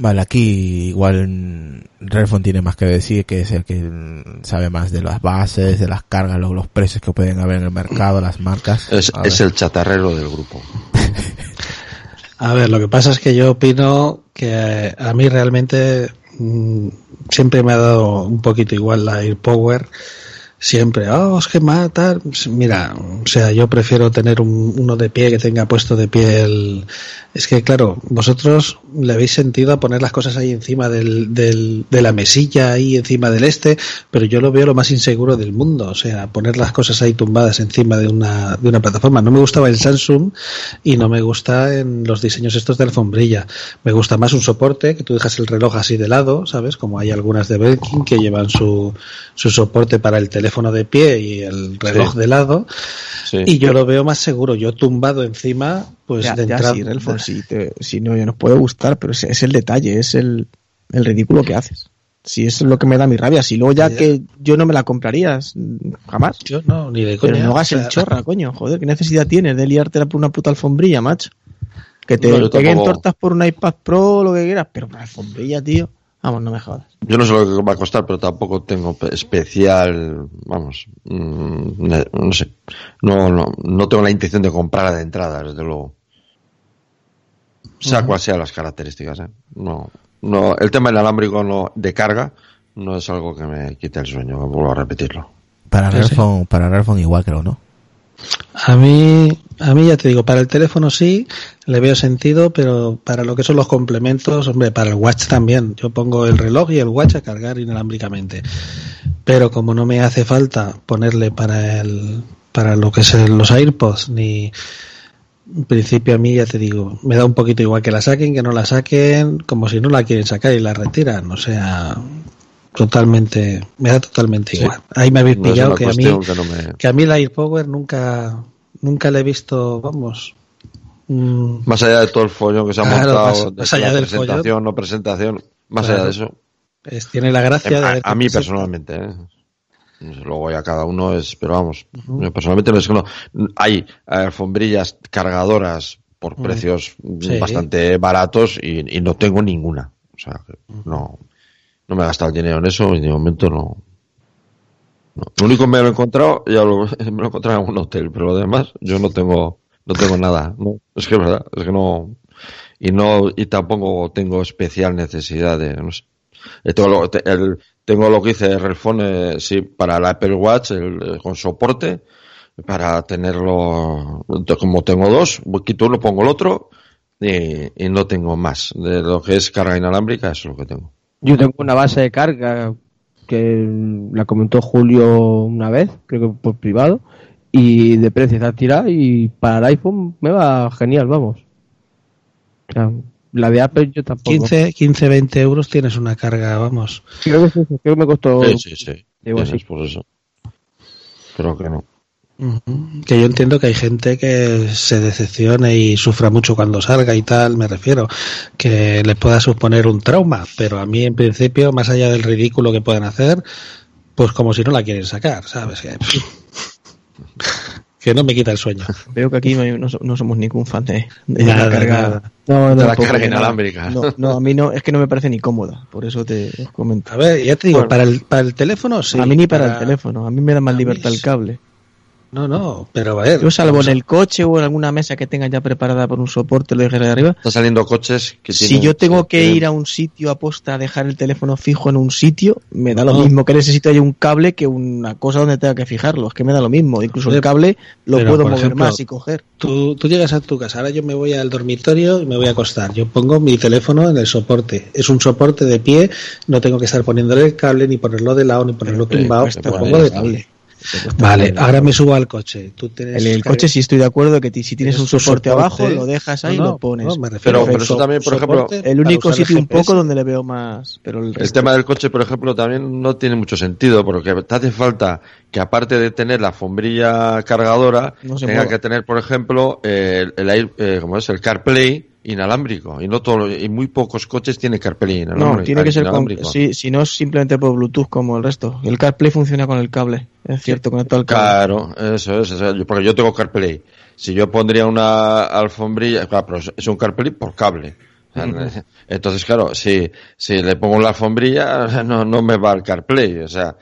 Speaker 1: Vale, aquí igual Relfon tiene más que decir, que es el que sabe más de las bases, de las cargas, los, los precios que pueden haber en el mercado, las marcas.
Speaker 5: Es,
Speaker 1: A
Speaker 5: es
Speaker 1: ver.
Speaker 5: el chatarrero del grupo. *laughs*
Speaker 4: A ver, lo que pasa es que yo opino que eh, a mí realmente mm, siempre me ha dado un poquito igual la AirPower. Siempre, oh, es que mata. Mira, o sea, yo prefiero tener un- uno de pie que tenga puesto de pie el. Es que, claro, vosotros le habéis sentido a poner las cosas ahí encima del, del, de la mesilla, ahí encima del este, pero yo lo veo lo más inseguro del mundo. O sea, poner las cosas ahí tumbadas encima de una, de una plataforma. No me gustaba el Samsung y no me gusta en los diseños estos de alfombrilla. Me gusta más un soporte, que tú dejas el reloj así de lado, ¿sabes? Como hay algunas de Belkin que llevan su, su soporte para el teléfono de pie y el reloj
Speaker 5: Sí.
Speaker 4: de lado.
Speaker 5: Sí.
Speaker 4: Y yo lo veo más seguro. Yo tumbado encima, pues
Speaker 3: ya,
Speaker 4: de
Speaker 3: ya
Speaker 4: entrada.
Speaker 3: sí, Relfon, sí, te- sí, no, ya nos puede gustar, pero es, es el detalle, es el, el ridículo que haces. Si eso es lo que me da mi rabia, si luego ya
Speaker 4: Ya.
Speaker 3: que yo no me la comprarías, jamás.
Speaker 4: Yo no, ni de
Speaker 3: Pero
Speaker 4: coña.
Speaker 3: no hagas el chorra, coño, joder, ¿qué necesidad tienes de liártela por una puta alfombrilla, macho? Que te
Speaker 5: No,
Speaker 3: peguen tortas por un iPad Pro o lo que quieras, pero por alfombrilla, tío. Vamos, no me jodas.
Speaker 5: Yo no sé lo que va a costar, pero tampoco tengo pe- especial, vamos, mm, ne- no sé, no, no, no tengo la intención de comprarla de entrada, desde luego. Sea cual sean las características, ¿eh? No, no, el tema del alámbrico no, de carga no es algo que me quite el sueño, vuelvo a repetirlo.
Speaker 1: Para
Speaker 4: Sí,
Speaker 1: Relfon, para Relfon igual creo, ¿no?
Speaker 4: A mí, a mí ya te digo, para el teléfono sí, le veo sentido, pero para lo que son los complementos, hombre, para el watch también. Yo pongo el reloj y el watch a cargar inalámbricamente. Pero como no me hace falta ponerle para el, para lo que es el- los AirPods, ni, en principio a mí ya te digo, me da un poquito igual que la saquen, que no la saquen, como si no la quieren sacar y la retiran. O sea, totalmente, me da totalmente
Speaker 5: Sí.
Speaker 4: igual. Ahí me habéis
Speaker 5: No
Speaker 4: pillado que a mí,
Speaker 5: que no me-
Speaker 4: que a mí la AirPower nunca nunca le he visto vamos mm,
Speaker 5: Más allá de todo el follón que se ha
Speaker 4: Claro,
Speaker 5: montado,
Speaker 4: más-
Speaker 5: de
Speaker 4: más allá
Speaker 5: la
Speaker 4: del
Speaker 5: presentación, no presentación, más
Speaker 4: Claro.
Speaker 5: allá de eso,
Speaker 4: es- tiene la gracia de
Speaker 5: a, a mí personalmente, ¿eh? Luego ya cada uno es, pero vamos, personalmente no es que no. Hay alfombrillas cargadoras por precios
Speaker 4: Sí.
Speaker 5: bastante baratos y, y no tengo ninguna. O sea, no, no me he gastado el dinero en eso y de momento no. no. Lo único que me lo he encontrado, ya lo, *laughs* me lo he encontrado en un hotel, pero lo demás, yo no tengo, no tengo nada. No, es que es verdad, es que no, y no, y tampoco tengo especial necesidad de, no sé. El- tengo lo que dice Relfon, eh, sí, para el Apple Watch, eh, con soporte, para tenerlo, como tengo dos, quito uno, pongo el otro, y, no tengo más. De lo que es carga inalámbrica, eso es lo que tengo.
Speaker 2: Yo tengo una base de carga que la comentó Julio una vez, creo que por privado, y de precio está tirada y para el iPhone me va genial, vamos. O la de Apple yo tampoco.
Speaker 4: 15, 15, 20 euros tienes una carga, vamos.
Speaker 2: Creo que, sí, creo que me costó.
Speaker 5: Sí, sí, sí.
Speaker 2: Digo así.
Speaker 5: por eso. Creo que no.
Speaker 4: Que yo entiendo que hay gente que se decepcione y sufra mucho cuando salga y tal, me refiero, que le pueda suponer un trauma, pero a mí en principio, más allá del ridículo que puedan hacer, pues como si no la quieren sacar, ¿sabes? Que, que no me quita el sueño. *laughs*
Speaker 3: Veo que aquí no, no so- no somos ningún fan de, de
Speaker 4: Nada,
Speaker 3: la carga.
Speaker 4: nada.
Speaker 2: No, no,
Speaker 5: De la
Speaker 2: tampoco.
Speaker 5: carga inalámbrica.
Speaker 3: No, *laughs* no, a mí no, es que no me parece ni cómoda, por eso te comento.
Speaker 4: A ver, ya te digo,
Speaker 3: Bueno.
Speaker 4: para, el, para el teléfono sí.
Speaker 3: a mí ni para, el teléfono, a mí me da más
Speaker 4: mí
Speaker 3: libertad el cable.
Speaker 4: No, no, pero a ver.
Speaker 3: Yo salvo en
Speaker 4: a-
Speaker 3: el coche o en alguna mesa que tenga ya preparada por un soporte, lo dejaré de arriba.
Speaker 5: Están saliendo coches que
Speaker 3: Si yo tengo que ir a un sitio aposta a dejar el teléfono fijo en un sitio, me da lo mismo que necesito haya un cable que una cosa donde tenga que fijarlo. Es que me da lo mismo. Incluso el cable lo
Speaker 4: pero,
Speaker 3: puedo mover
Speaker 4: ejemplo,
Speaker 3: más y coger.
Speaker 4: Tú, tú llegas a tu casa, ahora yo me voy al dormitorio y me voy a acostar. Yo pongo mi teléfono en el soporte. Es un soporte de pie, no tengo que estar poniéndole el cable, ni ponerlo de lado, ni ponerlo tumbado. Lo
Speaker 5: por
Speaker 4: pongo de
Speaker 5: está bien.
Speaker 4: Vale, ahora me subo al coche. Tú tienes
Speaker 3: En el coche sí estoy de acuerdo que si tienes un soporte,
Speaker 4: soporte.
Speaker 3: abajo, lo dejas ahí y
Speaker 4: No,
Speaker 3: lo pones.
Speaker 4: no, me refiero
Speaker 5: Pero-
Speaker 4: a
Speaker 5: pero
Speaker 4: un
Speaker 5: eso
Speaker 4: so-
Speaker 5: también, por ejemplo,
Speaker 3: el único
Speaker 4: el
Speaker 3: sitio un poco donde le veo más, pero el,
Speaker 5: El tema del coche, por ejemplo, también no tiene mucho sentido, porque te hace falta que aparte de tener la alfombrilla cargadora,
Speaker 3: No
Speaker 5: tenga
Speaker 3: mueva.
Speaker 5: que tener, por ejemplo, el, el, air- eh, ¿cómo es? el CarPlay inalámbrico y no todo y muy pocos coches tienen CarPlay inalámbrico.
Speaker 3: No, tiene que ser con, si, si no es simplemente por Bluetooth como el resto. El CarPlay funciona con el cable, es cierto, conectado al cable.
Speaker 5: Claro, eso es, eso es, porque yo tengo CarPlay. Si yo pondría una alfombrilla, claro, pero es un CarPlay por cable. Entonces, claro, si, si le pongo la alfombrilla, *laughs* no, no me va el CarPlay. O sea,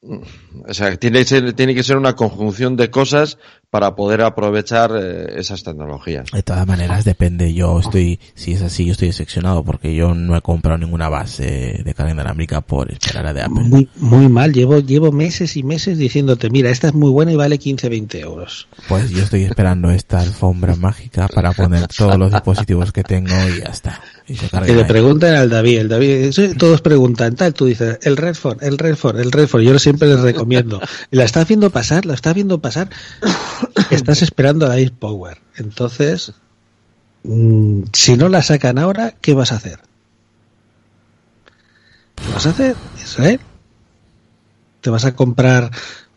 Speaker 5: o sea tiene, que ser, tiene que ser una conjunción de cosas para poder aprovechar eh, esas tecnologías.
Speaker 1: De todas maneras, depende. Yo estoy, si es así, yo estoy decepcionado porque yo no he comprado ninguna base de carga inalámbrica por esperar a de Apple.
Speaker 4: Muy, muy mal, llevo, llevo meses y meses diciéndote, mira, esta es muy buena y vale 15, 20 euros.
Speaker 1: Pues yo estoy esperando esta alfombra mágica para poner todos los dispositivos que tengo y ya está. Y se carga
Speaker 4: Que le preguntan al David, el David, todos preguntan, tal, tú dices, el Redford, el Redford, el Redford, yo siempre les recomiendo. Y *laughs* la estás viendo pasar, la estás viendo pasar, estás esperando a la Air Power. Entonces, mm, si no la sacan ahora, ¿qué vas a hacer? ¿Qué vas a hacer, Israel? ¿Te vas a comprar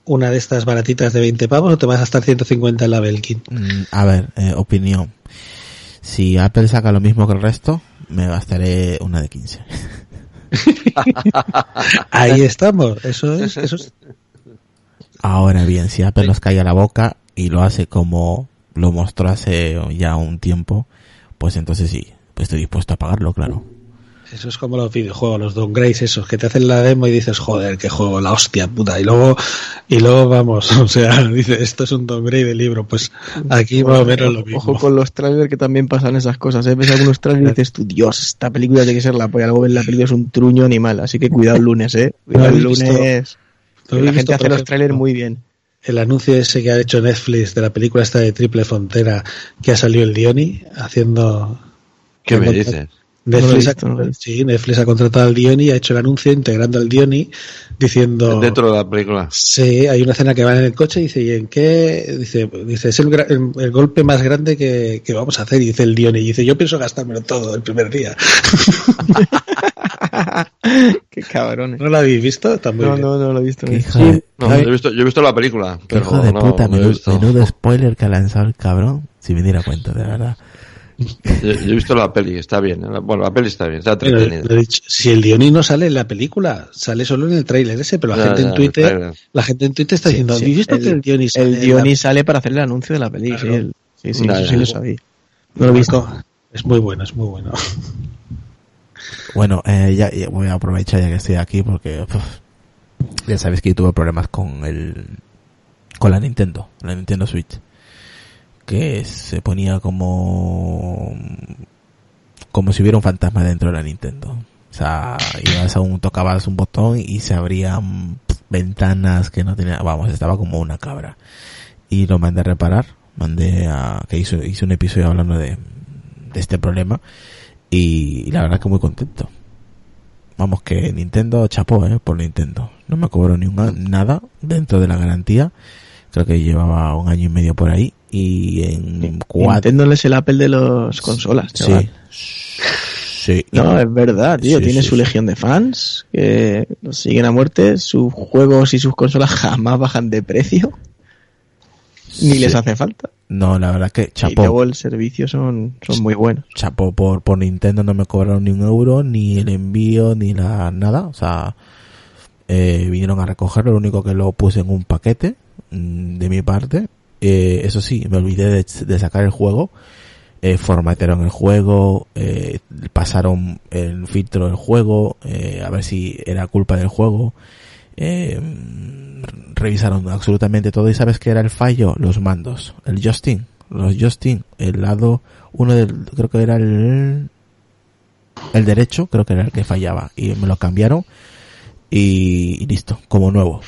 Speaker 4: una de estas baratitas de 20 pavos o te vas a gastar 150 en la Belkin?
Speaker 1: Mm, A ver, eh, opinión. Si Apple saca lo mismo que el resto, me gastaré una de 15. *laughs*
Speaker 4: Ahí estamos, eso es, eso es
Speaker 1: Ahora bien, si Apple nos cae a la boca y lo hace como lo mostró hace ya un tiempo, pues entonces sí, pues estoy dispuesto a pagarlo, claro.
Speaker 4: Eso es como los videojuegos, los downgrades esos, que te hacen la demo y dices, joder, qué juego, la hostia puta. Y luego, y luego vamos, *laughs* o sea, dice, esto es un downgrade de libro. Pues aquí más o menos lo mismo.
Speaker 3: Ojo con los trailers que también pasan esas cosas. ¿eh? Ves algunos trailers y dices tú, Dios, esta película tiene que ser la polla. Luego ves la película es un truño animal. Así que cuidado el lunes, ¿eh? *laughs* Cuidado el
Speaker 4: ¿No habéis visto-
Speaker 3: lunes.
Speaker 4: ¿No
Speaker 3: La gente
Speaker 4: visto,
Speaker 3: hace los trailers muy bien.
Speaker 4: El anuncio ese que ha hecho Netflix de la película esta de Triple Frontera, que ha salido el Diony, haciendo...
Speaker 5: ¿Qué me dices?
Speaker 4: Netflix,
Speaker 3: No visto, no
Speaker 4: sí, Netflix ha contratado al Diony, ha hecho el anuncio integrando al Diony, diciendo...
Speaker 5: Dentro de la película.
Speaker 4: Sí, hay una escena que va en el coche y dice, ¿y en qué? Dice, dice es el, el, el golpe más grande que, que vamos a hacer. Y dice el Diony, y dice, yo pienso gastármelo todo el primer día. *laughs* *laughs*
Speaker 3: Qué cabrones.
Speaker 4: ¿No lo habéis visto? Está muy
Speaker 3: No,
Speaker 4: bien.
Speaker 3: no, no lo he visto. Sí,
Speaker 1: de,
Speaker 5: No, yo he visto, yo he visto la película, pero
Speaker 1: hijo de
Speaker 5: no,
Speaker 1: puta, menudo, menudo spoiler que ha lanzado el cabrón, si me diera cuenta, de verdad.
Speaker 5: Yo, yo he visto la peli, está bien. la- Bueno, la peli está bien, está entretenida.
Speaker 4: dicho, si el Diony no sale en la película, sale solo en el tráiler ese, pero la gente en Twitter, la gente en Twitter está
Speaker 3: Sí,
Speaker 4: diciendo,
Speaker 3: sí,
Speaker 4: ¿habéis visto
Speaker 3: el-
Speaker 4: que el Diony sale
Speaker 3: El sale para hacer el anuncio de la peli. Sí, el- sí, sí, eso sí lo sabía. No lo he visto. *laughs*
Speaker 4: Es muy bueno, es muy bueno.
Speaker 1: Bueno, eh, ya, ya voy a aprovechar ya que estoy aquí porque ya sabéis que yo tuve problemas con el con la Nintendo, la Nintendo Switch, que se ponía como como si hubiera un fantasma dentro de la Nintendo. O sea, ibas a un tocabas un botón y se abrían ventanas que no tenía, vamos, estaba como una cabra. Y lo mandé a reparar, mandé a que hizo hice un episodio hablando de de este problema y, la verdad que muy contento. Vamos que Nintendo chapó, eh, por Nintendo. No me cobró ni un a- nada dentro de la garantía. Creo que llevaba un año y medio por ahí y en cuatro.
Speaker 3: Nintendo es el Apple de las consolas, chaval.
Speaker 1: Sí. Sí. y-
Speaker 3: No, es verdad, tío.
Speaker 1: Sí,
Speaker 3: Tiene
Speaker 1: sí,
Speaker 3: su legión de fans que los siguen a muerte. Sus juegos y sus consolas *laughs* jamás bajan de precio. Ni les hace falta.
Speaker 1: No, la verdad que
Speaker 3: Y
Speaker 1: chapó.
Speaker 3: luego el servicio son, son muy buenos.
Speaker 1: chapó por, por Nintendo no me cobraron ni un euro, ni el envío, ni la nada. O sea, eh, vinieron a recogerlo, lo único que lo puse en un paquete mm, de mi parte. Eh, eso sí, me olvidé de, de sacar el juego. Eh, formatearon el juego, eh, pasaron el filtro del juego, eh, a ver si era culpa del juego. Eh, revisaron absolutamente todo y sabes que era el fallo, los mandos, el Justin, los Justin, el lado uno del, creo que era el, el derecho, creo que era el que fallaba y me lo cambiaron y listo, como nuevo.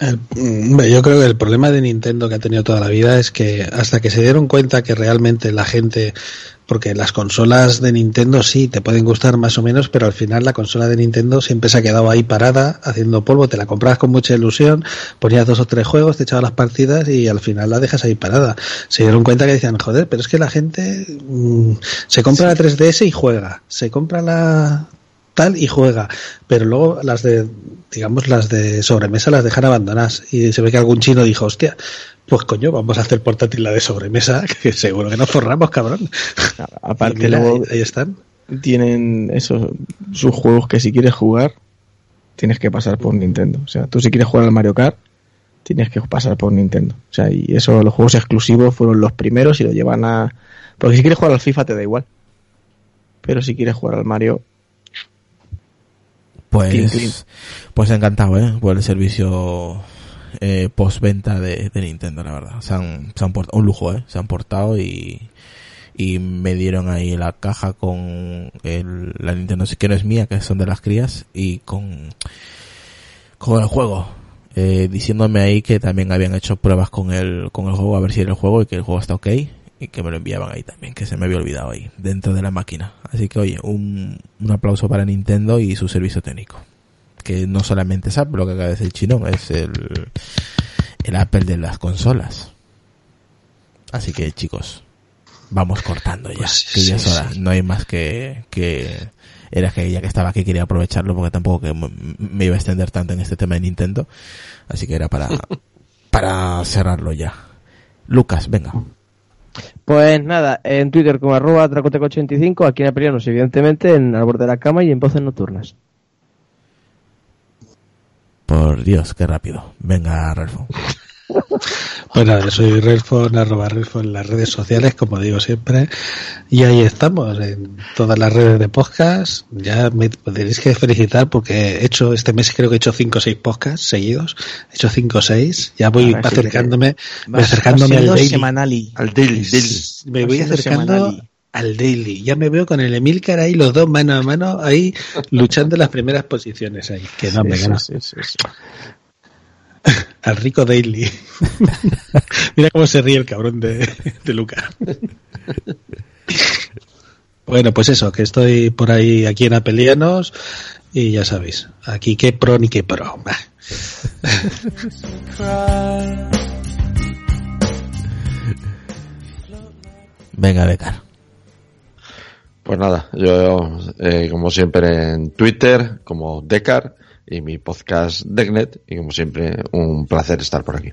Speaker 4: El- yo creo que el problema de Nintendo que ha tenido toda la vida es que hasta que se dieron cuenta que realmente la gente, porque las consolas de Nintendo sí te pueden gustar más o menos, pero al final la consola de Nintendo siempre se ha quedado ahí parada, haciendo polvo, te la comprabas con mucha ilusión, ponías dos o tres juegos, te echabas las partidas y al final la dejas ahí parada. Se dieron cuenta que decían, joder, pero es que la gente mm, se compra la 3DS y juega, se compra la tal y juega. Pero luego las de, digamos, las de sobremesa las dejan abandonadas. Y se ve que algún chino dijo, hostia, pues coño, vamos a hacer portátil la de sobremesa, *laughs* que seguro que nos forramos, cabrón. *laughs*
Speaker 3: Aparte, luego
Speaker 4: ahí, ahí están.
Speaker 3: tienen esos sus juegos que si quieres jugar, tienes que pasar por Nintendo. O sea, tú si quieres jugar al Mario Kart, tienes que pasar por Nintendo. O sea, y eso, los juegos exclusivos fueron los primeros y lo llevan a. Porque si quieres jugar al FIFA te da igual. Pero si quieres jugar al Mario,
Speaker 1: Pues, pues encantado, ¿eh? Por el servicio eh, postventa de, de Nintendo, la verdad. Se han, se han portado, un lujo, ¿eh? Se han portado y, y me dieron ahí la caja con el, la Nintendo, que no es mía, que son de las crías, y con, con el juego. Eh, diciéndome ahí que también habían hecho pruebas con el, con el juego, a ver si era el juego y que el juego está ok. Y que me lo enviaban ahí también, que se me había olvidado ahí, dentro de la máquina. Así que oye, un, un aplauso para Nintendo y su servicio técnico. Que no solamente es Apple, lo que acaba de decir Chinón, es el, el Apple de las consolas. Así que chicos, vamos cortando ya,
Speaker 4: Pues
Speaker 1: que ya
Speaker 4: sí,
Speaker 1: es hora.
Speaker 4: sí.
Speaker 1: No hay más que, que, era que ya que estaba aquí quería aprovecharlo porque tampoco que me iba a extender tanto en este tema de Nintendo. Así que era para, *laughs* para cerrarlo ya. Lucas, venga.
Speaker 2: Pues nada, en Twitter como arroba dracoteco85, aquí en Apelianos, evidentemente, en Al borde de la cama y en voces nocturnas.
Speaker 1: Por Dios, qué rápido. Venga, Ralfo.
Speaker 4: Pues yo soy Relfon, arroba Relfon en las redes sociales, como digo siempre. Y ahí estamos, en todas las redes de podcast. Ya me tendréis que felicitar porque he hecho, este mes creo que he hecho 5 o 6 podcasts seguidos. He hecho 5 o 6. Ya voy
Speaker 3: Ahora
Speaker 4: acercándome,
Speaker 3: vas-
Speaker 4: acercándome
Speaker 3: vas
Speaker 4: al daily.
Speaker 3: semanali.
Speaker 5: Al daily, daily.
Speaker 4: Me voy acercando
Speaker 3: semanali.
Speaker 4: al daily. Ya me veo con el Emilcar ahí, los dos mano a mano, ahí luchando en las primeras posiciones ahí. Que no,
Speaker 3: Sí,
Speaker 4: me
Speaker 3: sí,
Speaker 4: gana.
Speaker 3: sí, sí, sí.
Speaker 4: Al rico daily. *laughs* Mira cómo se ríe el cabrón de, de Luca. Bueno, pues eso, que estoy por ahí aquí en Apelianos y ya sabéis, aquí qué pro ni qué pro. *laughs*
Speaker 1: Venga, Decar.
Speaker 5: Pues nada, yo eh, como siempre en Twitter como Decar y mi podcast Decknet y como siempre un placer estar por aquí.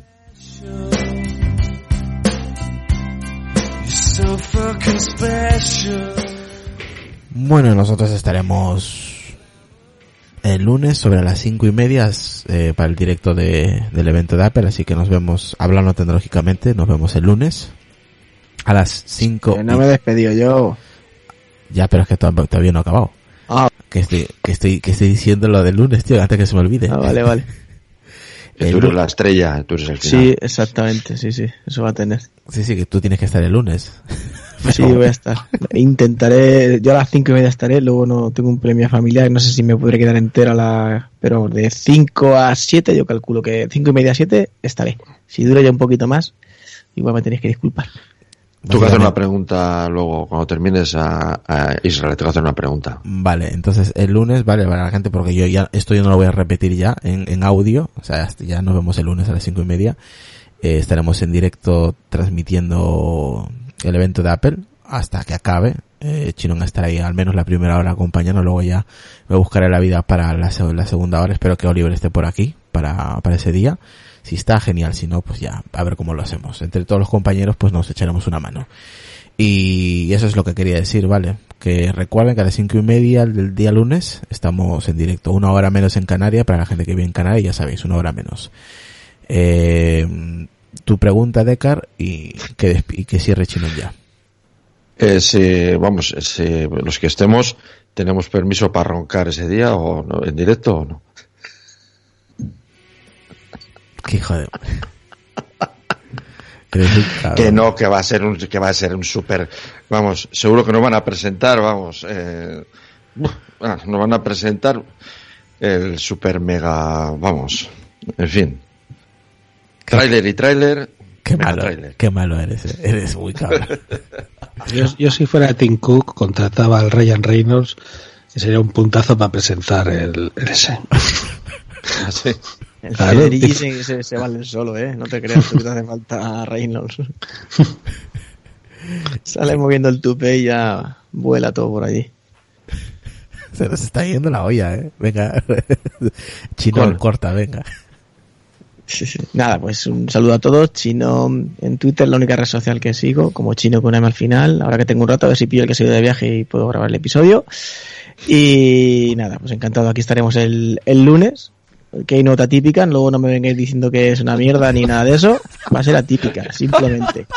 Speaker 1: Bueno, nosotros estaremos el lunes sobre las cinco y media eh, para el directo de, del evento de Apple, así que nos vemos, hablando tecnológicamente, nos vemos el lunes a las cinco.
Speaker 3: Que no me he despedido yo.
Speaker 1: Ya, pero es que todavía, todavía no ha acabado.
Speaker 3: Ah,
Speaker 1: Que estoy, que estoy, que estoy diciendo lo del lunes, tío, antes que se me olvide.
Speaker 3: ah, vale, vale. *laughs*
Speaker 1: El
Speaker 5: tú eres la estrella, tú eres el final.
Speaker 3: Sí, exactamente, sí, sí, eso va a tener.
Speaker 1: Sí, sí, que tú tienes que estar el lunes. *laughs*
Speaker 3: Sí, voy a estar. *laughs* Intentaré, yo a las cinco y media estaré, luego no tengo un premio familiar, no sé si me podré quedar entera la, pero de 5 a 7 yo calculo que cinco y media a 7 estaré. Si dura ya un poquito más, igual me tenéis que disculpar.
Speaker 5: Tú que hacer una pregunta luego, cuando termines a, a Israel, te voy a hacer una pregunta.
Speaker 1: Vale, entonces el lunes, vale, para la gente, porque yo ya, esto yo no lo voy a repetir ya en, en audio, o sea, ya nos vemos el lunes a las cinco y media. Eh, estaremos en directo transmitiendo el evento de Apple hasta que acabe. Eh, Chino estará ahí al menos la primera hora acompañando, luego ya me buscaré la vida para la, la segunda hora. Espero que Oliver esté por aquí para, para ese día. Si está, genial. Si no, pues ya, a ver cómo lo hacemos. Entre todos los compañeros, pues nos echaremos una mano. Y eso es lo que quería decir, ¿vale? Que recuerden que a las cinco y media del día lunes estamos en directo. Una hora menos en Canarias, para la gente que vive en Canarias, ya sabéis, una hora menos. Eh, tu pregunta, Decar, y que, y que cierre Chino ya.
Speaker 5: Eh, si, vamos, si los que estemos, ¿tenemos permiso para roncar ese día o no, en directo o no?
Speaker 1: Qué hijo de...
Speaker 5: Que no, que va a ser un, que va a ser un super, vamos, seguro que nos van a presentar, vamos, eh, ah, nos van a presentar el super mega, vamos, en fin. Trailer y trailer.
Speaker 1: Qué malo,
Speaker 5: tráiler.
Speaker 1: qué malo eres, eh. eres muy cabrón. *laughs*
Speaker 4: Yo, yo si fuera Tim Cook contrataba al Ryan Reynolds y sería un puntazo para presentar el, el ese. *laughs*
Speaker 5: Así.
Speaker 3: El
Speaker 4: Claro.
Speaker 3: Se, se, se vale solo, ¿eh? No te creas *laughs* que te hace falta Reynolds. *laughs* Sale moviendo el tupe y ya vuela todo por allí.
Speaker 1: Se nos está yendo la olla, eh. Venga. *laughs* Chino corta, venga.
Speaker 3: Sí, sí. Nada, pues un saludo a todos. Chino en Twitter, la única red social que sigo, como chino con M al final. Ahora que tengo un rato, a ver si pillo el que se ido de viaje y puedo grabar el episodio. Y nada, pues encantado. Aquí estaremos el, el lunes. Que hay nota típica, luego no me vengáis diciendo que es una mierda ni nada de eso. Va a ser atípica, *laughs* simplemente.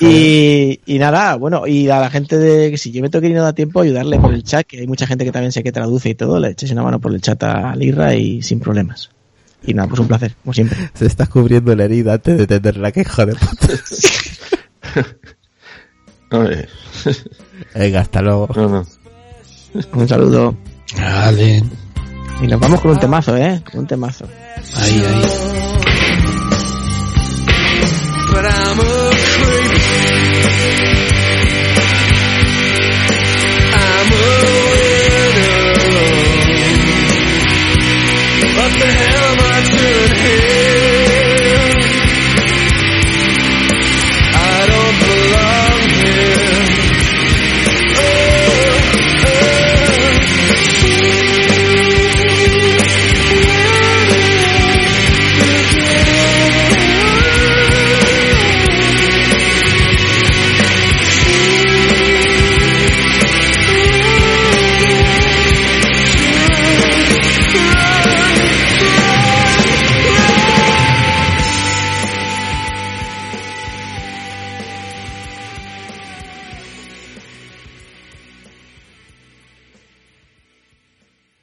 Speaker 3: Y, y nada, bueno, y a la gente de que si yo me tengo que ir y no da tiempo, ayudarle por el chat, que hay mucha gente que también sé que traduce y todo, le echéis una mano por el chat a Lirra y sin problemas. Y nada, pues un placer, como siempre. *laughs*
Speaker 1: Se está cubriendo la herida antes de tenerla, que hijo de puta. *laughs*
Speaker 5: Oye,
Speaker 1: Venga, hasta luego.
Speaker 5: no, no.
Speaker 3: Un saludo.
Speaker 4: Vale.
Speaker 3: Y nos vamos con un temazo, ¿eh? Con un temazo.
Speaker 4: Ahí, ahí.